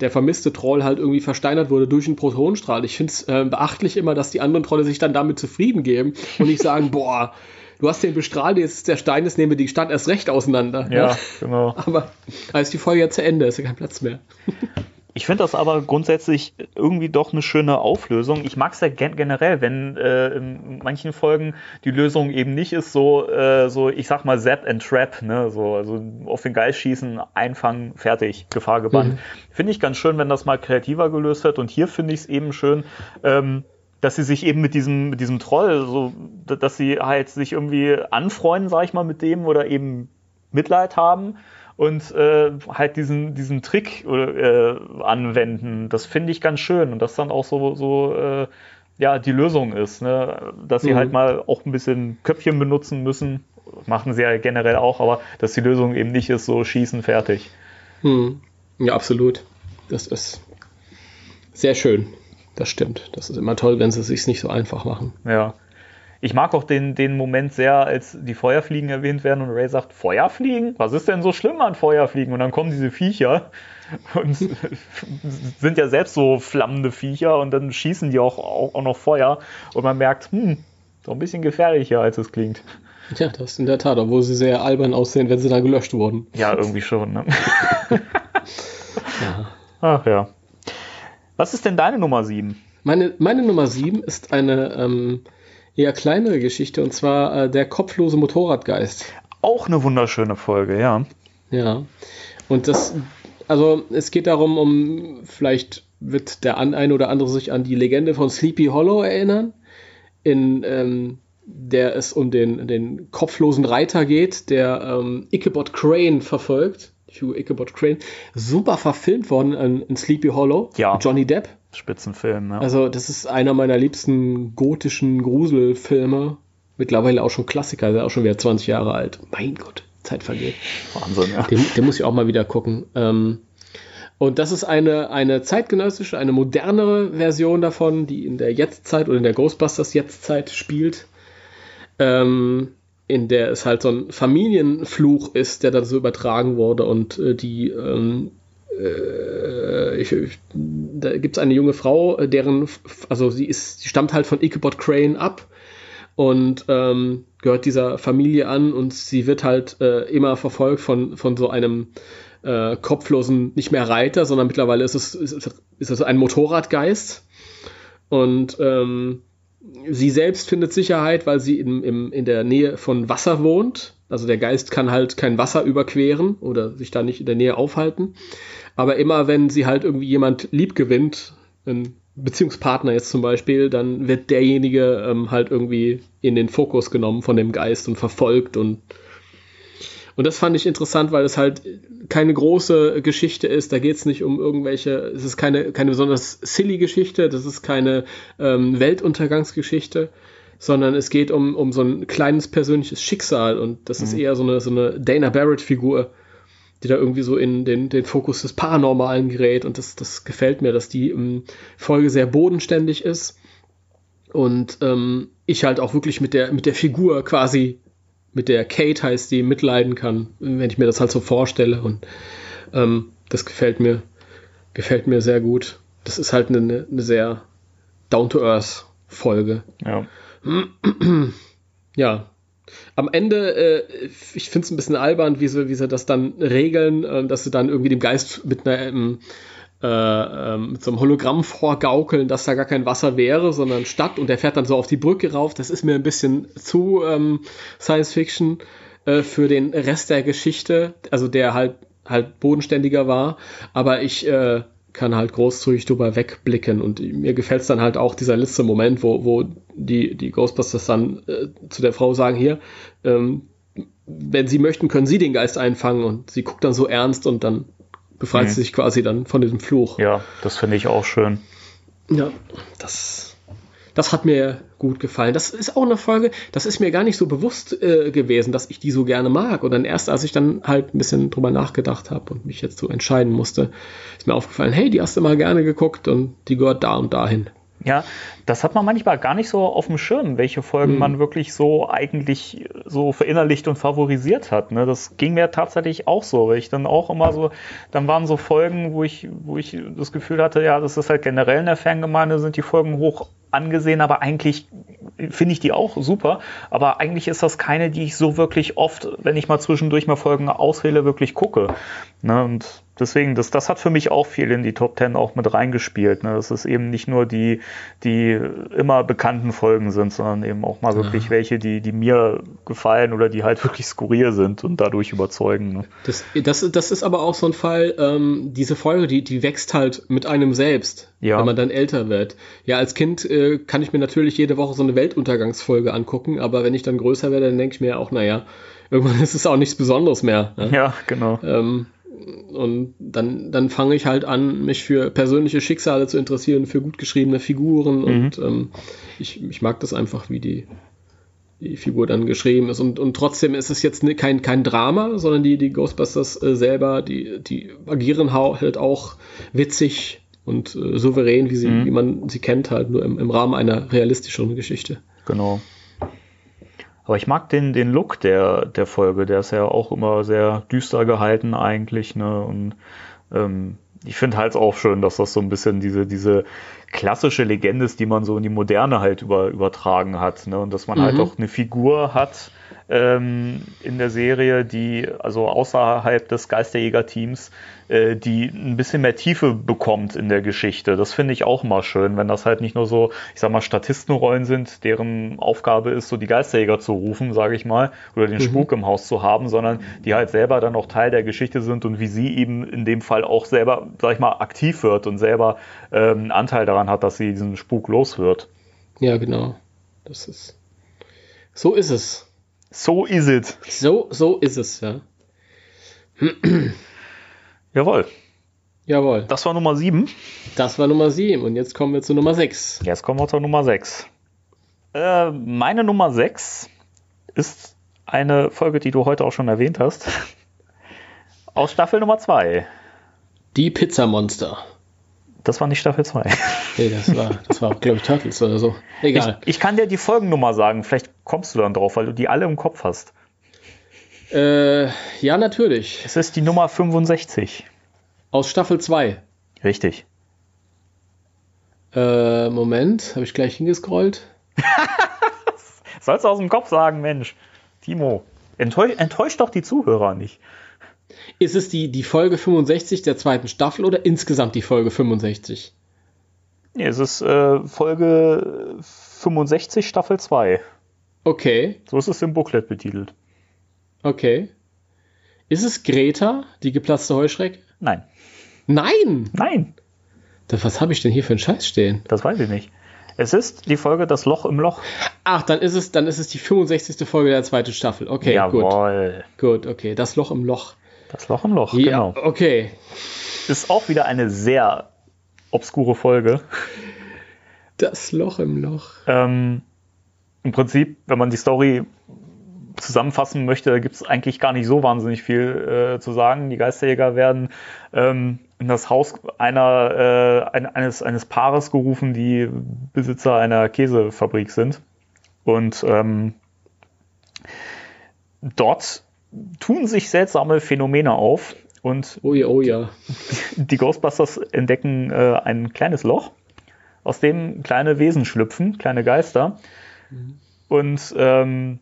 der vermisste Troll halt irgendwie versteinert wurde durch einen Protonenstrahl. Ich finde es äh, beachtlich immer, dass die anderen Trolle sich dann damit zufrieden geben und nicht sagen, boah, du hast den bestrahlt, jetzt ist der Stein, jetzt nehmen wir die Stadt erst recht auseinander. Ja, ja? genau. Aber als die Folge ja zu Ende ist, ist ja kein Platz mehr. Ich finde das aber grundsätzlich irgendwie doch eine schöne Auflösung. Ich mag es ja gen generell, wenn äh, in manchen Folgen die Lösung eben nicht ist, so, äh, so ich sag mal, Zap and Trap, ne? So, also auf den Geist schießen, einfangen, fertig, Gefahr gebannt. Mhm. Finde ich ganz schön, wenn das mal kreativer gelöst wird. Und hier finde ich es eben schön, ähm, dass sie sich eben mit diesem, mit diesem Troll, so, dass sie halt sich irgendwie anfreunden, sag ich mal, mit dem oder eben Mitleid haben und äh, halt diesen, diesen Trick äh, anwenden. Das finde ich ganz schön und das dann auch so, so äh, ja, die Lösung ist, ne? dass sie mhm. halt mal auch ein bisschen Köpfchen benutzen müssen. Machen sie ja generell auch, aber dass die Lösung eben nicht ist, so schießen, fertig. Mhm. Ja, absolut. Das ist sehr schön. Das stimmt. Das ist immer toll, wenn sie es sich nicht so einfach machen. Ja. Ich mag auch den, den Moment sehr, als die Feuerfliegen erwähnt werden und Ray sagt, Feuerfliegen? Was ist denn so schlimm an Feuerfliegen? Und dann kommen diese Viecher und sind ja selbst so flammende Viecher und dann schießen die auch, auch, auch noch Feuer und man merkt, hm, so ein bisschen gefährlicher, als es klingt. Ja, das ist in der Tat, obwohl sie sehr albern aussehen, wenn sie dann gelöscht wurden. Ja, irgendwie schon, ne? ja. Ach ja. Was ist denn deine Nummer 7? Meine, meine Nummer 7 ist eine ähm, eher kleinere Geschichte und zwar äh, der kopflose Motorradgeist. Auch eine wunderschöne Folge, ja. Ja. Und das, also es geht darum, um vielleicht wird der ein oder andere sich an die Legende von Sleepy Hollow erinnern, in ähm, der es um den, den kopflosen Reiter geht, der ähm, Ichabod Crane verfolgt. Hugh Ichabod Crane. Super verfilmt worden in, in Sleepy Hollow. Ja. Johnny Depp. Spitzenfilm, ja. Also, das ist einer meiner liebsten gotischen Gruselfilme. Mittlerweile auch schon Klassiker, der ist auch schon wieder 20 Jahre alt. Mein Gott, Zeit vergeht. Wahnsinn, ja. Den, den muss ich auch mal wieder gucken. Ähm, und das ist eine, eine zeitgenössische, eine modernere Version davon, die in der Jetztzeit oder in der Ghostbusters Jetztzeit spielt. Ähm, in der es halt so ein Familienfluch ist, der dann so übertragen wurde und äh, die ähm, äh, ich, ich, da gibt es eine junge Frau, deren, also sie ist, sie stammt halt von Ichabod Crane ab und ähm, gehört dieser Familie an und sie wird halt äh, immer verfolgt von, von so einem äh, kopflosen, nicht mehr Reiter, sondern mittlerweile ist es, ist, ist es ein Motorradgeist. Und ähm, sie selbst findet Sicherheit, weil sie in, im, in der Nähe von Wasser wohnt. Also der Geist kann halt kein Wasser überqueren oder sich da nicht in der Nähe aufhalten. Aber immer wenn sie halt irgendwie jemand lieb gewinnt, ein Beziehungspartner jetzt zum Beispiel, dann wird derjenige ähm, halt irgendwie in den Fokus genommen von dem Geist und verfolgt und und das fand ich interessant, weil es halt keine große Geschichte ist. Da geht es nicht um irgendwelche, es ist keine, keine besonders silly Geschichte, das ist keine ähm, Weltuntergangsgeschichte, sondern es geht um, um so ein kleines persönliches Schicksal und das mhm. ist eher so eine, so eine Dana Barrett-Figur, die da irgendwie so in den, den Fokus des Paranormalen gerät und das, das gefällt mir, dass die ähm, Folge sehr bodenständig ist und ähm, ich halt auch wirklich mit der, mit der Figur quasi mit der Kate heißt, die mitleiden kann, wenn ich mir das halt so vorstelle. Und ähm, das gefällt mir, gefällt mir sehr gut. Das ist halt eine, eine sehr down-to-earth-Folge. Ja. ja. Am Ende, äh, ich finde es ein bisschen albern, wie sie, wie sie das dann regeln, äh, dass sie dann irgendwie dem Geist mit einer ähm, äh, ähm, einem Hologramm vorgaukeln, dass da gar kein Wasser wäre, sondern Stadt und der fährt dann so auf die Brücke rauf. Das ist mir ein bisschen zu ähm, Science Fiction äh, für den Rest der Geschichte, also der halt halt bodenständiger war, aber ich äh, kann halt großzügig drüber wegblicken und mir gefällt es dann halt auch dieser letzte Moment, wo, wo die, die Ghostbusters dann äh, zu der Frau sagen, hier, ähm, wenn sie möchten, können sie den Geist einfangen und sie guckt dann so ernst und dann befreit mhm. sie sich quasi dann von diesem Fluch. Ja, das finde ich auch schön. Ja, das, das hat mir gut gefallen. Das ist auch eine Folge, das ist mir gar nicht so bewusst äh, gewesen, dass ich die so gerne mag. Und dann erst, als ich dann halt ein bisschen drüber nachgedacht habe und mich jetzt so entscheiden musste, ist mir aufgefallen, hey, die hast du mal gerne geguckt und die gehört da und dahin. Ja, das hat man manchmal gar nicht so auf dem Schirm, welche Folgen mhm. man wirklich so eigentlich so verinnerlicht und favorisiert hat. Ne? Das ging mir tatsächlich auch so, weil ich dann auch immer so, dann waren so Folgen, wo ich, wo ich das Gefühl hatte, ja, das ist halt generell in der Fangemeinde sind die Folgen hoch angesehen, aber eigentlich finde ich die auch super. Aber eigentlich ist das keine, die ich so wirklich oft, wenn ich mal zwischendurch mal Folgen auswähle, wirklich gucke. Ne? Und deswegen, das, das hat für mich auch viel in die Top Ten auch mit reingespielt. Ne? Das ist eben nicht nur die, die immer bekannten Folgen sind, sondern eben auch mal wirklich welche, die, die mir gefallen oder die halt wirklich skurril sind und dadurch überzeugen. Ne? Das, das, das ist aber auch so ein Fall, ähm, diese Folge, die, die wächst halt mit einem selbst, ja. wenn man dann älter wird. Ja, als Kind äh, kann ich mir natürlich jede Woche so eine Weltuntergangsfolge angucken, aber wenn ich dann größer werde, dann denke ich mir auch, naja, irgendwann ist es auch nichts Besonderes mehr. Ne? Ja, genau. Ähm, und dann, dann fange ich halt an, mich für persönliche Schicksale zu interessieren, für gut geschriebene Figuren. Mhm. Und ähm, ich, ich mag das einfach, wie die, die Figur dann geschrieben ist. Und, und trotzdem ist es jetzt kein, kein Drama, sondern die, die Ghostbusters äh, selber, die, die agieren halt auch witzig und äh, souverän, wie, sie, mhm. wie man sie kennt, halt nur im, im Rahmen einer realistischeren Geschichte. Genau. Aber ich mag den, den Look der, der Folge, der ist ja auch immer sehr düster gehalten eigentlich, ne? Und ähm, ich finde halt auch schön, dass das so ein bisschen diese, diese klassische Legende ist, die man so in die Moderne halt über, übertragen hat. Ne? Und dass man halt mhm. halt auch eine Figur hat, ähm, in der Serie, die also außerhalb des Geisterjäger-Teams, äh, die ein bisschen mehr Tiefe bekommt in der Geschichte. Das finde ich auch mal schön, wenn das halt nicht nur so, ich sag mal, Statistenrollen sind, deren Aufgabe ist, so die Geisterjäger zu rufen, sage ich mal, oder den mhm. Spuk im Haus zu haben, sondern die halt selber dann auch Teil der Geschichte sind und wie sie eben in dem Fall auch selber, sag ich mal, aktiv wird und selber ähm, einen Anteil daran hat, dass sie diesen Spuk los wird. Ja, genau. Das ist. So ist es. So ist es. So, so ist es, ja. Jawohl. Jawohl. Das war Nummer 7. Das war Nummer 7 und jetzt kommen wir zu Nummer 6. Jetzt kommen wir zur Nummer 6. Äh, meine Nummer 6 ist eine Folge, die du heute auch schon erwähnt hast. Aus Staffel Nummer 2. Die Pizzamonster. Das war nicht Staffel 2. Nee, das war, das war glaube ich, Turtles oder so. Egal. Ich, ich, kann dir die Folgennummer sagen, vielleicht kommst du dann drauf, weil du die alle im Kopf hast. Äh, ja, natürlich. Es ist die Nummer 65. Aus Staffel 2. Richtig. Äh, Moment, habe ich gleich hingescrollt. Sollst du aus dem Kopf sagen, Mensch. Timo, enttäusch, enttäuscht doch die Zuhörer nicht. Ist es die, die Folge 65 der zweiten Staffel oder insgesamt die Folge 65? Nee, es ist äh, Folge 65 Staffel 2. Okay. So ist es im Booklet betitelt. Okay. Ist es Greta, die geplatzte Heuschrecke? Nein. Nein! Nein! Was habe ich denn hier für einen Scheiß stehen? Das weiß ich nicht. Es ist die Folge Das Loch im Loch. Ach, dann ist es, dann ist es die 65. Folge der zweiten Staffel. Okay, Jawohl. gut. Gut, okay. Das Loch im Loch. Das Loch im Loch, ja, genau. Okay. Ist auch wieder eine sehr obskure Folge. Das Loch im Loch. Ähm, Im Prinzip, wenn man die Story zusammenfassen möchte, gibt es eigentlich gar nicht so wahnsinnig viel äh, zu sagen. Die Geisterjäger werden ähm, in das Haus einer, äh, eines, eines Paares gerufen, die Besitzer einer Käsefabrik sind. Und ähm, dort tun sich seltsame Phänomene auf. Und oh ja, oh ja. die Ghostbusters entdecken äh, ein kleines Loch, aus dem kleine Wesen schlüpfen, kleine Geister. Mhm. Und ähm,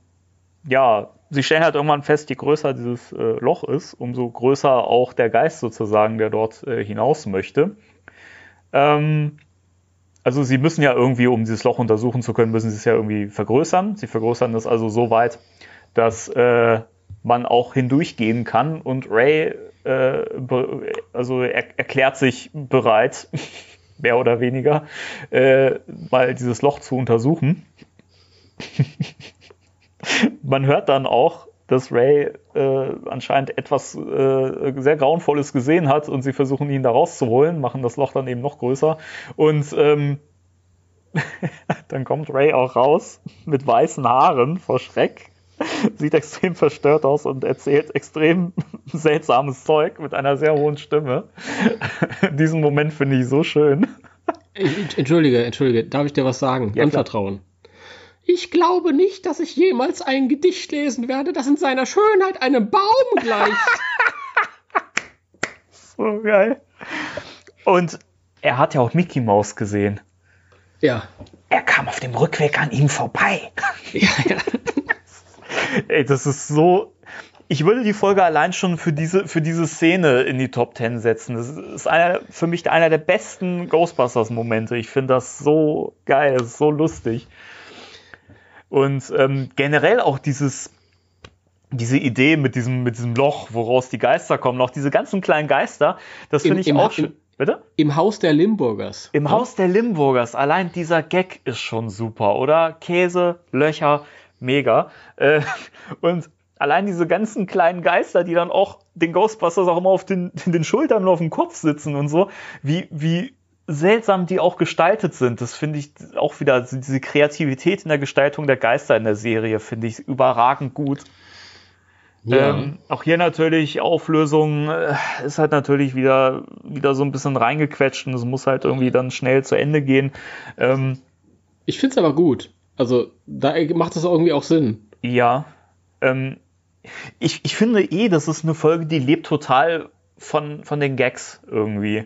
ja, sie stellen halt irgendwann fest, je größer dieses äh, Loch ist, umso größer auch der Geist sozusagen, der dort äh, hinaus möchte. Ähm, also sie müssen ja irgendwie, um dieses Loch untersuchen zu können, müssen sie es ja irgendwie vergrößern. Sie vergrößern es also so weit, dass äh, man auch hindurchgehen kann. Und Ray äh, also er erklärt sich bereit, mehr oder weniger, äh, mal dieses Loch zu untersuchen. man hört dann auch, dass Ray äh, anscheinend etwas äh, sehr Grauenvolles gesehen hat und sie versuchen ihn da rauszuholen, machen das Loch dann eben noch größer. Und ähm, dann kommt Ray auch raus mit weißen Haaren vor Schreck, sieht extrem verstört aus und erzählt extrem seltsames Zeug mit einer sehr hohen Stimme. Diesen Moment finde ich so schön. Entschuldige, entschuldige, darf ich dir was sagen? Ja, Anvertrauen. Ich glaube nicht, dass ich jemals ein Gedicht lesen werde, das in seiner Schönheit einem Baum gleicht. so geil. Und er hat ja auch Mickey Mouse gesehen. Ja. Er kam auf dem Rückweg an ihm vorbei. ja, ja. Ey, das ist so. Ich würde die Folge allein schon für diese, für diese Szene in die Top Ten setzen. Das ist einer, für mich einer der besten Ghostbusters-Momente. Ich finde das so geil, so lustig. Und ähm, generell auch dieses, diese Idee mit diesem, mit diesem Loch, woraus die Geister kommen, auch diese ganzen kleinen Geister, das finde ich im, auch schön. Bitte? Im Haus der Limburgers. Im ja? Haus der Limburgers. Allein dieser Gag ist schon super, oder? Käse, Löcher, mega. Äh, und allein diese ganzen kleinen Geister, die dann auch den Ghostbusters auch immer auf den, den Schultern und auf dem Kopf sitzen und so, wie, wie seltsam die auch gestaltet sind. Das finde ich auch wieder, diese Kreativität in der Gestaltung der Geister in der Serie finde ich überragend gut. Ja. Ähm, auch hier natürlich Auflösung äh, ist halt natürlich wieder, wieder so ein bisschen reingequetscht und es muss halt irgendwie dann schnell zu Ende gehen. Ähm, ich finde es aber gut. Also da macht es irgendwie auch Sinn. Ja. Ähm, ich, ich finde eh, das ist eine Folge, die lebt total von, von den Gags irgendwie.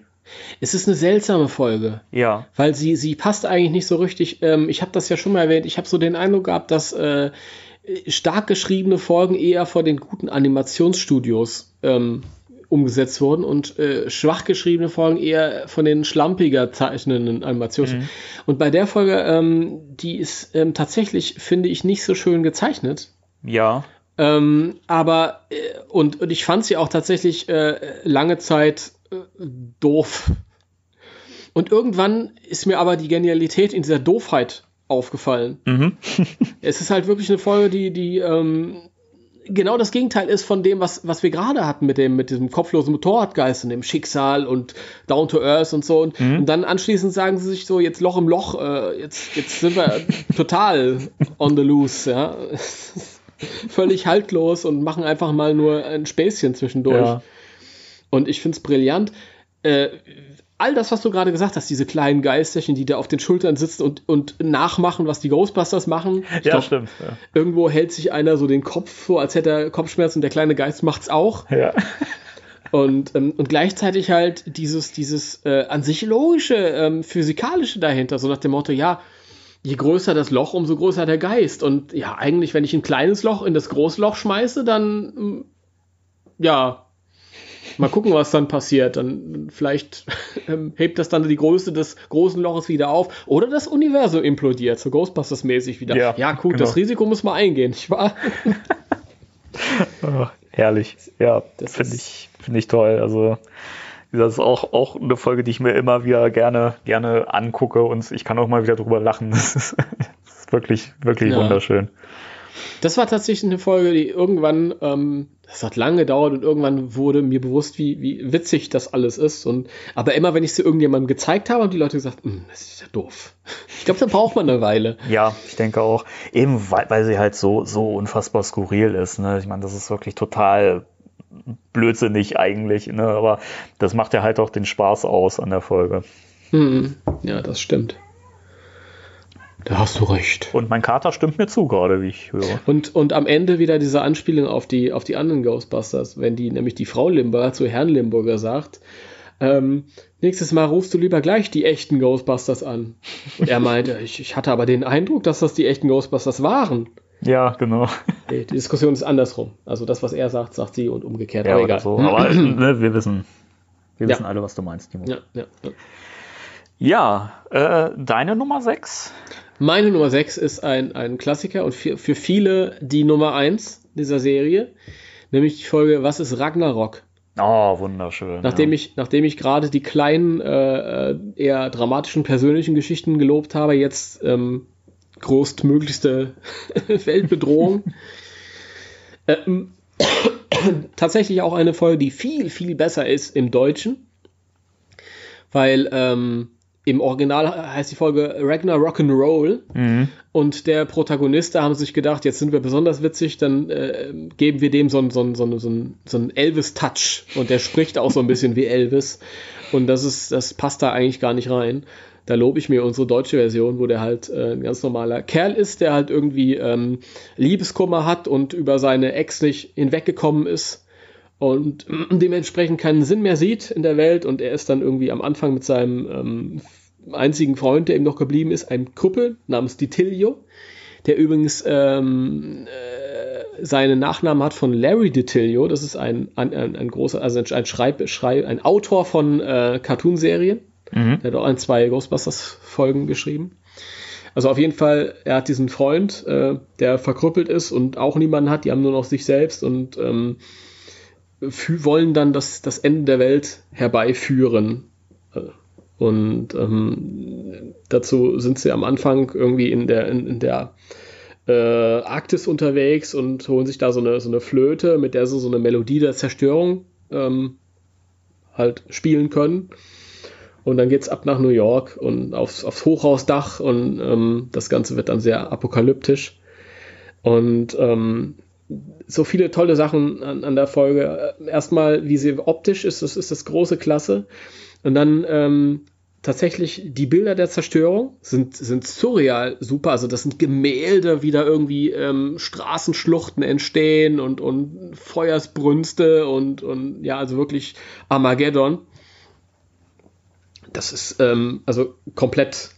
Es ist eine seltsame Folge. Ja. Weil sie, sie passt eigentlich nicht so richtig. Ähm, ich habe das ja schon mal erwähnt. Ich habe so den Eindruck gehabt, dass äh, stark geschriebene Folgen eher von den guten Animationsstudios ähm, umgesetzt wurden und äh, schwach geschriebene Folgen eher von den schlampiger zeichnenden Animationen. Mhm. Und bei der Folge, ähm, die ist ähm, tatsächlich, finde ich, nicht so schön gezeichnet. Ja. Ähm, aber, äh, und, und ich fand sie auch tatsächlich äh, lange Zeit äh, doof. Und irgendwann ist mir aber die Genialität in dieser Doofheit aufgefallen. Mhm. es ist halt wirklich eine Folge, die, die ähm, genau das Gegenteil ist von dem, was, was wir gerade hatten mit dem, mit diesem kopflosen Motorradgeist und dem Schicksal und Down to Earth und so. Und, mhm. und dann anschließend sagen sie sich so, jetzt Loch im Loch, äh, jetzt, jetzt sind wir total on the loose, ja. Völlig haltlos und machen einfach mal nur ein Späßchen zwischendurch. Ja. Und ich finde es brillant. Äh, all das, was du gerade gesagt hast, diese kleinen Geisterchen, die da auf den Schultern sitzen und, und nachmachen, was die Ghostbusters machen. Ich ja, glaub, stimmt. Ja. Irgendwo hält sich einer so den Kopf vor, als hätte er Kopfschmerzen und der kleine Geist macht's auch. Ja. Und, ähm, und gleichzeitig halt dieses, dieses äh, an sich logische, ähm, physikalische dahinter, so nach dem Motto, ja, je größer das Loch, umso größer der Geist. Und ja, eigentlich, wenn ich ein kleines Loch in das große Loch schmeiße, dann ja, Mal gucken, was dann passiert. Dann vielleicht ähm, hebt das dann die Größe des großen Loches wieder auf oder das Universum implodiert, so Ghostbusters-mäßig wieder. Ja, ja gut, genau. das Risiko muss man eingehen, nicht wahr? oh, herrlich. Ja, das finde ich, find ich toll. Also das ist auch, auch eine Folge, die ich mir immer wieder gerne, gerne angucke und ich kann auch mal wieder drüber lachen. Das ist, das ist wirklich, wirklich ja. wunderschön. Das war tatsächlich eine Folge, die irgendwann ähm, das hat lange gedauert und irgendwann wurde mir bewusst, wie, wie witzig das alles ist. Und, aber immer, wenn ich es irgendjemandem gezeigt habe, haben die Leute gesagt, hm, das ist ja doof. Ich glaube, da braucht man eine Weile. Ja, ich denke auch. Eben, weil, weil sie halt so, so unfassbar skurril ist. Ne? Ich meine, das ist wirklich total blödsinnig eigentlich. Ne? Aber das macht ja halt auch den Spaß aus an der Folge. Hm, ja, das stimmt. Da hast du recht. Und mein Kater stimmt mir zu gerade, wie ich höre. Und, und am Ende wieder diese Anspielung auf die, auf die anderen Ghostbusters, wenn die nämlich die Frau Limburger zu Herrn Limburger sagt, ähm, nächstes Mal rufst du lieber gleich die echten Ghostbusters an. Und er meinte, ich, ich hatte aber den Eindruck, dass das die echten Ghostbusters waren. Ja, genau. Die Diskussion ist andersrum. Also das, was er sagt, sagt sie und umgekehrt. Ja, aber egal. So. Aber ne, wir wissen, wir wissen ja. alle, was du meinst, Timo. Ja, ja, ja. ja äh, deine Nummer 6? Meine Nummer 6 ist ein, ein Klassiker und für, für viele die Nummer 1 dieser Serie, nämlich die Folge Was ist Ragnarok? Oh, wunderschön. Nachdem ja. ich, nachdem ich gerade die kleinen, äh, eher dramatischen persönlichen Geschichten gelobt habe, jetzt ähm, größtmöglichste Weltbedrohung. ähm, tatsächlich auch eine Folge, die viel, viel besser ist im Deutschen, weil ähm, im Original heißt die Folge Ragnar Rock'n'Roll mhm. und der Protagonist, da haben sich gedacht, jetzt sind wir besonders witzig, dann äh, geben wir dem so einen so so so so ein Elvis-Touch und der spricht auch so ein bisschen wie Elvis und das ist, das passt da eigentlich gar nicht rein. Da lobe ich mir unsere deutsche Version, wo der halt äh, ein ganz normaler Kerl ist, der halt irgendwie ähm, Liebeskummer hat und über seine Ex nicht hinweggekommen ist und dementsprechend keinen Sinn mehr sieht in der Welt und er ist dann irgendwie am Anfang mit seinem ähm, einzigen Freund, der ihm noch geblieben ist, ein Krüppel namens Ditilio, der übrigens ähm, äh, seinen Nachnamen hat von Larry Ditilio, das ist ein, ein, ein, ein großer, also ein, Schreib, Schreib, ein Autor von äh, Cartoonserien, mhm. der hat auch ein, zwei Ghostbusters-Folgen geschrieben. Also auf jeden Fall, er hat diesen Freund, äh, der verkrüppelt ist und auch niemanden hat, die haben nur noch sich selbst und ähm, wollen dann das, das Ende der Welt herbeiführen. Und ähm, dazu sind sie am Anfang irgendwie in der, in, in der äh, Arktis unterwegs und holen sich da so eine, so eine Flöte, mit der sie so eine Melodie der Zerstörung ähm, halt spielen können. Und dann geht es ab nach New York und aufs, aufs Hochhausdach und ähm, das Ganze wird dann sehr apokalyptisch. Und ähm, so viele tolle Sachen an, an der Folge. Erstmal, wie sie optisch ist, das ist das große Klasse. Und dann ähm, tatsächlich die Bilder der Zerstörung sind, sind surreal super. Also das sind Gemälde, wie da irgendwie ähm, Straßenschluchten entstehen und, und Feuersbrünste und, und ja, also wirklich Armageddon. Das ist ähm, also komplett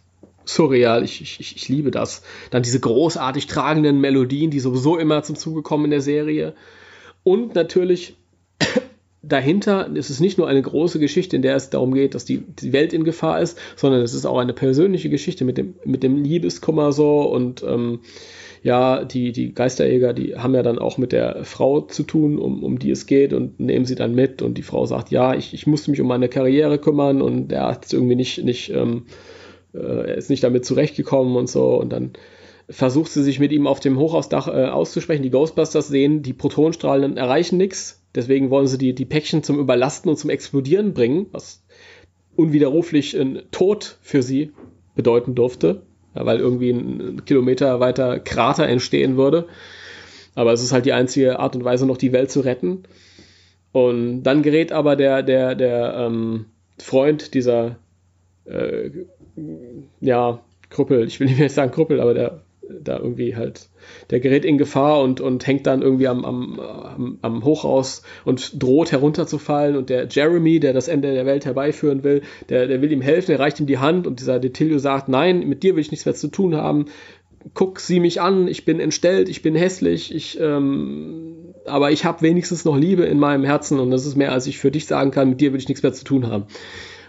surreal. Ich, ich, ich liebe das. Dann diese großartig tragenden Melodien, die sowieso immer zum Zuge kommen in der Serie. Und natürlich dahinter ist es nicht nur eine große Geschichte, in der es darum geht, dass die, die Welt in Gefahr ist, sondern es ist auch eine persönliche Geschichte mit dem, mit dem Liebeskummer so und ähm, ja, die, die Geisterjäger, die haben ja dann auch mit der Frau zu tun, um, um die es geht und nehmen sie dann mit und die Frau sagt, ja, ich, ich musste mich um meine Karriere kümmern und er hat es irgendwie nicht, nicht ähm, äh, er ist nicht damit zurechtgekommen und so und dann versucht sie sich mit ihm auf dem Hochhausdach äh, auszusprechen. Die Ghostbusters sehen, die Protonenstrahlen erreichen nichts, deswegen wollen sie die, die Päckchen zum Überlasten und zum Explodieren bringen, was unwiderruflich ein Tod für sie bedeuten durfte ja, weil irgendwie ein Kilometer weiter Krater entstehen würde. Aber es ist halt die einzige Art und Weise, noch die Welt zu retten. Und dann gerät aber der, der, der ähm, Freund dieser, äh, ja, Krüppel, ich will nicht mehr sagen Krüppel, aber der da irgendwie halt, der gerät in Gefahr und, und hängt dann irgendwie am, am, am, am Hochhaus und droht herunterzufallen. Und der Jeremy, der das Ende der Welt herbeiführen will, der, der will ihm helfen, er reicht ihm die Hand und dieser Detilio sagt, nein, mit dir will ich nichts mehr zu tun haben, guck sie mich an, ich bin entstellt, ich bin hässlich, ich, ähm, aber ich habe wenigstens noch Liebe in meinem Herzen und das ist mehr, als ich für dich sagen kann, mit dir will ich nichts mehr zu tun haben.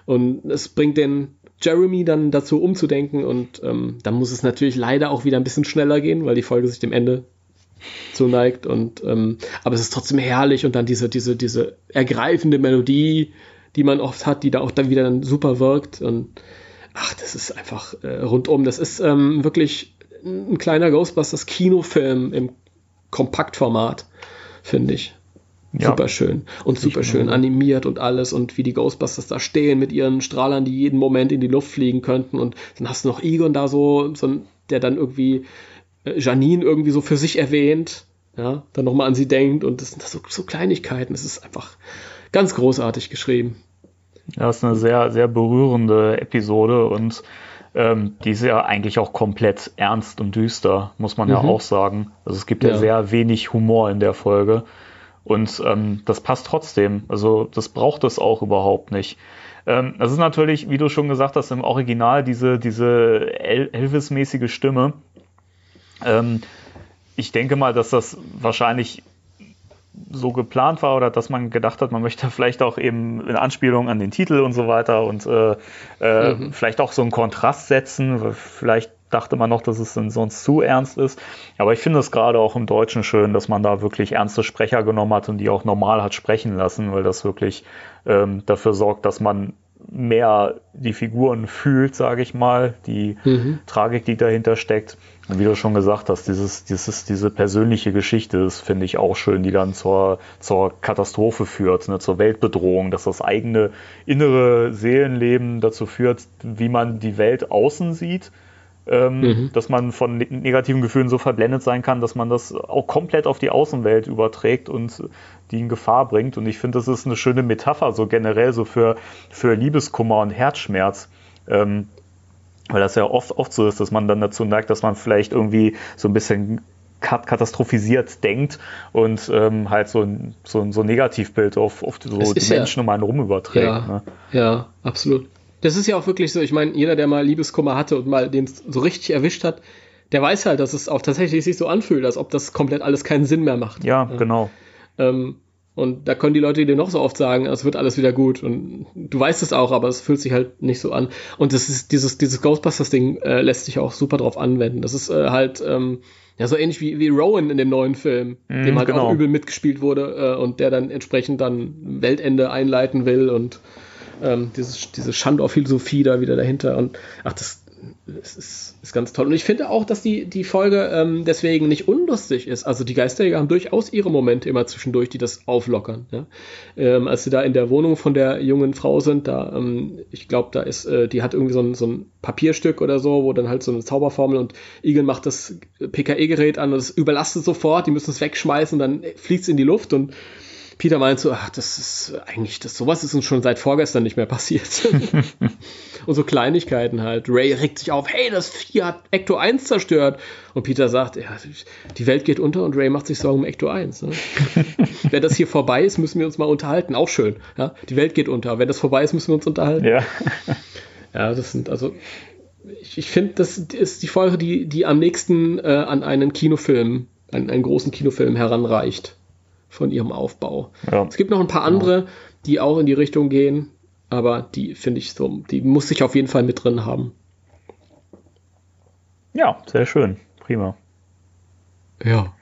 Und es bringt den Jeremy dann dazu umzudenken und ähm, dann muss es natürlich leider auch wieder ein bisschen schneller gehen, weil die Folge sich dem Ende zuneigt und ähm, aber es ist trotzdem herrlich und dann diese diese diese ergreifende Melodie, die man oft hat, die da auch dann wieder dann super wirkt und ach, das ist einfach äh, rundum. Das ist ähm, wirklich ein kleiner Ghostbusters Kinofilm im Kompaktformat, finde ich. Ja. Super schön und super schön animiert und alles und wie die Ghostbusters da stehen mit ihren Strahlern, die jeden Moment in die Luft fliegen könnten und dann hast du noch Egon da so, so der dann irgendwie äh, Janine irgendwie so für sich erwähnt, ja, dann nochmal an sie denkt und das sind so, so Kleinigkeiten, es ist einfach ganz großartig geschrieben. Ja, das ist eine sehr, sehr berührende Episode und ähm, die ist ja eigentlich auch komplett ernst und düster, muss man mhm. ja auch sagen. Also es gibt ja, ja sehr wenig Humor in der Folge. Und ähm, das passt trotzdem. Also das braucht es auch überhaupt nicht. Ähm, das ist natürlich, wie du schon gesagt hast, im Original diese, diese El Elvis-mäßige Stimme. Ähm, ich denke mal, dass das wahrscheinlich so geplant war oder dass man gedacht hat, man möchte vielleicht auch eben in Anspielung an den Titel und so weiter und äh, äh, mhm. vielleicht auch so einen Kontrast setzen. Vielleicht dachte man noch, dass es sonst zu ernst ist. Aber ich finde es gerade auch im Deutschen schön, dass man da wirklich ernste Sprecher genommen hat und die auch normal hat sprechen lassen, weil das wirklich ähm, dafür sorgt, dass man mehr die Figuren fühlt, sage ich mal, die mhm. Tragik, die dahinter steckt. Und wie du schon gesagt hast, dieses, dieses, diese persönliche Geschichte, das finde ich auch schön, die dann zur, zur Katastrophe führt, ne, zur Weltbedrohung, dass das eigene innere Seelenleben dazu führt, wie man die Welt außen sieht ähm, mhm. dass man von negativen Gefühlen so verblendet sein kann, dass man das auch komplett auf die Außenwelt überträgt und die in Gefahr bringt. Und ich finde, das ist eine schöne Metapher, so generell so für, für Liebeskummer und Herzschmerz. Ähm, weil das ja oft, oft so ist, dass man dann dazu neigt, dass man vielleicht irgendwie so ein bisschen katastrophisiert denkt und ähm, halt so ein, so ein, so ein Negativbild auf, auf so die Menschen ja, um einen rum überträgt. Ja, ne? ja, absolut. Das ist ja auch wirklich so. Ich meine, jeder, der mal Liebeskummer hatte und mal den so richtig erwischt hat, der weiß halt, dass es auch tatsächlich sich so anfühlt, als ob das komplett alles keinen Sinn mehr macht. Ja, genau. Ähm, und da können die Leute dir noch so oft sagen, es wird alles wieder gut. Und du weißt es auch, aber es fühlt sich halt nicht so an. Und das ist dieses, dieses Ghostbusters-Ding äh, lässt sich auch super drauf anwenden. Das ist äh, halt ähm, ja so ähnlich wie, wie Rowan in dem neuen Film, mm, dem halt genau. auch übel mitgespielt wurde äh, und der dann entsprechend dann Weltende einleiten will und ähm, dieses, diese Schandor-Philosophie da wieder dahinter. Und ach, das, das ist, ist, ganz toll. Und ich finde auch, dass die, die Folge ähm, deswegen nicht unlustig ist. Also die Geisterjäger haben durchaus ihre Momente immer zwischendurch, die das auflockern. Ja? Ähm, als sie da in der Wohnung von der jungen Frau sind, da, ähm, ich glaube, da ist, äh, die hat irgendwie so ein, so ein Papierstück oder so, wo dann halt so eine Zauberformel und Eagle macht das PKE-Gerät an und es überlastet sofort, die müssen es wegschmeißen, dann fliegt es in die Luft und Peter meint so, ach, das ist eigentlich, das, sowas ist uns schon seit vorgestern nicht mehr passiert. und so Kleinigkeiten halt. Ray regt sich auf, hey, das Vieh hat Ecto 1 zerstört. Und Peter sagt, ja, die Welt geht unter und Ray macht sich Sorgen um Ecto 1. Ne? Wenn das hier vorbei ist, müssen wir uns mal unterhalten. Auch schön. Ja? Die Welt geht unter. Wenn das vorbei ist, müssen wir uns unterhalten. Ja. ja, das sind also ich, ich finde, das ist die Folge, die, die am nächsten äh, an einen Kinofilm, an einen großen Kinofilm heranreicht von ihrem Aufbau. Ja. Es gibt noch ein paar andere, die auch in die Richtung gehen, aber die finde ich so, die muss ich auf jeden Fall mit drin haben. Ja, sehr schön. Prima. Ja.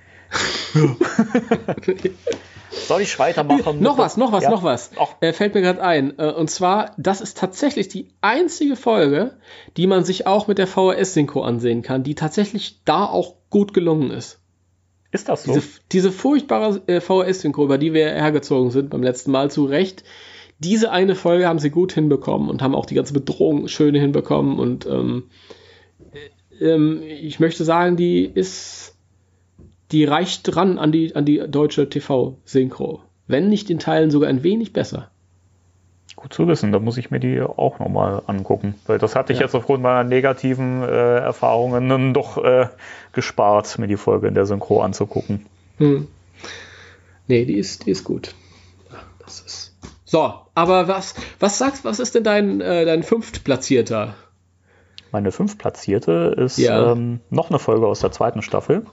Soll ich weitermachen? noch was, noch was, ja. noch was. Äh, fällt mir gerade ein. Äh, und zwar, das ist tatsächlich die einzige Folge, die man sich auch mit der VHS-Synchro ansehen kann, die tatsächlich da auch gut gelungen ist. Ist das so? Diese, diese furchtbare äh, VHS-Synchro, über die wir hergezogen sind beim letzten Mal zu Recht, diese eine Folge haben sie gut hinbekommen und haben auch die ganze Bedrohung schön hinbekommen. Und ähm, äh, ähm, ich möchte sagen, die ist die reicht dran an die, an die deutsche TV-Synchro. Wenn nicht in Teilen sogar ein wenig besser. Gut zu wissen, da muss ich mir die auch nochmal angucken. Weil das hatte ich ja. jetzt aufgrund meiner negativen äh, Erfahrungen dann doch äh, gespart, mir die Folge in der Synchro anzugucken. Hm. Nee, die ist, die ist gut. Das ist. So, aber was, was sagst, was ist denn dein, äh, dein Fünftplatzierter? Meine Fünftplatzierte ist ja. ähm, noch eine Folge aus der zweiten Staffel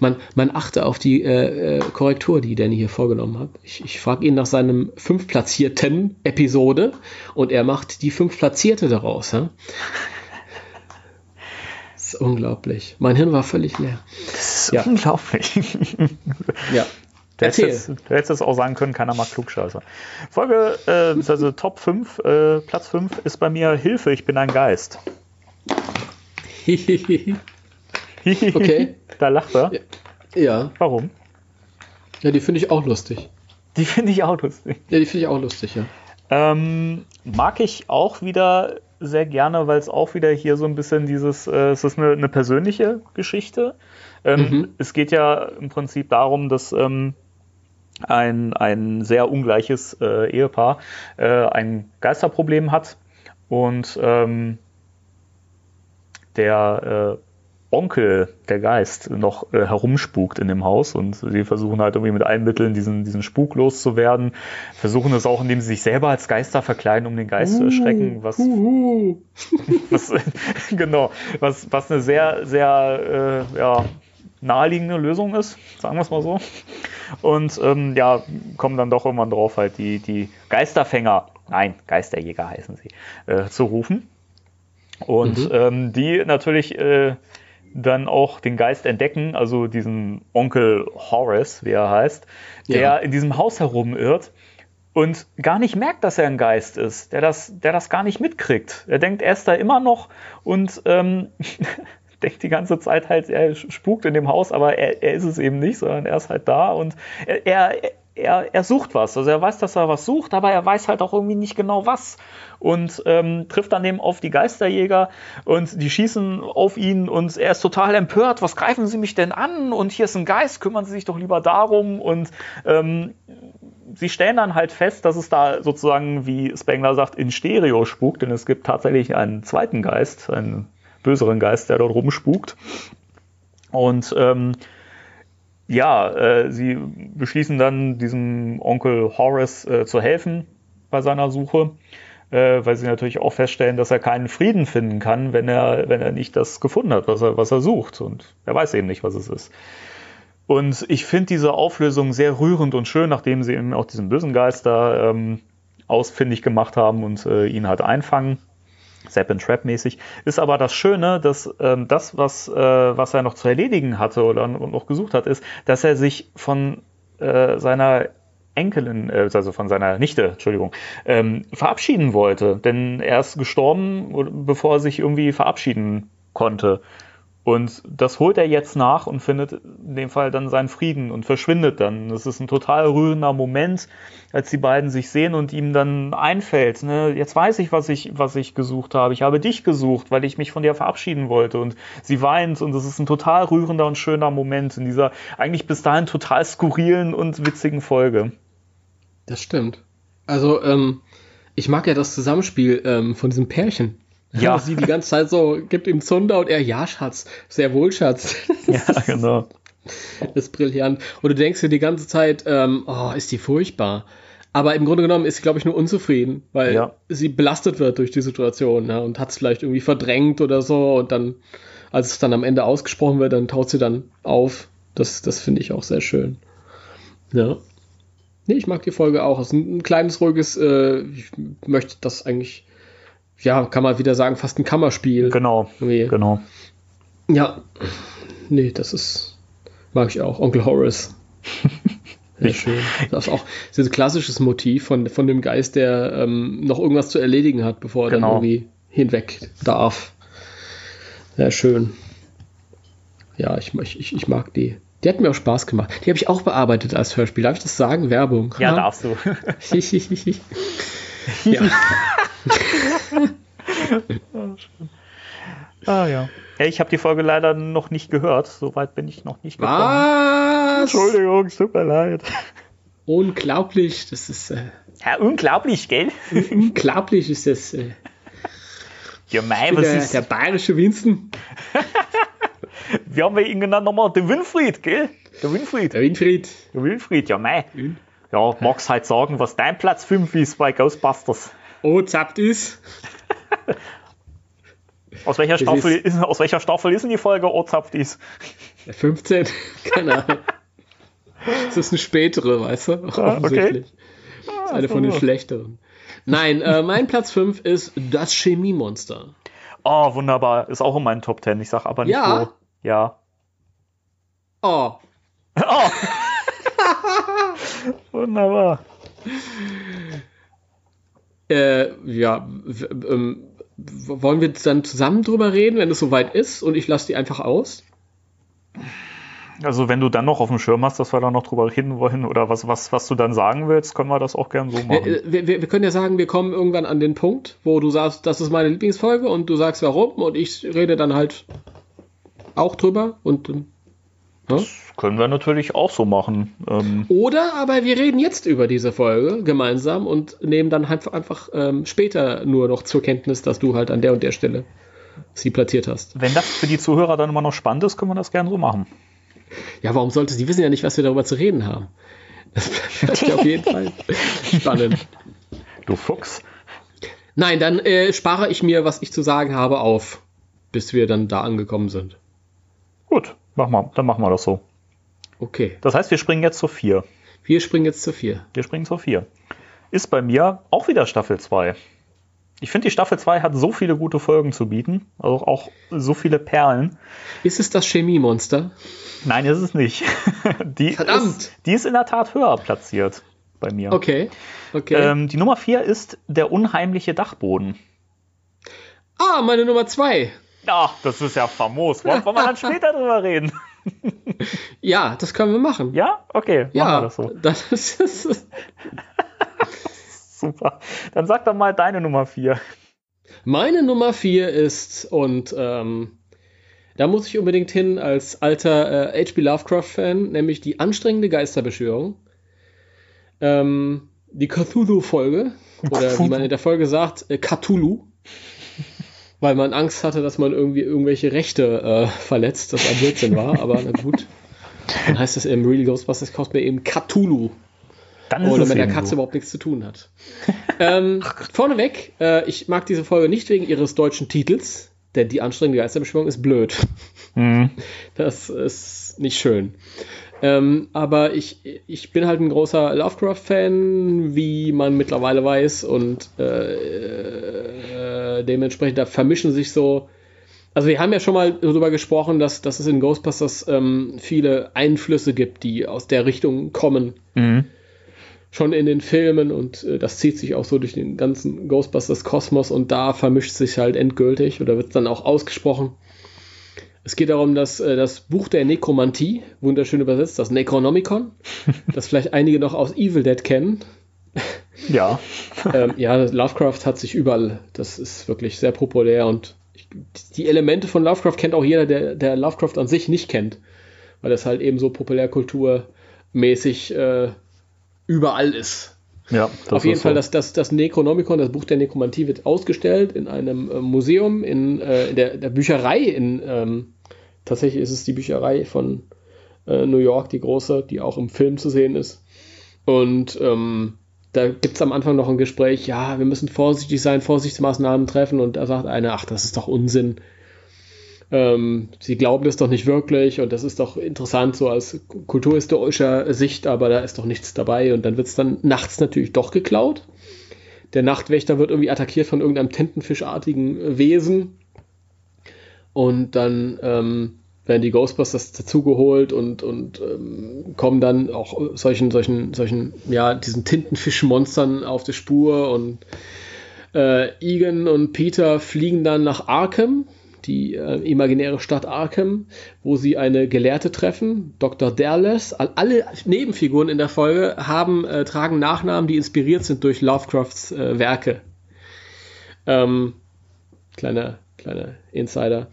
man, man achte auf die äh, äh, Korrektur, die Danny hier vorgenommen hat. Ich, ich frage ihn nach seinem fünftplatzierten Episode und er macht die fünftplatzierte daraus. Ja? Das ist unglaublich. Mein Hirn war völlig leer. Das ist ja. unglaublich. ja. Du hättest, du hättest es auch sagen können, keiner mag Klugscheißer. Folge, äh, also Top 5, äh, Platz 5 ist bei mir Hilfe, ich bin ein Geist. okay. Da lacht er. Ja. Warum? Ja, die finde ich auch lustig. Die finde ich auch lustig. Ja, die finde ich auch lustig, ja. Ähm, mag ich auch wieder sehr gerne, weil es auch wieder hier so ein bisschen dieses, äh, es ist eine, eine persönliche Geschichte. Ähm, mhm. Es geht ja im Prinzip darum, dass ähm, ein, ein sehr ungleiches äh, Ehepaar äh, ein Geisterproblem hat und ähm, der äh, Onkel, der Geist, noch äh, herumspukt in dem Haus und sie versuchen halt irgendwie mit allen Mitteln diesen, diesen Spuk loszuwerden. Versuchen es auch, indem sie sich selber als Geister verkleiden, um den Geist uh, zu erschrecken, was, uh. was genau, was, was eine sehr, sehr äh, ja, naheliegende Lösung ist, sagen wir es mal so. Und ähm, ja, kommen dann doch irgendwann drauf, halt die, die Geisterfänger, nein, Geisterjäger heißen sie, äh, zu rufen. Und mhm. ähm, die natürlich äh, dann auch den Geist entdecken, also diesen Onkel Horace, wie er heißt, der ja. in diesem Haus herumirrt und gar nicht merkt, dass er ein Geist ist, der das, der das gar nicht mitkriegt. Er denkt, er ist da immer noch und ähm, denkt die ganze Zeit halt, er spukt in dem Haus, aber er, er ist es eben nicht, sondern er ist halt da und er, er, er, er sucht was. Also er weiß, dass er was sucht, aber er weiß halt auch irgendwie nicht genau was. Und ähm, trifft dann eben auf die Geisterjäger und die schießen auf ihn und er ist total empört. Was greifen sie mich denn an? Und hier ist ein Geist, kümmern sie sich doch lieber darum. Und ähm, sie stellen dann halt fest, dass es da sozusagen, wie Spengler sagt, in Stereo spukt, denn es gibt tatsächlich einen zweiten Geist, einen böseren Geist, der dort rumspukt. Und ähm, ja, äh, sie beschließen dann, diesem Onkel Horace äh, zu helfen bei seiner Suche, äh, weil sie natürlich auch feststellen, dass er keinen Frieden finden kann, wenn er, wenn er nicht das gefunden hat, was er, was er sucht. Und er weiß eben nicht, was es ist. Und ich finde diese Auflösung sehr rührend und schön, nachdem sie eben auch diesen bösen Geist da ähm, ausfindig gemacht haben und äh, ihn halt einfangen. Zap and Trap mäßig. Ist aber das Schöne, dass ähm, das, was, äh, was er noch zu erledigen hatte oder noch gesucht hat, ist, dass er sich von äh, seiner Enkelin, äh, also von seiner Nichte, Entschuldigung, ähm, verabschieden wollte. Denn er ist gestorben, bevor er sich irgendwie verabschieden konnte. Und das holt er jetzt nach und findet in dem Fall dann seinen Frieden und verschwindet dann. Das ist ein total rührender Moment, als die beiden sich sehen und ihm dann einfällt, ne, jetzt weiß ich, was ich, was ich gesucht habe. Ich habe dich gesucht, weil ich mich von dir verabschieden wollte. Und sie weint und es ist ein total rührender und schöner Moment in dieser eigentlich bis dahin total skurrilen und witzigen Folge. Das stimmt. Also, ähm, ich mag ja das Zusammenspiel ähm, von diesem Pärchen. Ja. Sie die ganze Zeit so, gibt ihm Zunder und er, ja, Schatz, sehr wohl, Schatz. ja, genau. Das ist brillant. Und du denkst dir die ganze Zeit, ähm, oh, ist die furchtbar. Aber im Grunde genommen ist sie, glaube ich, nur unzufrieden, weil Ja. sie belastet wird durch die Situation ja, und hat es vielleicht irgendwie verdrängt oder so. Und dann, als es dann am Ende ausgesprochen wird, dann taut sie dann auf. Das, das finde ich auch sehr schön. Ja. Nee, ich mag die Folge auch. Es ist ein, ein kleines, ruhiges, äh, ich möchte das eigentlich, ja, kann man wieder sagen, fast ein Kammerspiel. Genau, Irgendwie. genau. Ja. Nee, das ist, mag ich auch. Onkel Horace. Sehr schön. Das ist auch dieses klassisches Motiv von, von dem Geist, der ähm, noch irgendwas zu erledigen hat, bevor er Genau. dann irgendwie hinweg darf. Sehr schön. Ja, ich, ich, ich, mag die. Die hat mir auch Spaß gemacht. Die habe ich auch bearbeitet als Hörspiel. Darf ich das sagen? Werbung. Ja, darfst du. ja. Ah ja. Ich habe die Folge leider noch nicht gehört. Soweit bin ich noch nicht gekommen. Was? Entschuldigung, es tut mir leid. Unglaublich. Das ist äh, Ja, unglaublich, gell? unglaublich ist das. Äh, Ja, mei, was der, ist. der bayerische Winston. Wie haben wir ihn genannt nochmal? Der Winfried, gell? Der Winfried. Der Winfried. Der Winfried, ja, mei. Win- Ja, magst halt sagen, was dein Platz 5 ist bei Ghostbusters. Oh, zappt ist. Aus welcher, Staffel ist- ist, aus welcher Staffel ist denn die Folge Ozapft ist? Der 15. Keine Ahnung. Das ist eine spätere, weißt du? Ah, Offensichtlich. Das ist eine von den schlechteren. Nein, äh, mein Platz 5 ist das Chemiemonster. Oh, wunderbar. Ist auch in meinen Top 10. Ich sag aber nicht Ja. wo. Ja. Oh, Oh. wunderbar. Äh, ja, ähm, wollen wir dann zusammen drüber reden, wenn es soweit ist und ich lasse die einfach aus? Also wenn du dann noch auf dem Schirm hast, dass wir da noch drüber reden wollen oder was, was, was du dann sagen willst, können wir das auch gern so Wir, machen. äh, wir, wir wir können ja sagen, wir kommen irgendwann an den Punkt, wo du sagst, das ist meine Lieblingsfolge und du sagst warum und ich rede dann halt auch drüber und ähm, ja? Können wir natürlich auch so machen. Ähm, Oder aber wir reden jetzt über diese Folge gemeinsam und nehmen dann halt einfach ähm, später nur noch zur Kenntnis, dass du halt an der und der Stelle sie platziert hast. wenn das für die Zuhörer dann immer noch spannend ist, können wir das gern so machen. Ja, warum sollte sie wissen ja nicht, was wir darüber zu reden haben? Das bleibt ja auf jeden Fall spannend. Du Fuchs. Nein, dann äh, spare ich mir, was ich zu sagen habe, auf, bis wir dann da angekommen sind. Gut, mach mal, dann machen wir das so. Okay, Das heißt, wir springen jetzt zur 4. wir springen jetzt zur 4. Wir springen zur 4. Ist bei mir auch wieder Staffel 2. Ich finde, die Staffel 2 hat so viele gute Folgen zu bieten. Also auch so viele Perlen. Ist es das Chemiemonster? Nein, ist es nicht. Die Verdammt! Ist, die ist in der Tat höher platziert bei mir. Okay, okay. Ähm, die Nummer 4 ist der unheimliche Dachboden. ah, meine Nummer 2. Ach, das ist ja famos. Wollen wir dann später drüber reden? Ja, das können wir machen. Ja? Okay, machen wir Ja, das so. das ist, das ist Super. Dann sag doch mal deine Nummer 4. Meine Nummer 4 ist, und ähm, da muss ich unbedingt hin als alter äh, H.P. Lovecraft-Fan, nämlich die anstrengende Geisterbeschwörung. Ähm, die Cthulhu-Folge, oder wie man in der Folge sagt, äh, Cthulhu. Weil man Angst hatte, dass man irgendwie irgendwelche Rechte äh, verletzt, das ein Blödsinn war, aber na gut. Dann heißt es im Real Ghostbusters kostet mir eben Cthulhu. Dann ist Oder mit der Katze so. überhaupt nichts zu tun hat. ähm, vorneweg, äh, ich mag diese Folge nicht wegen ihres deutschen Titels, denn die anstrengende Geisterbeschwörung ist blöd. Mhm. Das ist nicht schön. Ähm, aber ich, ich bin halt ein großer Lovecraft-Fan, wie man mittlerweile weiß, und äh, äh, dementsprechend da vermischen sich so. Also wir haben ja schon mal darüber gesprochen, dass, dass es in Ghostbusters ähm, viele Einflüsse gibt, die aus der Richtung kommen Mhm. schon in den Filmen und äh, das zieht sich auch so durch den ganzen Ghostbusters-Kosmos und da vermischt sich halt endgültig oder wird dann auch ausgesprochen. Es geht darum, dass äh, das Buch der Nekromantie, wunderschön übersetzt, das Necronomicon, das vielleicht einige noch aus Evil Dead kennen. Ja. ähm, ja, Lovecraft hat sich überall, das ist wirklich sehr populär und ich, die Elemente von Lovecraft kennt auch jeder, der, der Lovecraft an sich nicht kennt, weil das halt eben so populärkulturmäßig äh, überall ist. Ja, Auf jeden Fall, so. das, das, das Necronomicon, das Buch der Nekromantie, wird ausgestellt in einem äh, Museum, in, äh, in der, der Bücherei. In, ähm, tatsächlich ist es die Bücherei von äh, New York, die große, die auch im Film zu sehen ist. Und ähm, da gibt es am Anfang noch ein Gespräch, ja, wir müssen vorsichtig sein, Vorsichtsmaßnahmen treffen und da sagt einer, ach, das ist doch Unsinn. Ähm, sie glauben das doch nicht wirklich und das ist doch interessant so aus kulturhistorischer Sicht, aber da ist doch nichts dabei und dann wird es dann nachts natürlich doch geklaut. Der Nachtwächter wird irgendwie attackiert von irgendeinem Tintenfischartigen Wesen und dann ähm, werden die Ghostbusters dazugeholt und, und ähm, kommen dann auch solchen, solchen, solchen, ja, diesen Tintenfischmonstern auf die Spur und äh, Egan und Peter fliegen dann nach Arkham, die äh, imaginäre Stadt Arkham, wo sie eine Gelehrte treffen, Dr. Dallas. Alle Nebenfiguren in der Folge haben, äh, tragen Nachnamen, die inspiriert sind durch Lovecrafts äh, Werke. Ähm, kleiner, kleiner Insider.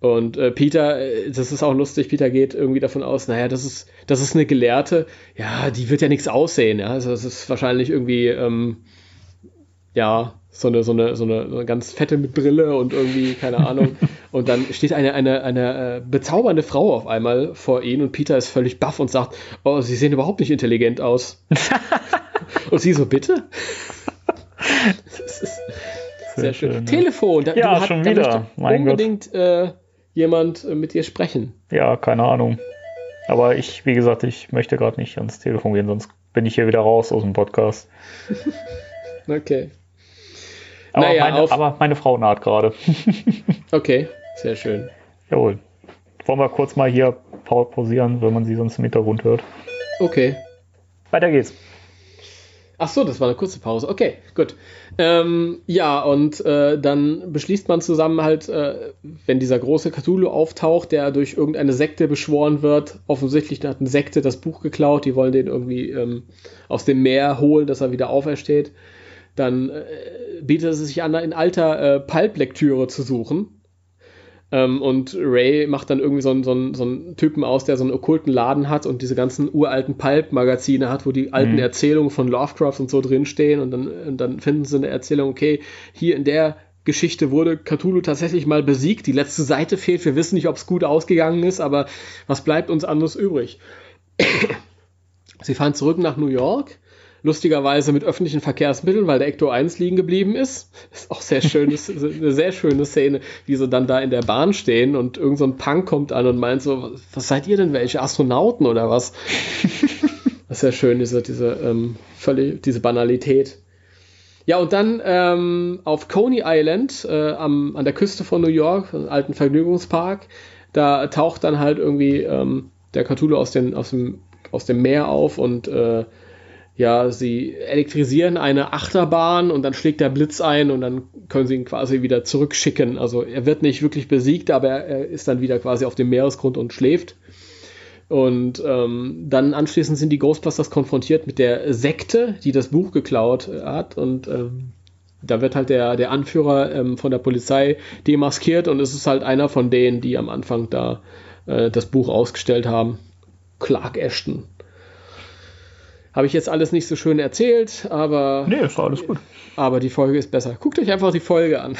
Und äh, Peter, äh, das ist auch lustig, Peter geht irgendwie davon aus, naja, das ist, das ist eine Gelehrte, ja, die wird ja nichts aussehen, ja. Also das ist wahrscheinlich irgendwie, ähm, ja, so eine, so eine, so eine, so eine ganz fette mit Brille und irgendwie, keine Ahnung. Und dann steht eine, eine, eine äh, bezaubernde Frau auf einmal vor ihnen und Peter ist völlig baff und sagt, oh, sie sehen überhaupt nicht intelligent aus. und sie so, bitte? das ist sehr, schön. schön. Telefon, da, ja, hat, schon wieder. Mein unbedingt äh, jemand äh, mit dir sprechen. Ja, keine Ahnung. Aber ich, wie gesagt, ich möchte gerade nicht ans Telefon gehen, sonst bin ich hier wieder raus aus dem Podcast. okay. Aber, naja, meine, auf... aber meine Frau naht gerade. okay, sehr schön. Jawohl. Wollen wir kurz mal hier pausieren, wenn man sie sonst im Hintergrund hört? Okay. Weiter geht's. Ach so, das war eine kurze Pause. Okay, gut. Ähm, ja, und äh, dann beschließt man zusammen halt, äh, wenn dieser große Cthulhu auftaucht, der durch irgendeine Sekte beschworen wird. Offensichtlich hat eine Sekte das Buch geklaut. Die wollen den irgendwie ähm, aus dem Meer holen, dass er wieder aufersteht. Dann äh, bietet es sich an, in alter äh, Pulp-Lektüre zu suchen ähm, und Ray macht dann irgendwie so einen, so, einen, so einen Typen aus, der so einen okkulten Laden hat und diese ganzen uralten Pulp-Magazine hat, wo die alten mhm. Erzählungen von Lovecraft und so drinstehen. Und dann, und dann finden sie eine Erzählung, okay, hier in der Geschichte wurde Cthulhu tatsächlich mal besiegt. Die letzte Seite fehlt. Wir wissen nicht, ob es gut ausgegangen ist, aber was bleibt uns anderes übrig? Sie fahren zurück nach New York lustigerweise mit öffentlichen Verkehrsmitteln, weil der Ecto 1 liegen geblieben ist. Ist auch sehr schön, ist eine sehr schöne Szene, wie sie dann da in der Bahn stehen und irgend so ein Punk kommt an und meint so, was seid ihr denn, welche Astronauten oder was? Das ist sehr schön, diese, diese, ähm, völlig, diese Banalität. Ja, und dann ähm, auf Coney Island äh, am, an der Küste von New York, einem alten Vergnügungspark, da taucht dann halt irgendwie ähm, der Cthulhu aus, den, aus, dem, aus dem Meer auf und äh, ja, sie elektrisieren eine Achterbahn und dann schlägt der Blitz ein und dann können sie ihn quasi wieder zurückschicken. Also er wird nicht wirklich besiegt, aber er ist dann wieder quasi auf dem Meeresgrund und schläft. Und ähm, dann anschließend sind die Ghostbusters konfrontiert mit der Sekte, die das Buch geklaut hat. Und ähm, da wird halt der, der Anführer ähm, von der Polizei demaskiert und es ist halt einer von denen, die am Anfang da äh, das Buch ausgestellt haben. Clark Ashton. Habe ich jetzt alles nicht so schön erzählt, aber. Nee, ist alles gut. Aber die Folge ist besser. Guckt euch einfach die Folge an.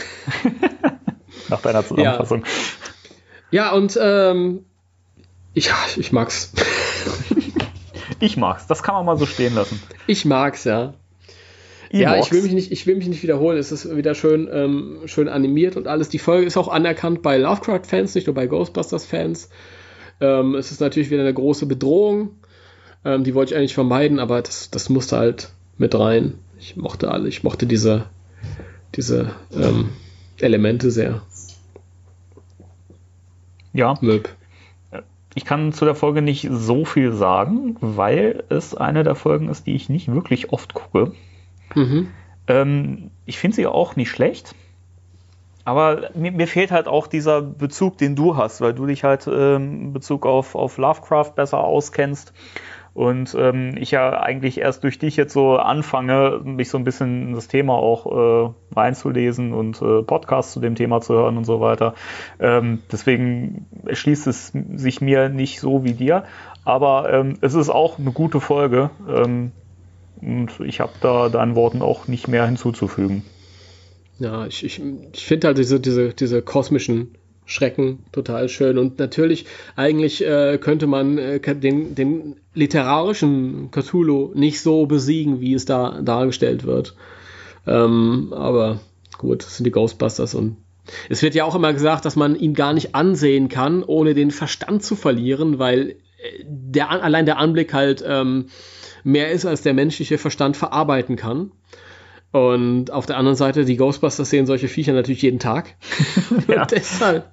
Nach deiner Zusammenfassung. Ja, ja und ähm, ich, ich mag's. ich mag's. Das kann man mal so stehen lassen. Ich mag's, ja. Ja, ich will, mich nicht, ich will mich nicht wiederholen. Es ist wieder schön, ähm, schön animiert und alles. Die Folge ist auch anerkannt bei Lovecraft-Fans, nicht nur bei Ghostbusters-Fans. Ähm, es ist natürlich wieder eine große Bedrohung. Ähm, die wollte ich eigentlich vermeiden, aber das, das musste halt mit rein. Ich mochte alle, ich mochte diese, diese ähm, Elemente sehr. Ja. Möb. Ich kann zu der Folge nicht so viel sagen, weil es eine der Folgen ist, die ich nicht wirklich oft gucke. Mhm. Ähm, ich finde sie auch nicht schlecht. Aber mir, mir, fehlt halt auch dieser Bezug, den du hast, weil du dich halt ähm, in Bezug auf, auf Lovecraft besser auskennst. Und ähm, ich ja eigentlich erst durch dich jetzt so anfange, mich so ein bisschen in das Thema auch äh, reinzulesen und äh, Podcasts zu dem Thema zu hören und so weiter. Ähm, deswegen erschließt es sich mir nicht so wie dir. Aber ähm, es ist auch eine gute Folge. Ähm, und ich habe da deinen Worten auch nicht mehr hinzuzufügen. Ja, ich, ich, ich finde halt diese, diese, diese kosmischen Schrecken, total schön. Und natürlich, eigentlich äh, könnte man äh, den, den literarischen Cthulhu nicht so besiegen, wie es da dargestellt wird. Ähm, aber gut, das sind die Ghostbusters und es wird ja auch immer gesagt, dass man ihn gar nicht ansehen kann, ohne den Verstand zu verlieren, weil äh, der, allein der Anblick halt ähm, mehr ist, als der menschliche Verstand verarbeiten kann. Und auf der anderen Seite, die Ghostbusters sehen solche Viecher natürlich jeden Tag. ja. deshalb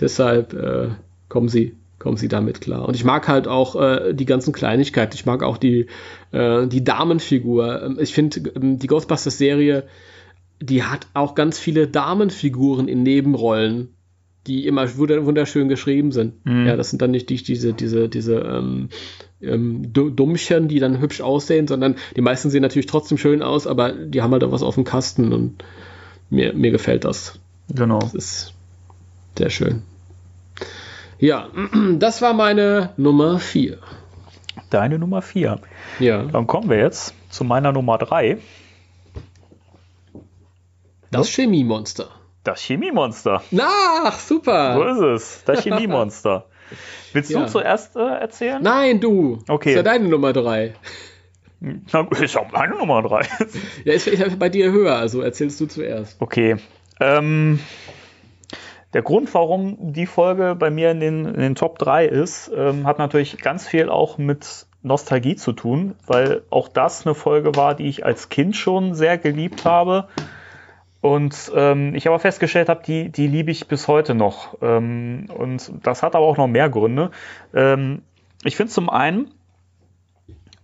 deshalb äh, kommen sie kommen sie damit klar. Und ich mag halt auch äh, die ganzen Kleinigkeiten. Ich mag auch die, äh, die Damenfigur. Ähm, ich finde, ähm, die Ghostbusters-Serie, die hat auch ganz viele Damenfiguren in Nebenrollen, die immer wunderschön geschrieben sind. Mhm. Ja, das sind dann nicht die, diese, diese, diese ähm, ähm, Dummchen, die dann hübsch aussehen, sondern die meisten sehen natürlich trotzdem schön aus, aber die haben halt auch was auf dem Kasten und mir, mir gefällt das. Genau. Das ist sehr schön. Ja, das war meine Nummer 4. Deine Nummer 4. Ja. Dann kommen wir jetzt zu meiner Nummer 3. Das Chemiemonster. Das Chemiemonster. Ach, super. So ist es. Das Chemiemonster. Willst ja. du zuerst äh, erzählen? Nein, du. Okay. Ist ja deine Nummer 3. Na, ist auch meine Nummer 3. ja, ist, ist bei dir höher, also erzählst du zuerst. Okay. Ähm, der Grund, warum die Folge bei mir in den, in den Top 3 ist, ähm, hat natürlich ganz viel auch mit Nostalgie zu tun, weil auch das eine Folge war, die ich als Kind schon sehr geliebt habe. Und ähm, ich aber festgestellt habe, die, die liebe ich bis heute noch. Ähm, und das hat aber auch noch mehr Gründe. Ähm, ich finde zum einen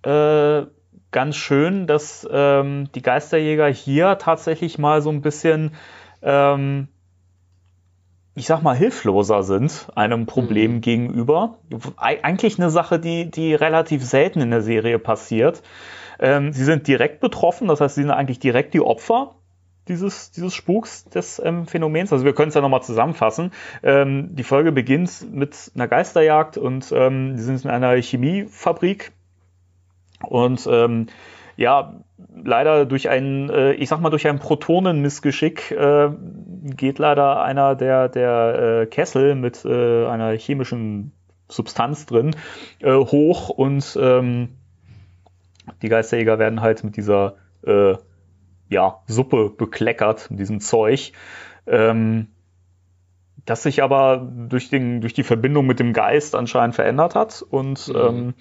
äh, ganz schön, dass ähm, die Geisterjäger hier tatsächlich mal so ein bisschen, ähm, ich sag mal, hilfloser sind einem Problem mhm. gegenüber. Eigentlich eine Sache, die, die relativ selten in der Serie passiert. Ähm, sie sind direkt betroffen, das heißt, sie sind eigentlich direkt die Opfer dieses, dieses Spuks des ähm, Phänomens. Also wir können es ja nochmal zusammenfassen. Ähm, die Folge beginnt mit einer Geisterjagd und ähm, die sind in einer Chemiefabrik und ähm, ja, leider durch ein, äh, ich sag mal, durch ein Protonenmissgeschick äh, geht leider einer der, der äh, Kessel mit äh, einer chemischen Substanz drin äh, hoch und ähm, die Geisterjäger werden halt mit dieser äh, ja, Suppe bekleckert, mit diesem Zeug. Ähm, das sich aber durch, den, durch die Verbindung mit dem Geist anscheinend verändert hat. Und mhm. ähm,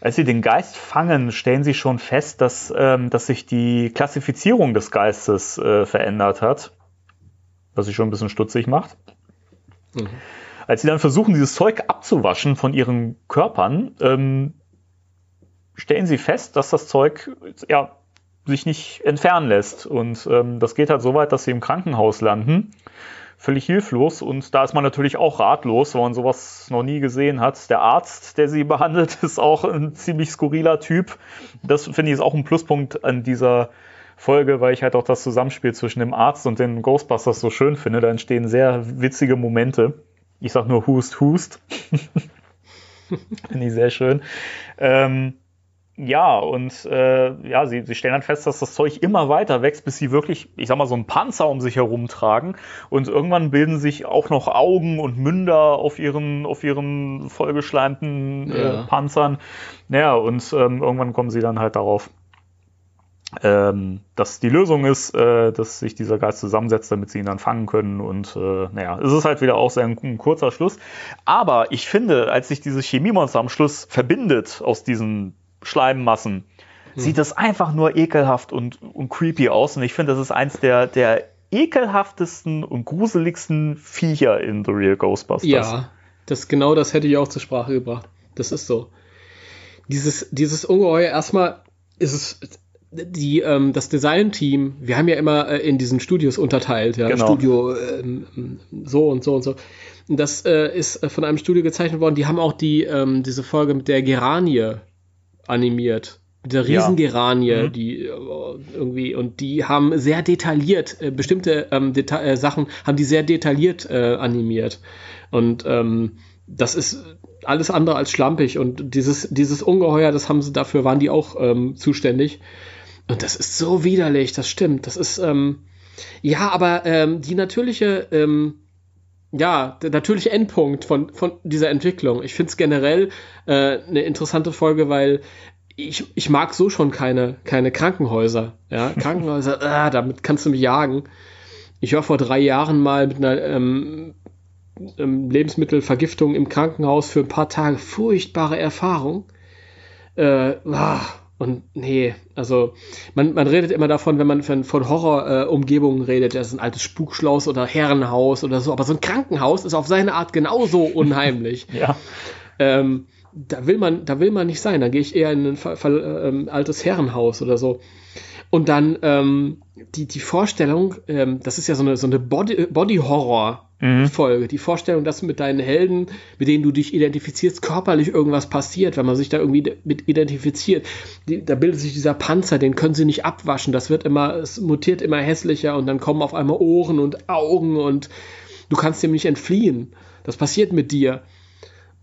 als sie den Geist fangen, stellen sie schon fest, dass, ähm, dass sich die Klassifizierung des Geistes äh, verändert hat. Was sie schon ein bisschen stutzig macht. Mhm. Als sie dann versuchen, dieses Zeug abzuwaschen von ihren Körpern, ähm, stellen sie fest, dass das Zeug ja sich nicht entfernen lässt. Und ähm, das geht halt so weit, dass sie im Krankenhaus landen. Völlig hilflos. Und da ist man natürlich auch ratlos, weil man sowas noch nie gesehen hat. Der Arzt, der sie behandelt, ist auch ein ziemlich skurriler Typ. Das finde ich ist auch ein Pluspunkt an dieser Folge, weil ich halt auch das Zusammenspiel zwischen dem Arzt und den Ghostbusters so schön finde. Da entstehen sehr witzige Momente. Ich sag nur Hust, Hust. finde ich sehr schön. Ähm, ja, und äh, ja, sie, sie stellen dann fest, dass das Zeug immer weiter wächst, bis sie wirklich, ich sag mal, so einen Panzer um sich herum tragen. Und irgendwann bilden sich auch noch Augen und Münder auf ihren, auf ihren vollgeschleimten äh, ja. Panzern. Naja, und ähm, irgendwann kommen sie dann halt darauf, ähm, dass die Lösung ist, äh, dass sich dieser Geist zusammensetzt, damit sie ihn dann fangen können. Und äh, naja, es ist halt wieder auch sehr ein, ein kurzer Schluss. Aber ich finde, als sich dieses Chemiemonster am Schluss verbindet aus diesen Schleimmassen, hm. sieht das einfach nur ekelhaft und, und creepy aus. Und ich finde, das ist eins der, der ekelhaftesten und gruseligsten Viecher in The Real Ghostbusters. Ja, das genau das hätte ich auch zur Sprache gebracht. Das ist so. Dieses, dieses Ungeheuer, erstmal ist es die, ähm, das Design-Team, wir haben ja immer äh, in diesen Studios unterteilt, ja, genau. Studio ähm, so und so und so. Das äh, ist von einem Studio gezeichnet worden, die haben auch die, ähm, diese Folge mit der Geranie animiert. Mit der Riesengeranie, ja. mhm. die äh, irgendwie, und die haben sehr detailliert, äh, bestimmte ähm, Deta äh, Sachen haben die sehr detailliert äh, animiert. Und ähm, das ist alles andere als schlampig. Und dieses, dieses Ungeheuer, das haben sie, dafür waren die auch ähm, zuständig. Und das ist so widerlich, das stimmt. Das ist, ähm, ja, aber ähm, die natürliche, ähm, ja, der natürliche Endpunkt von, von dieser Entwicklung. Ich finde es generell äh, eine interessante Folge, weil ich, ich mag so schon keine, keine Krankenhäuser. Ja, Krankenhäuser, ah, damit kannst du mich jagen. Ich war vor drei Jahren mal mit einer ähm, ähm, Lebensmittelvergiftung im Krankenhaus für ein paar Tage. Furchtbare Erfahrung. Äh, ah, und nee, also man, man redet immer davon, wenn man von, von Horrorumgebungen äh, redet, das ist ein altes Spukschloss oder Herrenhaus oder so, aber so ein Krankenhaus ist auf seine Art genauso unheimlich. ja. Ähm, da will man, da will man nicht sein. Da gehe ich eher in ein ver, ähm, altes Herrenhaus oder so. Und dann ähm, die, die Vorstellung, ähm, das ist ja so eine, so eine Body-Horror-Folge. Mhm. Die Vorstellung, dass mit deinen Helden, mit denen du dich identifizierst, körperlich irgendwas passiert, wenn man sich da irgendwie mit identifiziert. Die, da bildet sich dieser Panzer, den können sie nicht abwaschen. Das wird immer, es mutiert immer hässlicher und dann kommen auf einmal Ohren und Augen und du kannst dem nicht entfliehen. Das passiert mit dir.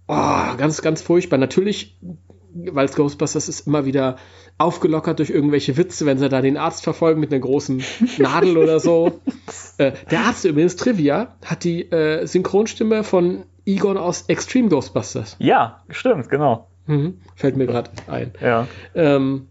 Oh, ganz, ganz furchtbar. Natürlich, weil es Ghostbusters ist, immer wieder aufgelockert durch irgendwelche Witze, wenn sie da den Arzt verfolgen mit einer großen Nadel oder so. Äh, der Arzt übrigens, Trivia, hat die äh, Synchronstimme von Egon aus Extreme Ghostbusters. Ja, stimmt, genau. Mhm, fällt mir gerade ein. Ja. Ähm,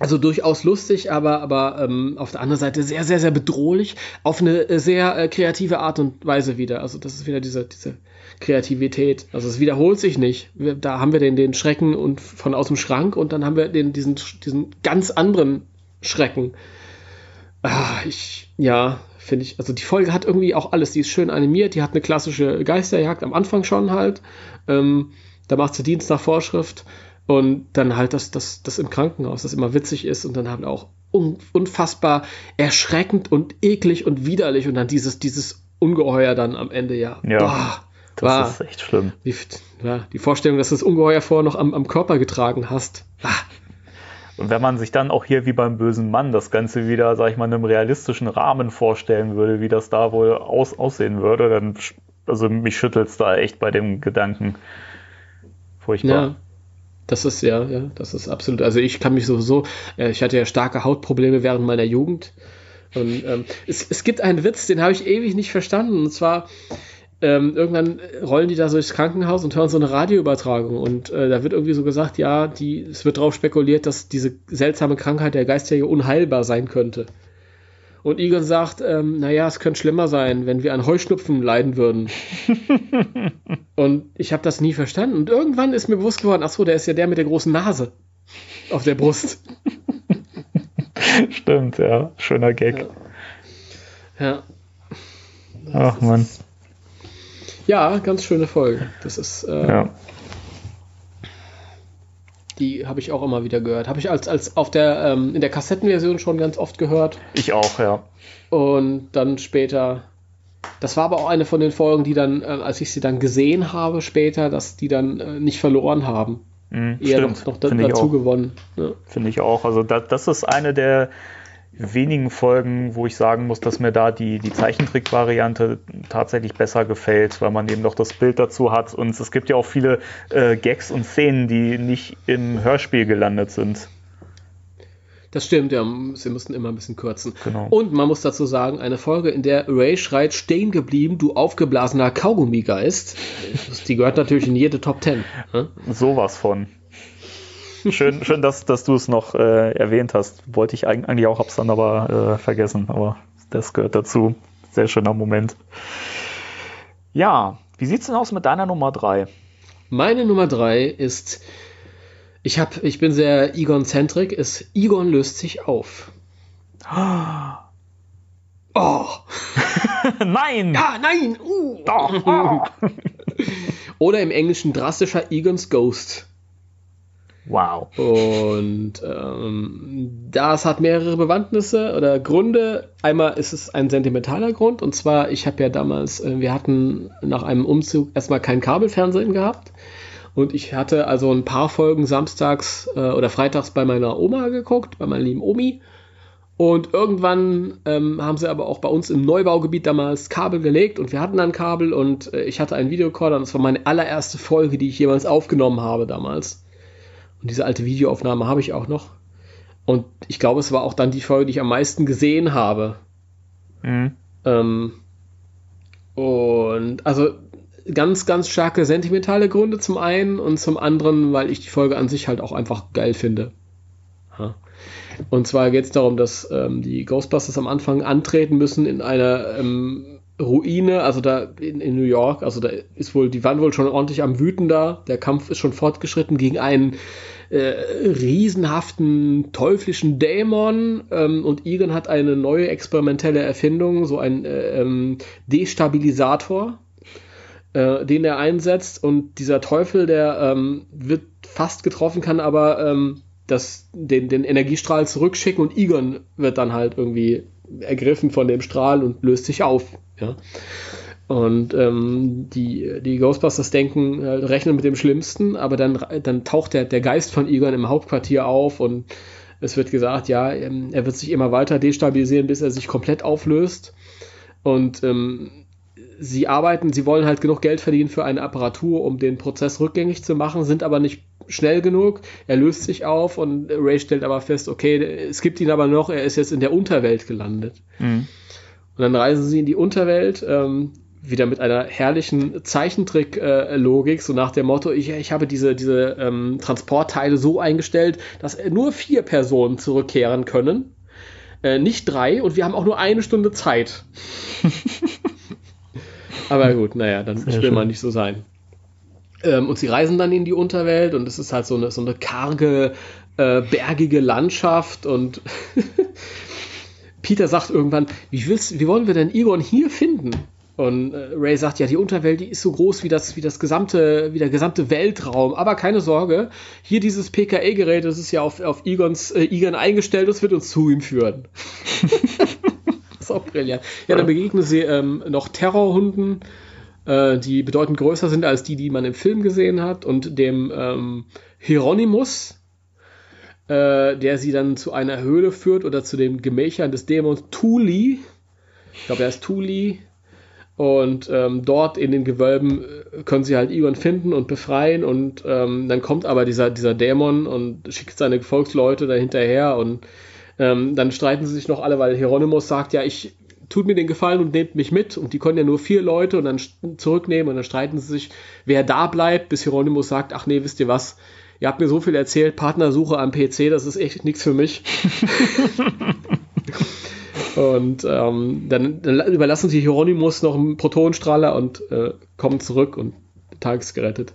also durchaus lustig, aber, aber ähm, auf der anderen Seite sehr, sehr, sehr bedrohlich, auf eine sehr äh, kreative Art und Weise wieder. Also das ist wieder diese, diese Kreativität. Also es wiederholt sich nicht. Wir, da haben wir den, den Schrecken und von aus dem Schrank und dann haben wir den, diesen, diesen ganz anderen Schrecken. Ah, ich, ja, finde ich, also die Folge hat irgendwie auch alles. Die ist schön animiert, die hat eine klassische Geisterjagd am Anfang schon halt. Ähm, da macht sie Dienst nach Vorschrift und dann halt das, das, das im Krankenhaus, das immer witzig ist und dann halt auch unfassbar erschreckend und eklig und widerlich und dann dieses, dieses Ungeheuer dann am Ende, ja. Ja. Boah, das war, ist echt schlimm. Die, ja, die Vorstellung, dass du das Ungeheuer vorher noch am, am Körper getragen hast. Ah. Und wenn man sich dann auch hier wie beim bösen Mann das Ganze wieder, sag ich mal, in einem realistischen Rahmen vorstellen würde, wie das da wohl aus, aussehen würde, dann, also mich schüttelt es da echt bei dem Gedanken. Furchtbar. Ja. Das ist ja, ja, das ist absolut. Also ich kann mich sowieso, äh, ich hatte ja starke Hautprobleme während meiner Jugend. Und ähm, es, es gibt einen Witz, den habe ich ewig nicht verstanden. Und zwar, ähm, irgendwann rollen die da so durchs Krankenhaus und hören so eine Radioübertragung und äh, da wird irgendwie so gesagt, ja, die, es wird darauf spekuliert, dass diese seltsame Krankheit der Geistjäger unheilbar sein könnte. Und Egon sagt, ähm, naja, es könnte schlimmer sein, wenn wir an Heuschnupfen leiden würden. und ich habe das nie verstanden. Und irgendwann ist mir bewusst geworden, ach so, der ist ja der mit der großen Nase auf der Brust. Stimmt, ja. Schöner Gag. Ja. ja. Ach man. Ja, ganz schöne Folge. Das ist. Äh, ja. Die habe ich auch immer wieder gehört. Habe ich als, als auf der, ähm, in der Kassettenversion schon ganz oft gehört. Ich auch, ja. Und dann später. Das war aber auch eine von den Folgen, die dann, äh, als ich sie dann gesehen habe später, dass die dann äh, nicht verloren haben. Mhm, Eher stimmt. noch, noch da, dazu gewonnen. Ja. Finde ich auch. Also das, das ist eine der wenigen Folgen, wo ich sagen muss, dass mir da die, die Zeichentrick-Variante tatsächlich besser gefällt, weil man eben noch das Bild dazu hat. Und es gibt ja auch viele äh, Gags und Szenen, die nicht im Hörspiel gelandet sind. Das stimmt, ja. Sie mussten immer ein bisschen kürzen. Genau. Und man muss dazu sagen, eine Folge, in der Ray schreit, stehen geblieben, du aufgeblasener Kaugummigeist. Die gehört natürlich in jede Top Ten. Hm? Sowas von. Schön, schön dass, dass du es noch äh, erwähnt hast. Wollte ich eigentlich auch, hab's dann aber äh, vergessen. Aber das gehört dazu. Sehr schöner Moment. Ja, wie sieht's denn aus mit deiner Nummer 3? Meine Nummer 3 ist, ich, hab, ich bin sehr Egon-centric, ist Egon löst sich auf. Oh! nein! Ja, nein! Uh. Doch! Oh. Oder im Englischen drastischer Egon's Ghost. Wow. Und ähm, das hat mehrere Bewandtnisse oder Gründe. Einmal ist es ein sentimentaler Grund und zwar, ich habe ja damals, äh, wir hatten nach einem Umzug erstmal kein Kabelfernsehen gehabt und ich hatte also ein paar Folgen samstags äh, oder freitags bei meiner Oma geguckt, bei meiner lieben Omi. Und irgendwann ähm, haben sie aber auch bei uns im Neubaugebiet damals Kabel gelegt und wir hatten dann Kabel und äh, ich hatte einen Videorekorder und das war meine allererste Folge, die ich jemals aufgenommen habe damals. Und diese alte Videoaufnahme habe ich auch noch. Und ich glaube, es war auch dann die Folge, die ich am meisten gesehen habe. Mhm. Ähm, Und also ganz, ganz starke sentimentale Gründe zum einen und zum anderen, weil ich die Folge an sich halt auch einfach geil finde. Ja. Und zwar geht es darum, dass ähm, die Ghostbusters am Anfang antreten müssen in einer ähm, Ruine, also da in, in, New York, also da ist wohl, die waren wohl schon ordentlich am Wüten da. Der Kampf ist schon fortgeschritten gegen einen äh, riesenhaften teuflischen Dämon ähm, und Egan hat eine neue experimentelle Erfindung, so ein äh, ähm, Destabilisator, äh, den er einsetzt und dieser Teufel, der ähm, wird fast getroffen, kann aber ähm, das, den, den Energiestrahl zurückschicken und Egon wird dann halt irgendwie ergriffen von dem Strahl und löst sich auf. Ja. Und ähm, die, die Ghostbusters denken, äh, rechnen mit dem Schlimmsten, aber dann, dann taucht der, der Geist von Egon im Hauptquartier auf und es wird gesagt, ja, ähm, er wird sich immer weiter destabilisieren, bis er sich komplett auflöst. Und ähm, sie arbeiten, sie wollen halt genug Geld verdienen für eine Apparatur, um den Prozess rückgängig zu machen, sind aber nicht schnell genug. Er löst sich auf und Ray stellt aber fest, okay, es gibt ihn aber noch, er ist jetzt in der Unterwelt gelandet. Mhm. Und dann reisen sie in die Unterwelt, ähm, wieder mit einer herrlichen Zeichentrick-Logik, so nach dem Motto, ich, ich habe diese, diese ähm, Transportteile so eingestellt, dass nur vier Personen zurückkehren können, äh, nicht drei, und wir haben auch nur eine Stunde Zeit. Aber gut, naja, dann Sehr will schön. man nicht so sein. Ähm, und sie reisen dann in die Unterwelt und es ist halt so eine, so eine karge, äh, bergige Landschaft und Peter sagt irgendwann, wie, willst, wie wollen wir denn Egon hier finden? Und äh, Ray sagt, ja, die Unterwelt, die ist so groß wie das, wie das gesamte, wie der gesamte Weltraum. Aber keine Sorge, hier dieses PKE-Gerät, das ist ja auf, auf Egons, äh, Egon eingestellt, das wird uns zu ihm führen. das ist auch brillant. Ja, dann begegnen sie ähm, noch Terrorhunden, äh, die bedeutend größer sind als die, die man im Film gesehen hat, und dem ähm, Hieronymus, äh, der sie dann zu einer Höhle führt oder zu den Gemächern des Dämons Thuli. Ich glaube, er ist Thuli. Und ähm, dort in den Gewölben äh, können sie halt Igon finden und befreien. Und ähm, dann kommt aber dieser, dieser Dämon und schickt seine Gefolgsleute da hinterher. Und ähm, dann streiten sie sich noch alle, weil Hieronymus sagt, ja, ich tut mir den Gefallen und nehmt mich mit. Und die können ja nur vier Leute und dann zurücknehmen. Und dann streiten sie sich, wer da bleibt, bis Hieronymus sagt, ach nee, wisst ihr was, ihr habt mir so viel erzählt, Partnersuche am PC, das ist echt nichts für mich. Und ähm, dann, dann, überlassen sie Hieronymus noch einen Protonenstrahler und äh, kommen zurück und der Tag ist gerettet.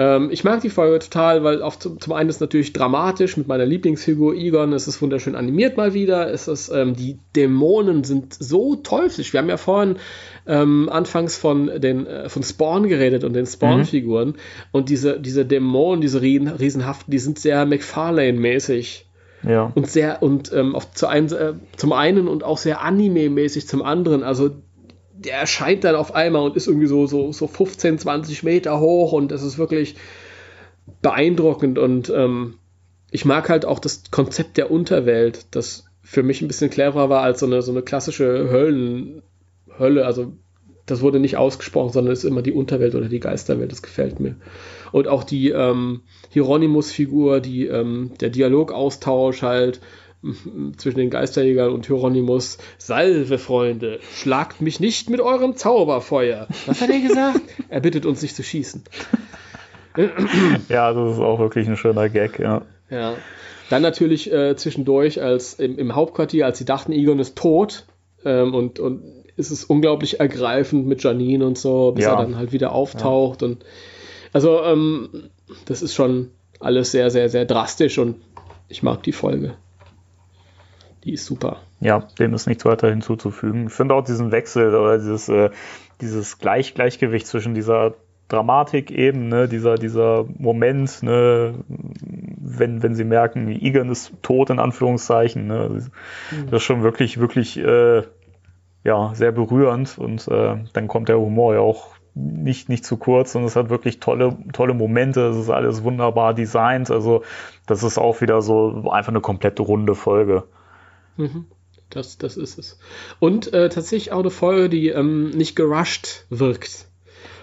Ähm, ich mag die Folge total, weil auf, zum, zum, einen ist es natürlich dramatisch mit meiner Lieblingsfigur Egon, es ist wunderschön animiert mal wieder, es ist, ähm, die Dämonen sind so teuflisch. Wir haben ja vorhin ähm, anfangs von den äh, von Spawn geredet und den Spawn-Figuren mhm. und diese, diese Dämonen, diese riesenhaften, die sind sehr McFarlane-mäßig ja. Und sehr, und ähm, auf, zu ein, äh, zum einen und auch sehr anime-mäßig zum anderen. Also der erscheint dann auf einmal und ist irgendwie so, so, so 15, 20 Meter hoch und das ist wirklich beeindruckend und ähm, ich mag halt auch das Konzept der Unterwelt, das für mich ein bisschen cleverer war als so eine, so eine klassische Höllen, Hölle. Also das wurde nicht ausgesprochen, sondern es ist immer die Unterwelt oder die Geisterwelt. Das gefällt mir. Und auch die ähm, Hieronymus-Figur, die, ähm, der Dialogaustausch halt zwischen den Geisterjägern und Hieronymus. Salve, Freunde, schlagt mich nicht mit eurem Zauberfeuer. Was hat er gesagt? er bittet uns nicht zu schießen. ja, das ist auch wirklich ein schöner Gag, ja. Ja. Dann natürlich äh, zwischendurch als im, im, Hauptquartier, als sie dachten, Egon ist tot ähm, und, und ist es unglaublich ergreifend mit Janine und so, bis ja. er dann halt wieder auftaucht. Ja. Und also, ähm, das ist schon alles sehr, sehr, sehr drastisch und ich mag die Folge. Die ist super. Ja, dem ist nichts weiter hinzuzufügen. Ich finde auch diesen Wechsel oder dieses, äh, dieses Gleich Gleichgewicht zwischen dieser Dramatik eben, ne, dieser, dieser Moment, ne, wenn, wenn sie merken, Egan ist tot, in Anführungszeichen, ne, das ist schon wirklich, wirklich, äh, ja, sehr berührend und äh, dann kommt der Humor ja auch nicht, nicht zu kurz und es hat wirklich tolle, tolle Momente. Es ist alles wunderbar designt. Also, das ist auch wieder so einfach eine komplette runde Folge. Mhm. Das, das ist es. Und äh, tatsächlich auch eine Folge, die ähm, nicht gerusht wirkt.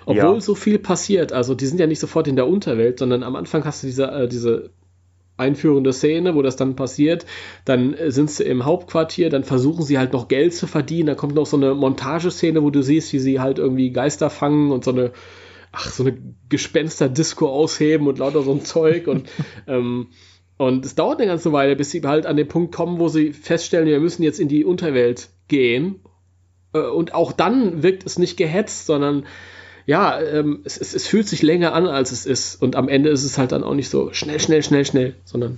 Obwohl ja. so viel passiert. Also, die sind ja nicht sofort in der Unterwelt, sondern am Anfang hast du diese, äh, diese einführende Szene, wo das dann passiert. Dann äh, sind sie im Hauptquartier, dann versuchen sie halt noch Geld zu verdienen. Dann kommt noch so eine Montageszene, wo du siehst, wie sie halt irgendwie Geister fangen und so eine, ach, so eine Gespenster-Disco ausheben und lauter so ein Zeug. Und, ähm, und es dauert eine ganze Weile, bis sie halt an den Punkt kommen, wo sie feststellen, wir müssen jetzt in die Unterwelt gehen. Äh, und auch dann wirkt es nicht gehetzt, sondern ja, ähm, es, es, es, fühlt sich länger an, als es ist. Und am Ende ist es halt dann auch nicht so schnell, schnell, schnell, schnell, sondern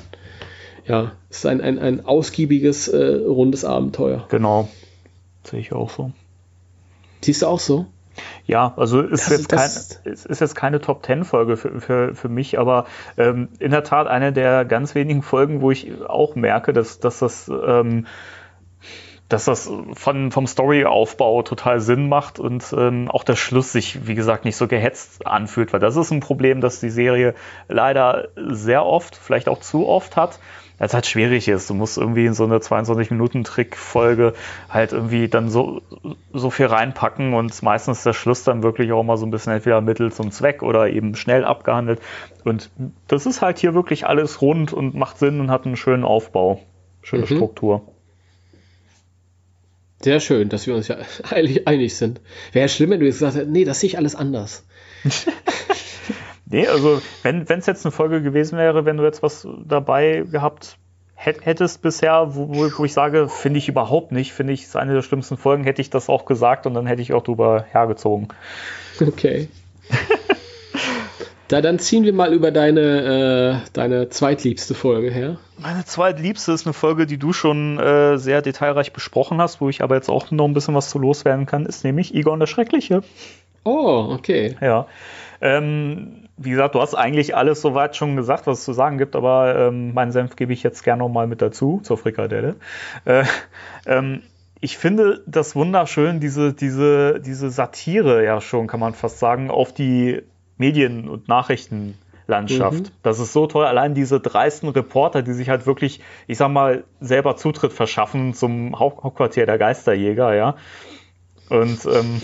ja, es ist ein, ein, ein ausgiebiges, äh, rundes Abenteuer. Genau. Sehe ich auch so. Siehst du auch so? Ja, also ist, jetzt, kein, ist, ist jetzt keine Top Ten Folge für, für, für mich, aber ähm, in der Tat eine der ganz wenigen Folgen, wo ich auch merke, dass, dass das ähm, dass das von, vom Storyaufbau total Sinn macht und ähm, auch der Schluss sich, wie gesagt, nicht so gehetzt anfühlt, weil das ist ein Problem, das die Serie leider sehr oft, vielleicht auch zu oft hat, als halt schwierig ist. Du musst irgendwie in so eine 22-Minuten-Trick-Folge halt irgendwie dann so, so viel reinpacken und meistens ist der Schluss dann wirklich auch mal so ein bisschen entweder Mittel zum Zweck oder eben schnell abgehandelt. Und das ist halt hier wirklich alles rund und macht Sinn und hat einen schönen Aufbau, schöne mhm. Struktur. Sehr schön, dass wir uns ja eilig, einig sind. Wäre schlimm, wenn du jetzt gesagt hättest, nee, das sehe ich alles anders. nee, also wenn es jetzt eine Folge gewesen wäre, wenn du jetzt was dabei gehabt hättest bisher, wo, wo ich sage, finde ich überhaupt nicht, finde ich, ist eine der schlimmsten Folgen, hätte ich das auch gesagt und dann hätte ich auch drüber hergezogen. Okay. Da, dann ziehen wir mal über deine, äh, deine zweitliebste Folge her. Meine zweitliebste ist eine Folge, die du schon äh, sehr detailreich besprochen hast, wo ich aber jetzt auch noch ein bisschen was zu loswerden kann, ist nämlich Egon der Schreckliche. Oh, okay. Ja. Ähm, wie gesagt, du hast eigentlich alles soweit schon gesagt, was es zu sagen gibt, aber ähm, meinen Senf gebe ich jetzt gerne nochmal mit dazu zur Frikadelle. Äh, ähm, ich finde das wunderschön, diese, diese, diese Satire ja schon, kann man fast sagen, auf die Medien- und Nachrichtenlandschaft. Mhm. Das ist so toll. Allein diese dreisten Reporter, die sich halt wirklich, ich sag mal, selber Zutritt verschaffen zum Hauptquartier der Geisterjäger, ja. Und ähm,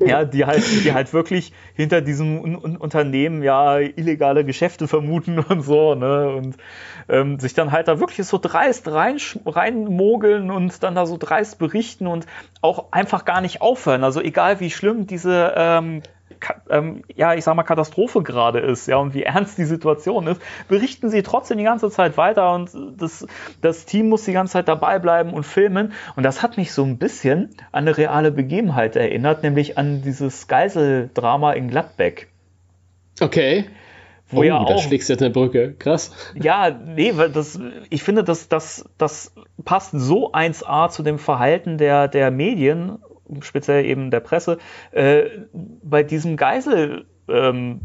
ja, die halt, die halt wirklich hinter diesem Un Un Unternehmen ja illegale Geschäfte vermuten und so, ne? Und ähm, sich dann halt da wirklich so dreist rein, reinmogeln und dann da so dreist berichten und auch einfach gar nicht aufhören. Also egal wie schlimm diese ähm, ähm, ja, ich sag mal, Katastrophe gerade ist, ja, und wie ernst die Situation ist, berichten sie trotzdem die ganze Zeit weiter und das, das Team muss die ganze Zeit dabei bleiben und filmen. Und das hat mich so ein bisschen an eine reale Begebenheit erinnert, nämlich an dieses Geiseldrama in Gladbeck. Okay. Wo oh, ja auch, da schlägst du jetzt eine Brücke. Krass. Ja, nee, weil das, ich finde, das, das, das passt so 1A zu dem Verhalten der, der Medien speziell eben der Presse, äh, bei diesem Geisel, ähm,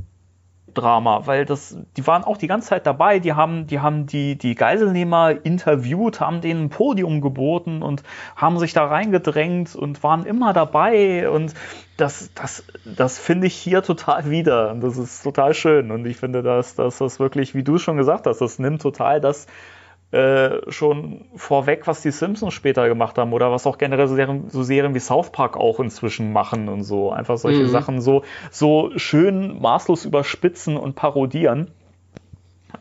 Drama, weil das, die waren auch die ganze Zeit dabei, die haben, die haben die, die Geiselnehmer interviewt, haben denen ein Podium geboten und haben sich da reingedrängt und waren immer dabei und das, das, das finde ich hier total wieder und das ist total schön und ich finde, dass, dass das wirklich, wie du schon gesagt hast, das nimmt total das, äh, schon vorweg, was die Simpsons später gemacht haben oder was auch generell so Serien, so Serien wie South Park auch inzwischen machen und so. Einfach solche mhm. Sachen so, so schön maßlos überspitzen und parodieren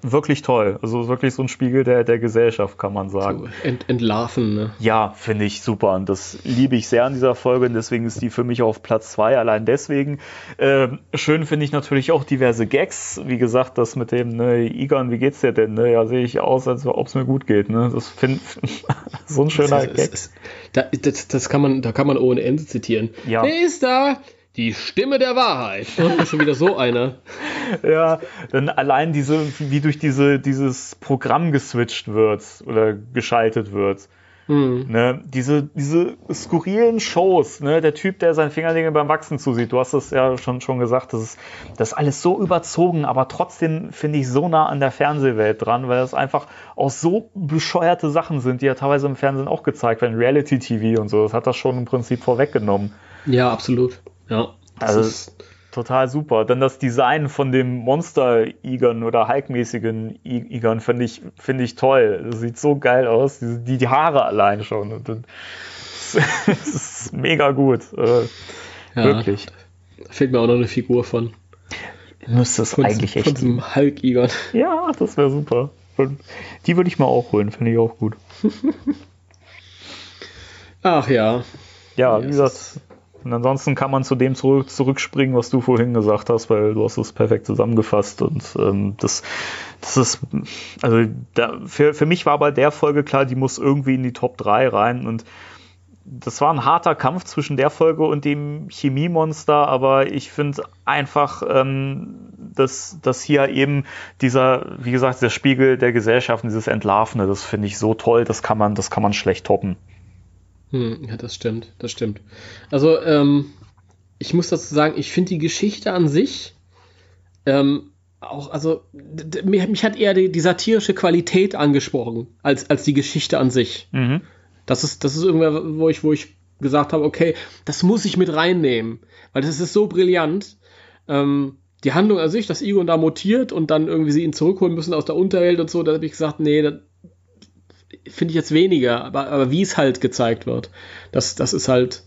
wirklich toll. Also wirklich so ein Spiegel der, der Gesellschaft, kann man sagen. So ent, entlarven, ne? Ja, finde ich super. Und das liebe ich sehr an dieser Folge. Und deswegen ist die für mich auf Platz zwei. Allein deswegen. Ähm, schön finde ich natürlich auch diverse Gags. Wie gesagt, das mit dem, ne, Igan, wie geht's dir denn? Ne? Ja, sehe ich aus, als ob es mir gut geht. Ne? Das finde so ein schöner das, Gag. Das, das, das, kann man, da kann man ohne Ende zitieren. Ja. Wer ist da? Die Stimme der Wahrheit. Schon wieder so eine. ja, dann allein diese, wie durch diese, dieses Programm geswitcht wird oder geschaltet wird. Mhm. Ne, diese, diese skurrilen Shows, ne, der Typ, der seinen Fingernägel beim Wachsen zusieht, du hast es ja schon, schon gesagt, das ist, das ist alles so überzogen, aber trotzdem finde ich so nah an der Fernsehwelt dran, weil das einfach auch so bescheuerte Sachen sind, die ja teilweise im Fernsehen auch gezeigt werden, Reality-TV und so, das hat das schon im Prinzip vorweggenommen. Ja, absolut. Ja. Also ist total super. Dann das Design von dem Monster-Igern oder Hulk-mäßigen Igern finde ich, finde ich toll. Das sieht so geil aus. Die, die Haare allein schon. Das ist mega gut. Äh, ja, wirklich. Da fehlt mir auch noch eine Figur von. Müsste es eigentlich echt. Von diesem Hulk-Igern. Ja, das wäre super. Die würde ich mal auch holen, finde ich auch gut. Ach ja. Ja, wie gesagt, und ansonsten kann man zu dem zurück, zurückspringen, was du vorhin gesagt hast, weil du hast es perfekt zusammengefasst. Und ähm, das, das ist, also da, für, für mich war bei der Folge klar, die muss irgendwie in die Top 3 rein. Und das war ein harter Kampf zwischen der Folge und dem Chemiemonster, aber ich finde einfach, ähm, dass, dass hier eben dieser, wie gesagt, der Spiegel der Gesellschaft, dieses Entlarvende, das finde ich so toll, das kann man, das kann man schlecht toppen. Hm, ja, das stimmt, das stimmt. Also, ähm, ich muss dazu sagen, ich finde die Geschichte an sich ähm, auch, also, mich, hat eher die, die, satirische Qualität angesprochen, als, als die Geschichte an sich. Mhm. Das ist, das ist irgendwer, wo ich, wo ich gesagt habe, okay, das muss ich mit reinnehmen, weil das ist so brillant. Ähm, die Handlung an sich, dass Egon da mutiert und dann irgendwie sie ihn zurückholen müssen aus der Unterwelt und so, da habe ich gesagt, nee, das finde ich jetzt weniger, aber, aber wie es halt gezeigt wird, das, das ist halt,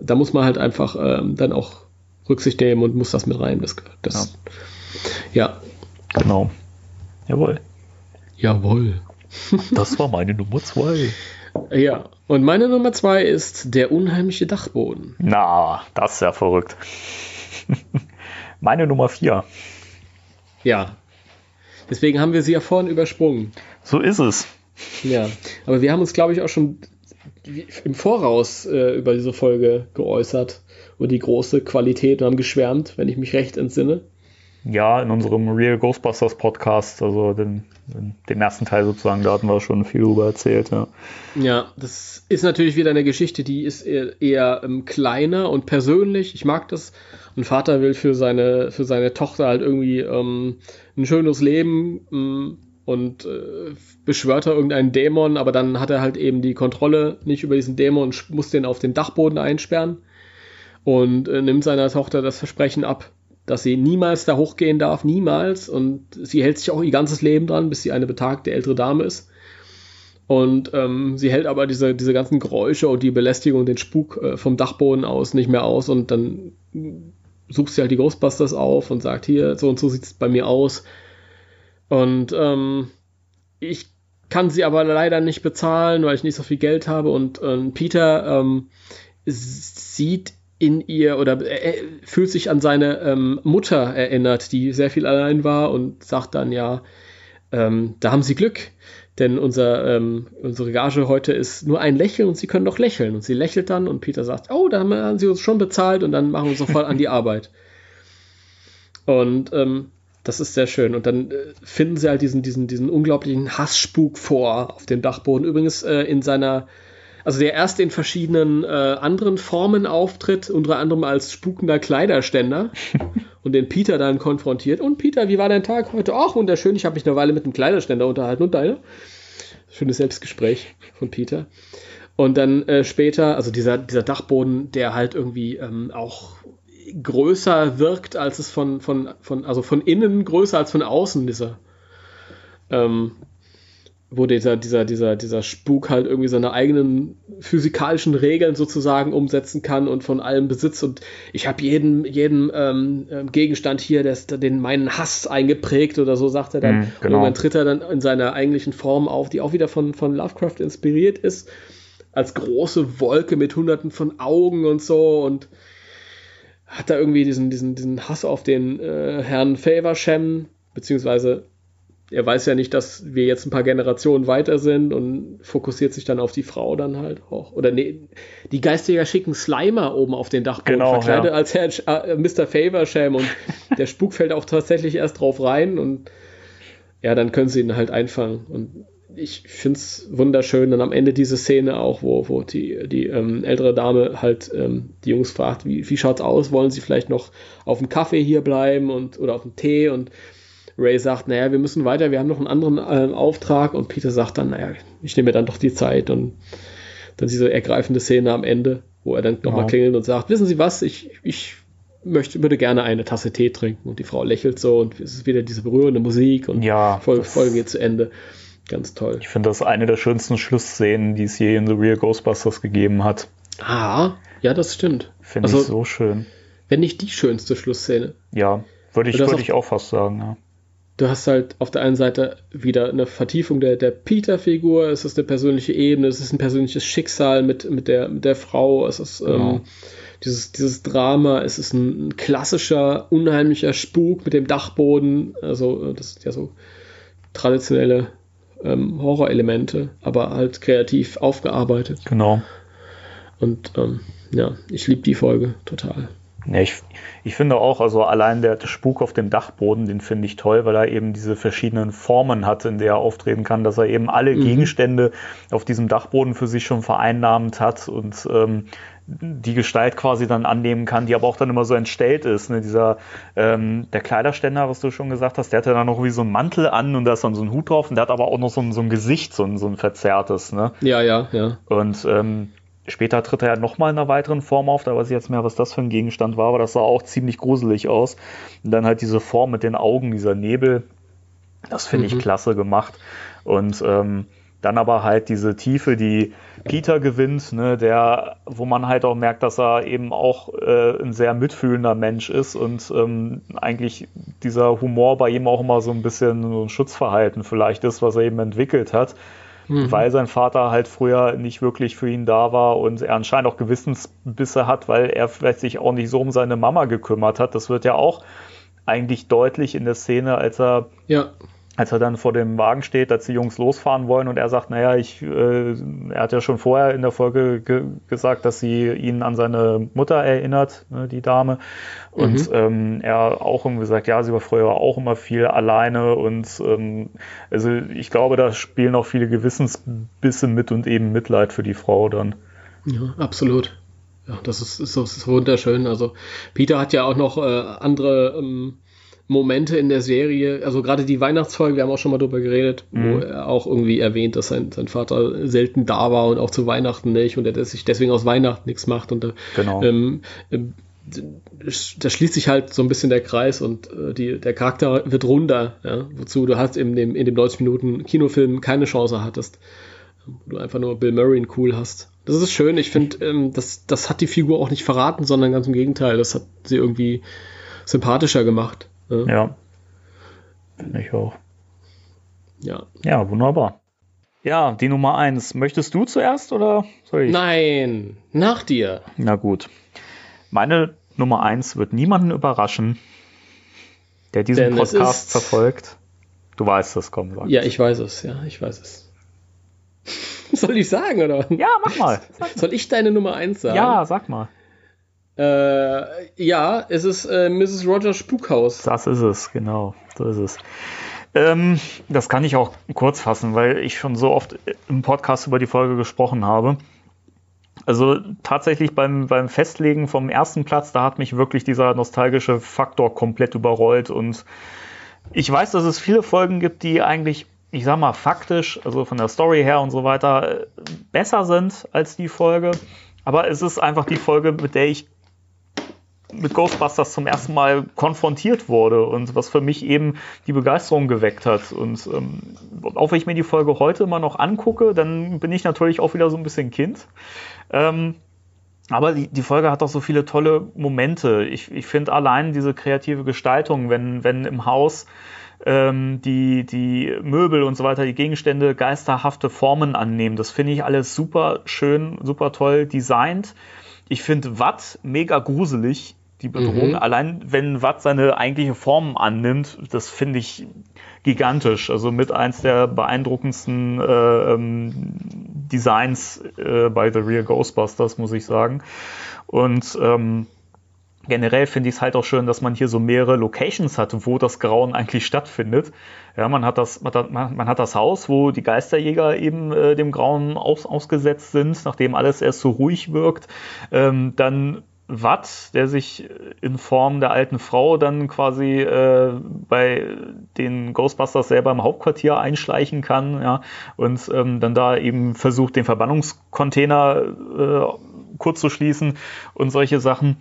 da muss man halt einfach ähm, dann auch Rücksicht nehmen und muss das mit rein. Das, das ja. ja. Genau. Jawohl. Jawohl. Das war meine Nummer zwei. Ja, und meine Nummer zwei ist der unheimliche Dachboden. Na, das ist ja verrückt. meine Nummer vier. Ja. Deswegen haben wir sie ja vorhin übersprungen. So ist es. Ja, aber wir haben uns, glaube ich, auch schon im Voraus äh, über diese Folge geäußert und die große Qualität und haben geschwärmt, wenn ich mich recht entsinne. Ja, in unserem Real Ghostbusters Podcast, also den, den ersten Teil sozusagen, da hatten wir schon viel drüber erzählt. Ja. ja, das ist natürlich wieder eine Geschichte, die ist eher, eher ähm, kleiner und persönlich. Ich mag das. Ein Vater will für seine, für seine Tochter halt irgendwie ähm, ein schönes Leben. Ähm, und äh, beschwört er irgendeinen Dämon, aber dann hat er halt eben die Kontrolle nicht über diesen Dämon und muss den auf den Dachboden einsperren und äh, nimmt seiner Tochter das Versprechen ab, dass sie niemals da hochgehen darf, niemals. Und sie hält sich auch ihr ganzes Leben dran, bis sie eine betagte ältere Dame ist. Und ähm, sie hält aber diese, diese ganzen Geräusche und die Belästigung, den Spuk äh, vom Dachboden aus nicht mehr aus. Und dann sucht sie halt die Ghostbusters auf und sagt, hier, so und so sieht es bei mir aus und ähm, ich kann sie aber leider nicht bezahlen, weil ich nicht so viel Geld habe. Und ähm, Peter ähm, sieht in ihr oder äh, fühlt sich an seine ähm, Mutter erinnert, die sehr viel allein war und sagt dann, ja, ähm, da haben sie Glück, denn unser, ähm, unsere Gage heute ist nur ein Lächeln und sie können doch lächeln. Und sie lächelt dann und Peter sagt, oh, da haben sie uns schon bezahlt und dann machen wir sofort an die Arbeit. Und ähm, das ist sehr schön. Und dann äh, finden sie halt diesen, diesen, diesen unglaublichen Hassspuk vor auf dem Dachboden. Übrigens äh, in seiner, also der erst in verschiedenen äh, anderen Formen auftritt, unter anderem als spukender Kleiderständer und den Peter dann konfrontiert. Und Peter, wie war dein Tag heute? Ach, wunderschön, ich habe mich eine Weile mit einem Kleiderständer unterhalten. Und deine? Schönes Selbstgespräch von Peter. Und dann äh, später, also dieser, dieser Dachboden, der halt irgendwie ähm, auch größer wirkt, als es von, von, von, also von innen größer als von außen, dieser, ähm, wo dieser, dieser, dieser, dieser Spuk halt irgendwie seine eigenen physikalischen Regeln sozusagen umsetzen kann und von allem Besitz. Und ich habe jeden, jeden ähm, ähm Gegenstand hier, der den meinen Hass eingeprägt oder so, sagt er dann. Mm, genau. Und dann tritt er dann in seiner eigentlichen Form auf, die auch wieder von, von Lovecraft inspiriert ist. Als große Wolke mit hunderten von Augen und so. Und hat da irgendwie diesen, diesen, diesen Hass auf den äh, Herrn Faversham, beziehungsweise er weiß ja nicht, dass wir jetzt ein paar Generationen weiter sind und fokussiert sich dann auf die Frau dann halt auch. Oder nee, die Geistiger schicken Slimer oben auf den Dachboden, genau, verkleidet ja. als Herr äh, Mr. Faversham und der Spuk fällt auch tatsächlich erst drauf rein und ja, dann können sie ihn halt einfangen. Und ich finde es wunderschön. Und am Ende diese Szene auch, wo, wo die, die ähm, ältere Dame halt ähm, die Jungs fragt, wie, wie schaut's aus? Wollen sie vielleicht noch auf dem Kaffee hier bleiben und oder auf dem Tee? Und Ray sagt, naja, wir müssen weiter, wir haben noch einen anderen äh, Auftrag. Und Peter sagt dann, naja, ich nehme mir dann doch die Zeit. Und dann diese ergreifende Szene am Ende, wo er dann nochmal ja. klingelt und sagt, wissen Sie was, ich, ich möchte, würde gerne eine Tasse Tee trinken. Und die Frau lächelt so und es ist wieder diese berührende Musik und ja, Folge, Folge geht zu Ende. Ganz toll. Ich finde das eine der schönsten Schlussszenen, die es je in The Real Ghostbusters gegeben hat. Ah, ja, das stimmt. Finde also, ich so schön. Wenn nicht die schönste Schlussszene. Ja, würde ich, würd ich auch fast sagen, ja. du hast halt auf der einen Seite wieder eine Vertiefung der, der Peter-Figur, es ist eine persönliche Ebene, es ist ein persönliches Schicksal mit, mit, der, mit der Frau, es ist genau. ähm, dieses, dieses Drama, es ist ein klassischer, unheimlicher Spuk mit dem Dachboden, also das ist ja so traditionelle ähm, Horrorelemente, aber halt kreativ aufgearbeitet. Genau. Und ähm, ja, ich liebe die Folge total. Ja, ich, ich finde auch, also allein der Spuk auf dem Dachboden, den finde ich toll, weil er eben diese verschiedenen Formen hat, in der er auftreten kann, dass er eben alle mhm. Gegenstände auf diesem Dachboden für sich schon vereinnahmt hat und ähm, die Gestalt quasi dann annehmen kann, die aber auch dann immer so entstellt ist. Ne? Dieser, ähm, der Kleiderständer, was du schon gesagt hast, der hat ja dann noch wie so einen Mantel an und da ist dann so ein Hut drauf und der hat aber auch noch so ein, so ein Gesicht, so ein, so ein verzerrtes. Ne? Ja, ja, ja. Und ähm, Später tritt er ja nochmal in einer weiteren Form auf, da weiß ich jetzt mehr, was das für ein Gegenstand war, aber das sah auch ziemlich gruselig aus. Und dann halt diese Form mit den Augen, dieser Nebel, das finde mhm. ich klasse gemacht. Und ähm, dann aber halt diese Tiefe, die Peter gewinnt, ne, der, wo man halt auch merkt, dass er eben auch äh, ein sehr mitfühlender Mensch ist und ähm, eigentlich dieser Humor bei ihm auch immer so ein bisschen so ein Schutzverhalten vielleicht ist, was er eben entwickelt hat mhm. weil sein Vater halt früher nicht wirklich für ihn da war und er anscheinend auch Gewissensbisse hat, weil er vielleicht sich auch nicht so um seine Mama gekümmert hat. Das wird ja auch eigentlich deutlich in der Szene, als er ja als er dann vor dem Wagen steht, dass die Jungs losfahren wollen und er sagt, naja, ich, äh, er hat ja schon vorher in der Folge ge gesagt, dass sie ihn an seine Mutter erinnert, ne, die Dame. Und mhm. ähm, er auch irgendwie sagt, ja, sie war früher auch immer viel alleine und ähm, also ich glaube, da spielen auch viele Gewissensbisse mit und eben Mitleid für die Frau dann. Ja, absolut. Ja, das ist, ist, ist wunderschön. Also Peter hat ja auch noch äh, andere ähm, Momente in der Serie, also gerade die Weihnachtsfolge, wir haben auch schon mal drüber geredet, mhm. wo er auch irgendwie erwähnt, dass sein, sein Vater selten da war und auch zu Weihnachten nicht und er sich deswegen aus Weihnachten nichts macht und genau. ähm, ähm, da schließt sich halt so ein bisschen der Kreis und äh, die, der Charakter wird runder, ja, wozu du hast in dem, in dem 90 Minuten Kinofilm keine Chance hattest, wo du einfach nur Bill Murray cool hast. Das ist schön, ich finde, ähm, das, das hat die Figur auch nicht verraten, sondern ganz im Gegenteil, das hat sie irgendwie sympathischer gemacht. Ja. ja. Finde ich auch. Ja. Ja, wunderbar. Ja, die Nummer eins. Möchtest du zuerst oder soll ich? Nein, nach dir. Na gut. Meine Nummer eins wird niemanden überraschen, der diesen Denn Podcast verfolgt. Du weißt es, komm, sag. Ja, ich weiß es, ja, ich weiß es. Soll ich sagen, oder? Ja, mach mal. Sag Soll ich deine Nummer eins sagen? Ja, sag mal. Äh, ja, es ist äh, Mrs. Rogers Spukhaus. Das ist es, genau. So ist es. Ähm, das kann ich auch kurz fassen, weil ich schon so oft im Podcast über die Folge gesprochen habe. Also tatsächlich beim, beim Festlegen vom ersten Platz, da hat mich wirklich dieser nostalgische Faktor komplett überrollt. Und ich weiß, dass es viele Folgen gibt, die eigentlich, ich sag mal, faktisch, also von der Story her und so weiter, besser sind als die Folge. Aber es ist einfach die Folge, mit der ich mit Ghostbusters zum ersten Mal konfrontiert wurde und was für mich eben die Begeisterung geweckt hat. Und ähm, auch wenn ich mir die Folge heute immer noch angucke, dann bin ich natürlich auch wieder so ein bisschen Kind. Ähm, aber die, die Folge hat auch so viele tolle Momente. Ich, ich finde allein diese kreative Gestaltung, wenn, wenn im Haus ähm, die, die Möbel und so weiter, die Gegenstände geisterhafte Formen annehmen, das finde ich alles super schön, super toll designt. Ich finde Watt mega gruselig die Bedrohung. Mhm. Allein wenn Watt seine eigentliche Form annimmt, das finde ich gigantisch. Also mit eins der beeindruckendsten äh, ähm, Designs äh, bei The Real Ghostbusters, muss ich sagen. Und ähm, generell finde ich es halt auch schön, dass man hier so mehrere Locations hat, wo das Grauen eigentlich stattfindet. Ja, man hat das, man hat, man hat das Haus, wo die Geisterjäger eben äh, dem Grauen aus, ausgesetzt sind, nachdem alles erst so ruhig wirkt. Ähm, dann Watt, der sich in Form der alten Frau dann quasi äh, bei den Ghostbusters selber im Hauptquartier einschleichen kann, ja, und ähm, dann da eben versucht, den Verbannungscontainer äh, kurz zu schließen und solche Sachen.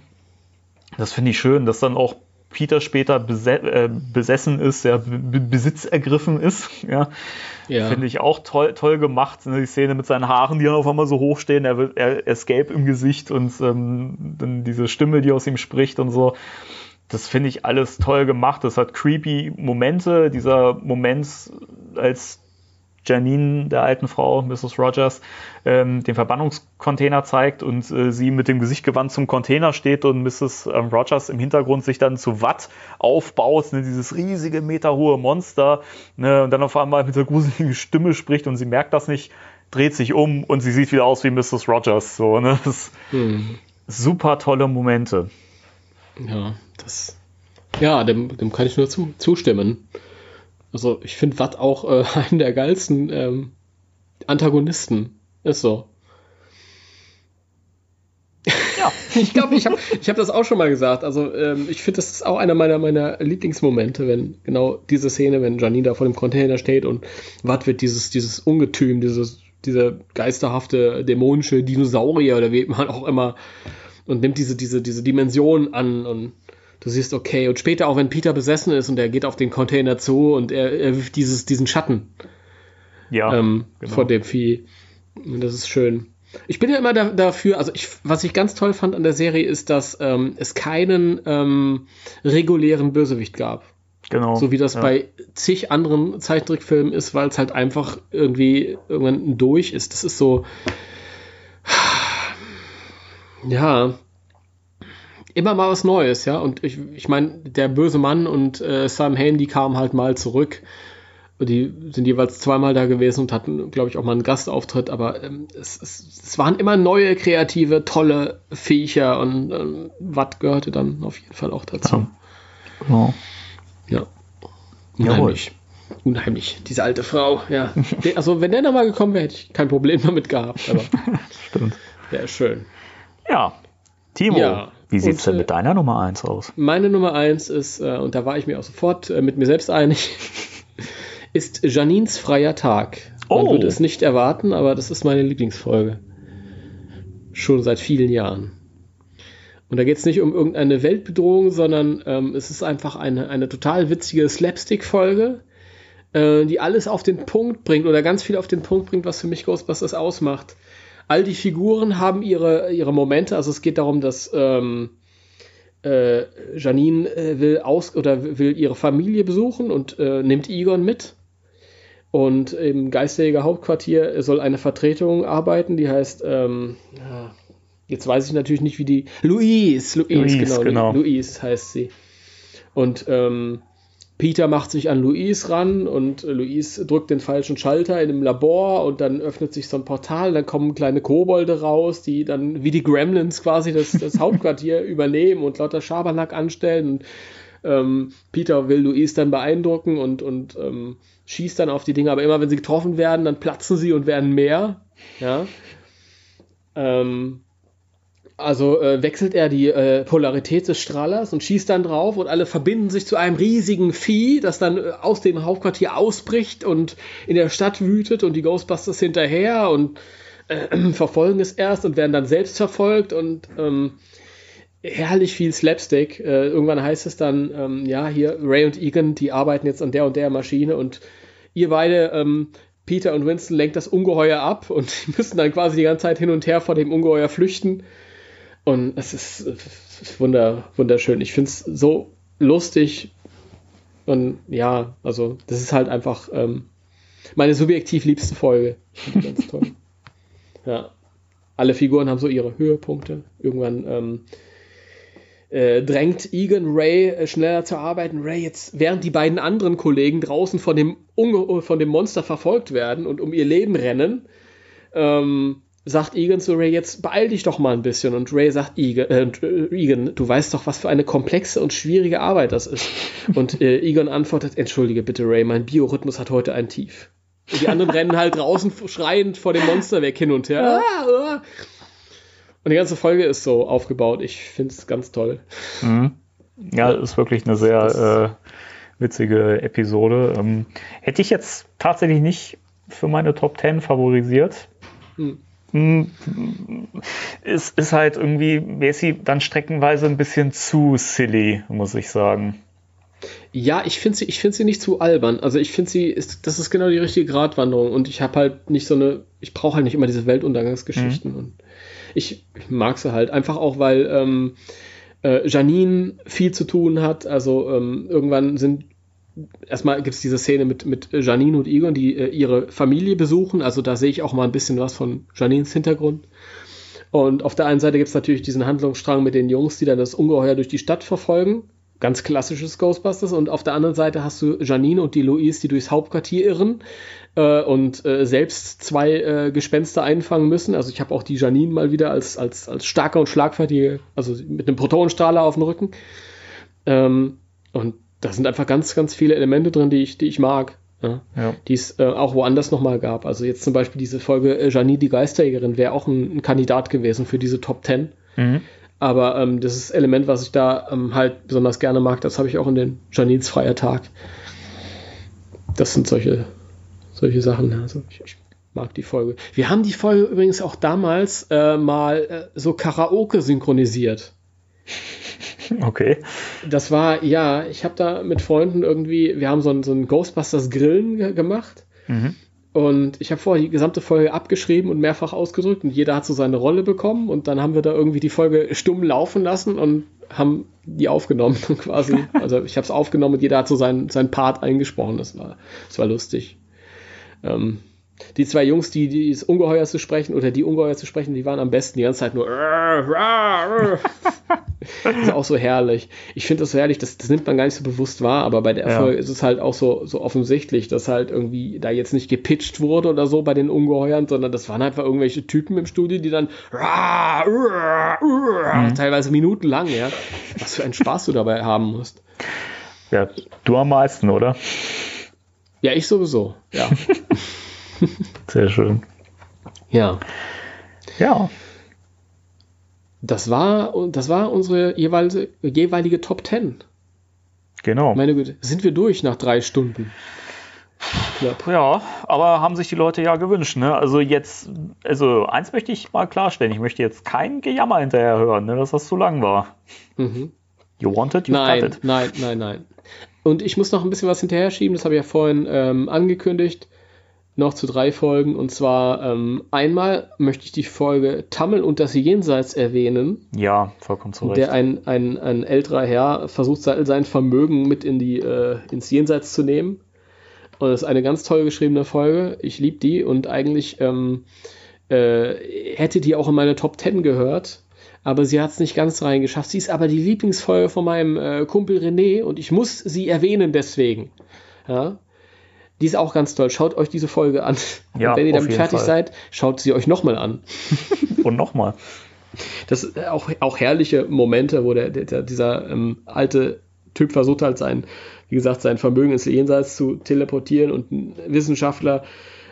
Das finde ich schön, dass dann auch Peter später äh, besessen ist, der Besitz ergriffen ist. Ja. ja. Finde ich auch toll, toll gemacht. Ne? Die Szene mit seinen Haaren, die dann auf einmal so hoch stehen, er, wird, er, er ist gelb im Gesicht und ähm, dann diese Stimme, die aus ihm spricht und so. das finde ich alles toll gemacht. Das hat creepy Momente. Dieser Moment, als Janine, der alten Frau, Mrs. Rogers, ähm, den Verbannungscontainer zeigt und äh, sie mit dem Gesicht gewandt zum Container steht und Mrs. Ähm, Rogers im Hintergrund sich dann zu Watt aufbaut, ne, dieses riesige, meterhohe Monster, ne, und dann auf einmal mit der gruseligen Stimme spricht und sie merkt das nicht, dreht sich um und sie sieht wieder aus wie Mrs. Rogers. So, ne? Hm. Super tolle Momente. Ja, das. Ja, dem, dem kann ich nur zu, zustimmen. Also ich finde Watt auch äh, einen der geilsten ähm, Antagonisten. Ist so. Ja. ich glaube, ich habe ich hab das auch schon mal gesagt. Also ähm, ich finde, das ist auch einer meiner, meiner Lieblingsmomente, wenn genau diese Szene, wenn Janine da vor dem Container steht und Watt wird dieses, dieses Ungetüm, dieses, dieser geisterhafte, dämonische Dinosaurier oder wie man auch immer und nimmt diese, diese, diese Dimension an und du siehst, okay, und später auch wenn Peter besessen ist und er geht auf den Container zu und er, er wirft dieses, diesen Schatten ja, ähm, genau. vor dem Vieh. Das ist schön. Ich bin ja immer da, dafür, also ich, was ich ganz toll fand an der Serie ist, dass ähm, es keinen ähm, regulären Bösewicht gab. Genau. So wie das ja. bei zig anderen Zeichentrickfilmen ist, weil es halt einfach irgendwie irgendwann durch ist. Das ist so. Ja, immer mal was Neues, ja. Und ich, ich meine, der böse Mann und äh, Sam Hain, die kamen halt mal zurück. Die sind jeweils zweimal da gewesen und hatten, glaube ich, auch mal einen Gastauftritt, aber ähm, es, es, es, waren immer neue, kreative, tolle Viecher und ähm, Watt gehörte dann auf jeden Fall auch dazu. Ja. Genau. Ja. Unheimlich. Jawohl. Unheimlich. Diese alte Frau, ja. also, wenn der nochmal gekommen wäre, hätte ich kein Problem damit gehabt, aber. Stimmt. Wäre schön. Ja. Timo. Ja. Wie sieht es denn mit deiner Nummer 1 aus? Meine Nummer 1 ist, äh, und da war ich mir auch sofort äh, mit mir selbst einig, ist Janines freier Tag. Man oh. würde es nicht erwarten, aber das ist meine Lieblingsfolge. Schon seit vielen Jahren. Und da geht es nicht um irgendeine Weltbedrohung, sondern ähm, es ist einfach eine, eine total witzige Slapstick-Folge, äh, die alles auf den Punkt bringt oder ganz viel auf den Punkt bringt, was für mich Ghostbusters ausmacht all die Figuren haben ihre, ihre Momente. Also es geht darum, dass ähm, äh, Janine äh, will aus oder will ihre Familie besuchen und äh, nimmt Egon mit. Und im Geisterjäger Hauptquartier soll eine Vertretung arbeiten, die heißt, ähm, jetzt weiß ich natürlich nicht, wie die. Louise, Louise, Louise genau, genau. Louise heißt sie. Und ähm, Peter macht sich an Luis ran und Luis drückt den falschen Schalter in einem Labor und dann öffnet sich so ein Portal, dann kommen kleine Kobolde raus, die dann wie die Gremlins quasi das, das Hauptquartier übernehmen und lauter Schabernack anstellen. Und, ähm, Peter will Luis dann beeindrucken und, und ähm, schießt dann auf die Dinge, aber immer wenn sie getroffen werden, dann platzen sie und werden mehr. Ja. Ähm, also äh, wechselt er die äh, Polarität des Strahlers und schießt dann drauf und alle verbinden sich zu einem riesigen Vieh, das dann äh, aus dem Hauptquartier ausbricht und in der Stadt wütet und die Ghostbusters hinterher und äh, verfolgen es erst und werden dann selbst verfolgt und ähm, herrlich viel Slapstick. Äh, irgendwann heißt es dann, ähm, ja, hier Ray und Egan, die arbeiten jetzt an der und der Maschine und ihr beide ähm, Peter und Winston lenkt das Ungeheuer ab und die müssen dann quasi die ganze Zeit hin und her vor dem Ungeheuer flüchten. Und es ist, es ist wunder, wunderschön. Ich finde es so lustig. Und ja, also das ist halt einfach ähm, meine subjektiv liebste Folge. Ganz toll. ja. Alle Figuren haben so ihre Höhepunkte. Irgendwann ähm, äh, drängt Egan Ray äh, schneller zu arbeiten. Ray jetzt, während die beiden anderen Kollegen draußen von dem, Unge von dem Monster verfolgt werden und um ihr Leben rennen, ähm, sagt Egan zu Ray, jetzt beeil dich doch mal ein bisschen. Und Ray sagt, Egan, äh, Egan du weißt doch, was für eine komplexe und schwierige Arbeit das ist. Und äh, Egan antwortet, entschuldige bitte Ray, mein Biorhythmus hat heute ein Tief. Und die anderen rennen halt draußen schreiend vor dem Monster weg hin und her. Ah, ah. Und die ganze Folge ist so aufgebaut. Ich finde es ganz toll. Mhm. Ja, ist wirklich eine sehr äh, witzige Episode. Ähm, hätte ich jetzt tatsächlich nicht für meine Top 10 favorisiert. Hm. Hm, es ist halt irgendwie, Messi dann streckenweise ein bisschen zu silly, muss ich sagen. Ja, ich finde sie, ich finde sie nicht zu albern. Also ich finde sie, ist, das ist genau die richtige Gratwanderung und ich habe halt nicht so eine, ich brauche halt nicht immer diese Weltuntergangsgeschichten mhm. und ich, ich, mag sie halt einfach auch, weil ähm, äh, Janine viel zu tun hat. Also ähm, irgendwann sind erstmal gibt es diese Szene mit, mit Janine und Egon, die äh, ihre Familie besuchen. Also da sehe ich auch mal ein bisschen was von Janines Hintergrund. Und auf der einen Seite gibt es natürlich diesen Handlungsstrang mit den Jungs, die dann das Ungeheuer durch die Stadt verfolgen. Ganz klassisches Ghostbusters. Und auf der anderen Seite hast du Janine und die Louise, die durchs Hauptquartier irren äh, und äh, selbst zwei äh, Gespenster einfangen müssen. Also ich habe auch die Janine mal wieder als, als, als starker und schlagfertige, also mit einem Protonenstrahler auf dem Rücken. Ähm, und da sind einfach ganz, ganz viele Elemente drin, die ich, die ich mag. Ja, ja. Die es äh, auch woanders nochmal gab. Also jetzt zum Beispiel diese Folge äh, Janine die Geisterjägerin wäre auch ein, ein, Kandidat gewesen für diese Top Ten. Mhm. Aber ähm, das ist Element, was ich da ähm, halt besonders gerne mag, das habe ich auch in den Janins freier Tag. Das sind solche, solche Sachen. Also ich, ich mag die Folge. Wir haben die Folge übrigens auch damals äh, mal äh, so Karaoke synchronisiert. Okay. Das war, ja, ich habe da mit Freunden irgendwie, wir haben so ein, so ein Ghostbusters Grillen ge gemacht. Mhm. Und ich habe vorher die gesamte Folge abgeschrieben und mehrfach ausgedrückt und jeder hat so seine Rolle bekommen und dann haben wir da irgendwie die Folge stumm laufen lassen und haben die aufgenommen quasi. Also ich habe es aufgenommen und jeder hat so seinen, seinen Part eingesprochen. Das war, das war lustig. Ähm, die zwei Jungs, die, die das Ungeheuer zu sprechen oder die Ungeheuer zu sprechen, die waren am besten die ganze Zeit nur. das ist auch so herrlich. Ich finde das so herrlich, das, das nimmt man gar nicht so bewusst wahr, aber bei der Erfolg ja. ist es halt auch so, so offensichtlich, dass halt irgendwie da jetzt nicht gepitcht wurde oder so bei den Ungeheuern, sondern das waren einfach irgendwelche Typen im Studio, die dann mhm. teilweise minutenlang, ja. Was für einen Spaß du dabei haben musst. Ja, du am meisten, oder? Ja, ich sowieso, ja. Sehr schön. Ja. Ja. Das war, das war unsere jeweilige, jeweilige Top 10. Genau. Meine Güte, sind wir durch nach drei Stunden? Knapp. Ja, aber haben sich die Leute ja gewünscht. Ne? Also jetzt, also eins möchte ich mal klarstellen, ich möchte jetzt kein Gejammer hinterher hören, ne, dass das zu lang war. Mhm. You wanted, you nein, got it. Nein, nein, nein. Und ich muss noch ein bisschen was hinterher schieben, das habe ich ja vorhin ähm, angekündigt noch zu drei Folgen. Und zwar ähm, einmal möchte ich die Folge Tammel und das Jenseits erwähnen. Ja, vollkommen zu Recht. Der ein, ein, ein älterer Herr versucht sein Vermögen mit in die, äh, ins Jenseits zu nehmen. Und das ist eine ganz toll geschriebene Folge. Ich liebe die und eigentlich ähm, äh, hätte die auch in meine Top 10 gehört. Aber sie hat es nicht ganz reingeschafft. Sie ist aber die Lieblingsfolge von meinem äh, Kumpel René und ich muss sie erwähnen deswegen. Ja? Die ist auch ganz toll. Schaut euch diese Folge an. Ja, Und wenn ihr damit fertig Fall. seid, schaut sie euch nochmal an. Und nochmal. Das sind auch, auch herrliche Momente, wo der, der dieser ähm, alte Typ versucht halt sein, wie gesagt, sein Vermögen ins Jenseits zu teleportieren und ein Wissenschaftler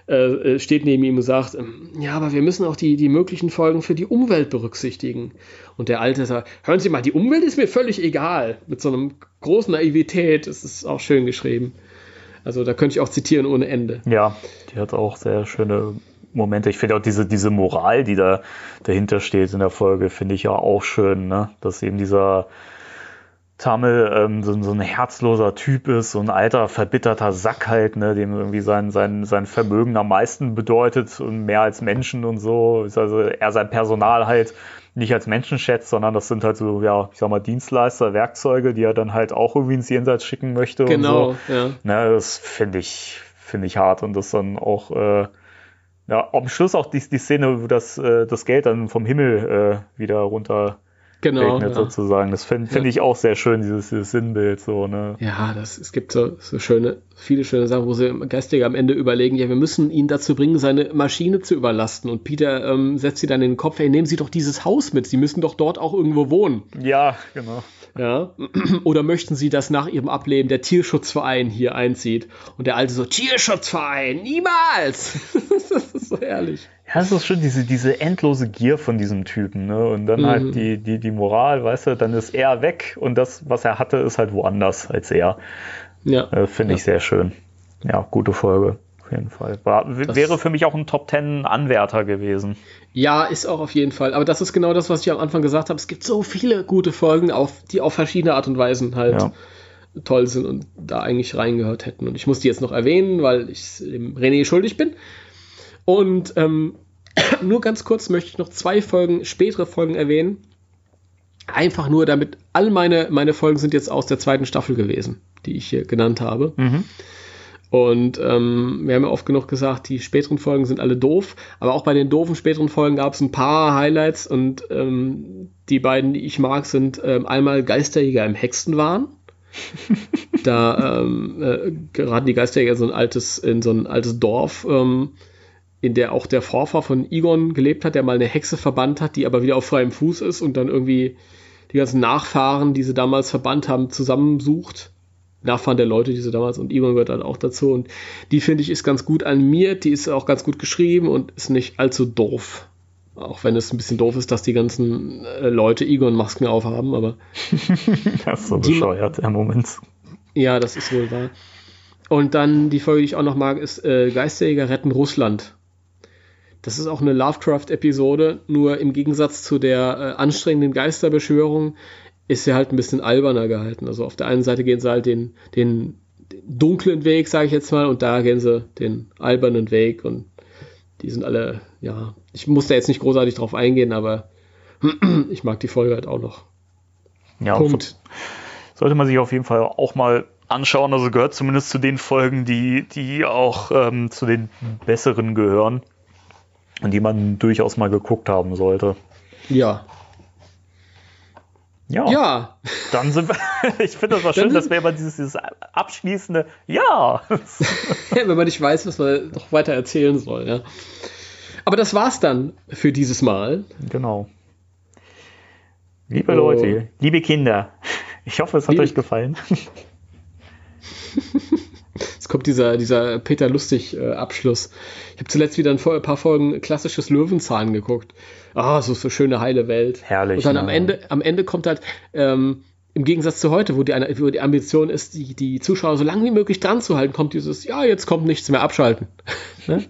äh, äh, steht neben ihm und sagt, ähm, ja, aber wir müssen auch die, die möglichen Folgen für die Umwelt berücksichtigen. Und der Alte sagt, hören Sie mal, die Umwelt ist mir völlig egal. Mit so einem großen Naivität, das ist auch schön geschrieben. Also da könnte ich auch zitieren ohne Ende. Ja, die hat auch sehr schöne Momente. Ich finde auch diese, diese Moral, die da dahinter steht in der Folge, finde ich ja auch schön, ne? dass eben dieser Tamil ähm, so, so, ein herzloser Typ ist, so ein alter, verbitterter Sack halt, ne, dem irgendwie sein, sein, sein Vermögen am meisten bedeutet und mehr als Menschen und so. Also er sein Personal halt nicht als Menschen schätzt, sondern das sind halt so, ja, ich sag mal, Dienstleister, Werkzeuge, die er dann halt auch irgendwie ins Jenseits schicken möchte. Genau, so. ja. Na, das finde ich, finde ich hart und das dann auch, äh, ja, am Schluss auch die, die Szene, wo das, äh, das Geld dann vom Himmel äh, wieder runter genau, regnet, ja. sozusagen. Das finde find ja. ich auch sehr schön, dieses, dieses, Sinnbild so, ne? Ja, das, es gibt so, so schöne, viele schöne Sachen, wo sie geistig am Ende überlegen, ja, wir müssen ihn dazu bringen, seine Maschine zu überlasten. Und Peter ähm, setzt sie dann in den Kopf, hey, nehmen Sie doch dieses Haus mit, Sie müssen doch dort auch irgendwo wohnen. Ja, genau. Ja. Oder möchten Sie, dass nach Ihrem Ableben der Tierschutzverein hier einzieht? Und der Alte so, Tierschutzverein, niemals! das ist so herrlich. Ja, es ist schon diese, diese endlose Gier von diesem Typen, ne? Und dann halt mhm. halt die, die, die Moral, weißt du, dann ist er weg und das, was er hatte, ist halt woanders als er. Ja. Äh, Finde ich sehr schön. Ja, gute Folge. Auf jeden Fall. War, wäre für mich auch ein Top Ten Anwärter gewesen. Ja, ist auch auf jeden Fall. Aber das ist genau das, was ich am Anfang gesagt habe. Es gibt so viele gute Folgen, auf, die auf verschiedene Art und Weisen halt ja. toll sind und da eigentlich reingehört hätten. Und ich muss die jetzt noch erwähnen, weil ich dem René schuldig bin. Und ähm, nur ganz kurz möchte ich noch zwei Folgen, spätere Folgen erwähnen. Einfach nur damit, all meine, meine Folgen sind jetzt aus der zweiten Staffel gewesen, die ich hier genannt habe. Mhm. Und ähm, wir haben ja oft genug gesagt, die späteren Folgen sind alle doof, aber auch bei den doofen späteren Folgen gab es ein paar Highlights und ähm, die beiden, die ich mag, sind ähm, einmal Geisterjäger im Hexenwahn. da ähm, äh, geraten die Geisterjäger so ein altes, in so ein altes Dorf, ähm, in der auch der Vorfahr von Egon gelebt hat, der mal eine Hexe verbannt hat, die aber wieder auf freiem Fuß ist und dann irgendwie die ganzen Nachfahren, die sie damals verbannt haben, zusammensucht Nachfahren der Leute, die sie damals und Ivan gehört dann auch dazu. Und die finde ich ist ganz gut animiert, die ist auch ganz gut geschrieben und ist nicht allzu doof. Auch wenn es ein bisschen doof ist, dass die ganzen äh, Leute Egon-Masken aufhaben, aber. das ist so bescheuert im Moment. Ja, das ist wohl wahr. Und dann die Folge, die ich auch noch mag, ist äh, Geisterjäger retten Russland. Das ist auch eine Lovecraft-Episode, nur im Gegensatz zu der äh, anstrengenden Geisterbeschwörung ist sie halt ein bisschen alberner gehalten. Also auf der einen Seite gehen sie halt den, den, den dunklen Weg, sage ich jetzt mal, und da gehen sie den albernen Weg und die sind alle, ja, ich muss da jetzt nicht großartig drauf eingehen, aber ich mag die Folge halt auch noch. Ja, Punkt. sollte man sich auf jeden Fall auch mal anschauen. Also gehört zumindest zu den Folgen, die, die auch ähm, zu den besseren gehören und die man durchaus mal geguckt haben sollte. Ja, ja. ja. Dann sind wir. ich finde das mal schön, dass wir immer dieses, dieses abschließende Ja. Wenn man nicht weiß, was man noch weiter erzählen soll, ja. Aber das war's dann für dieses Mal. Genau. Liebe oh. Leute, liebe Kinder, ich hoffe, es hat liebe euch gefallen. Es kommt dieser, dieser Peter Lustig-Abschluss. Äh, ich habe zuletzt wieder ein, paar Folgen klassisches Löwenzahn geguckt. Ah, so, so schöne heile Welt. Herrlich. Und dann ne? am Ende, am Ende kommt halt, ähm, im Gegensatz zu heute, wo die, wo die Ambition ist, die, die Zuschauer so lange wie möglich dran zu halten, kommt dieses, ja, jetzt kommt nichts mehr abschalten. ne?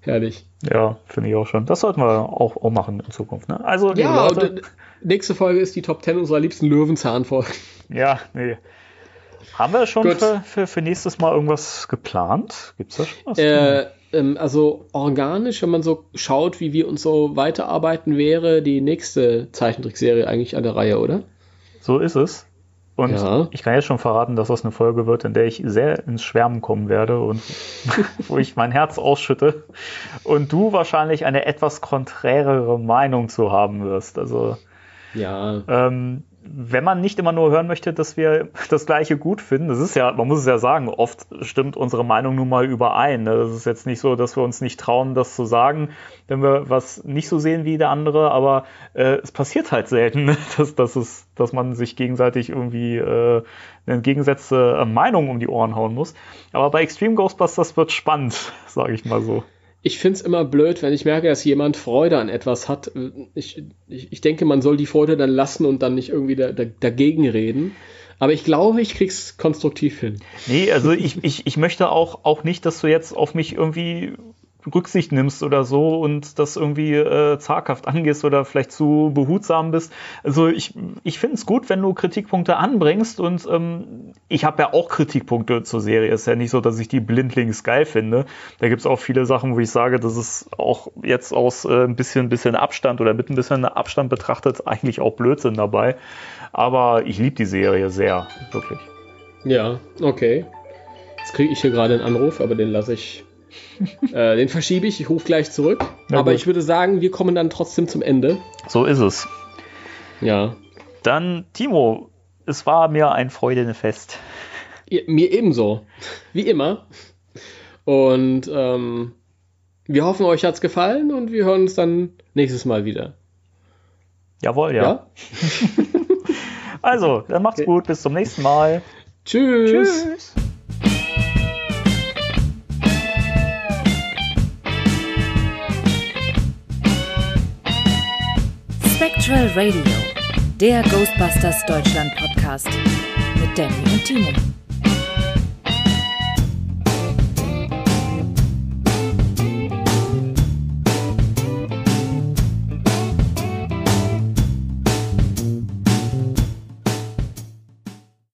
Herrlich. Ja, finde ich auch schon. Das sollten wir auch, auch machen in Zukunft. Ne? Also, ja, Leute, und, nächste Folge ist die Top 10 unserer liebsten Löwenzahn-Folgen. Ja, nee. Haben wir schon für, für, für, nächstes Mal irgendwas geplant? Gibt es da schon was? Äh, ähm, also organisch, wenn man so schaut, wie wir uns so weiterarbeiten, wäre die nächste Zeichentrickserie eigentlich an der Reihe, oder? So ist es. Und ja. ich kann jetzt schon verraten, dass das eine Folge wird, in der ich sehr ins Schwärmen kommen werde und wo ich mein Herz ausschütte. Und du wahrscheinlich eine etwas konträrere Meinung zu haben wirst. Also ja. Ähm, wenn man nicht immer nur hören möchte, dass wir das Gleiche gut finden, das ist ja, man muss es ja sagen, oft stimmt unsere Meinung nun mal überein. Ne? Das ist jetzt nicht so, dass wir uns nicht trauen, das zu sagen, wenn wir was nicht so sehen wie der andere, aber äh, es passiert halt selten, dass, dass, es, dass man sich gegenseitig irgendwie äh, eine gegensätzliche äh, Meinung um die Ohren hauen muss. Aber bei Extreme Ghostbusters wird spannend, sage ich mal so ich finde es immer blöd, wenn ich merke, dass jemand Freude an etwas hat. Ich, ich, ich denke, man soll die Freude dann lassen und dann nicht irgendwie da, da, dagegen reden. Aber ich glaube, ich krieg's konstruktiv hin. Nee, also ich, ich, ich möchte auch, auch nicht, dass du jetzt auf mich irgendwie Rücksicht nimmst oder so und das irgendwie äh, zaghaft angehst oder vielleicht zu behutsam bist. Also ich, ich finde es gut, wenn du Kritikpunkte anbringst und ähm, ich habe ja auch Kritikpunkte zur Serie. Ist ja nicht so, dass ich die blindlings geil finde. Da gibt es auch viele Sachen, wo ich sage, das ist auch jetzt aus äh, ein bisschen, bisschen Abstand oder mit ein bisschen Abstand betrachtet eigentlich auch Blödsinn dabei. Aber ich liebe die Serie sehr, wirklich. Ja, okay. Jetzt kriege ich hier gerade einen Anruf, aber den lasse ich äh, den verschiebe ich, ich rufe gleich zurück. Na Aber gut. ich würde sagen, wir kommen dann trotzdem zum Ende. So ist es. Ja. Dann, Timo, es war mir ein Freudenfest. Ja, mir ebenso. Wie immer. Und ähm, wir hoffen, euch hat es gefallen und wir hören uns dann nächstes Mal wieder. Jawohl, ja. ja? also, dann macht's okay. gut. Bis zum nächsten Mal. Tschüss. Tschüss. Spectral Radio, der Ghostbusters Deutschland Podcast mit Danny und Timo.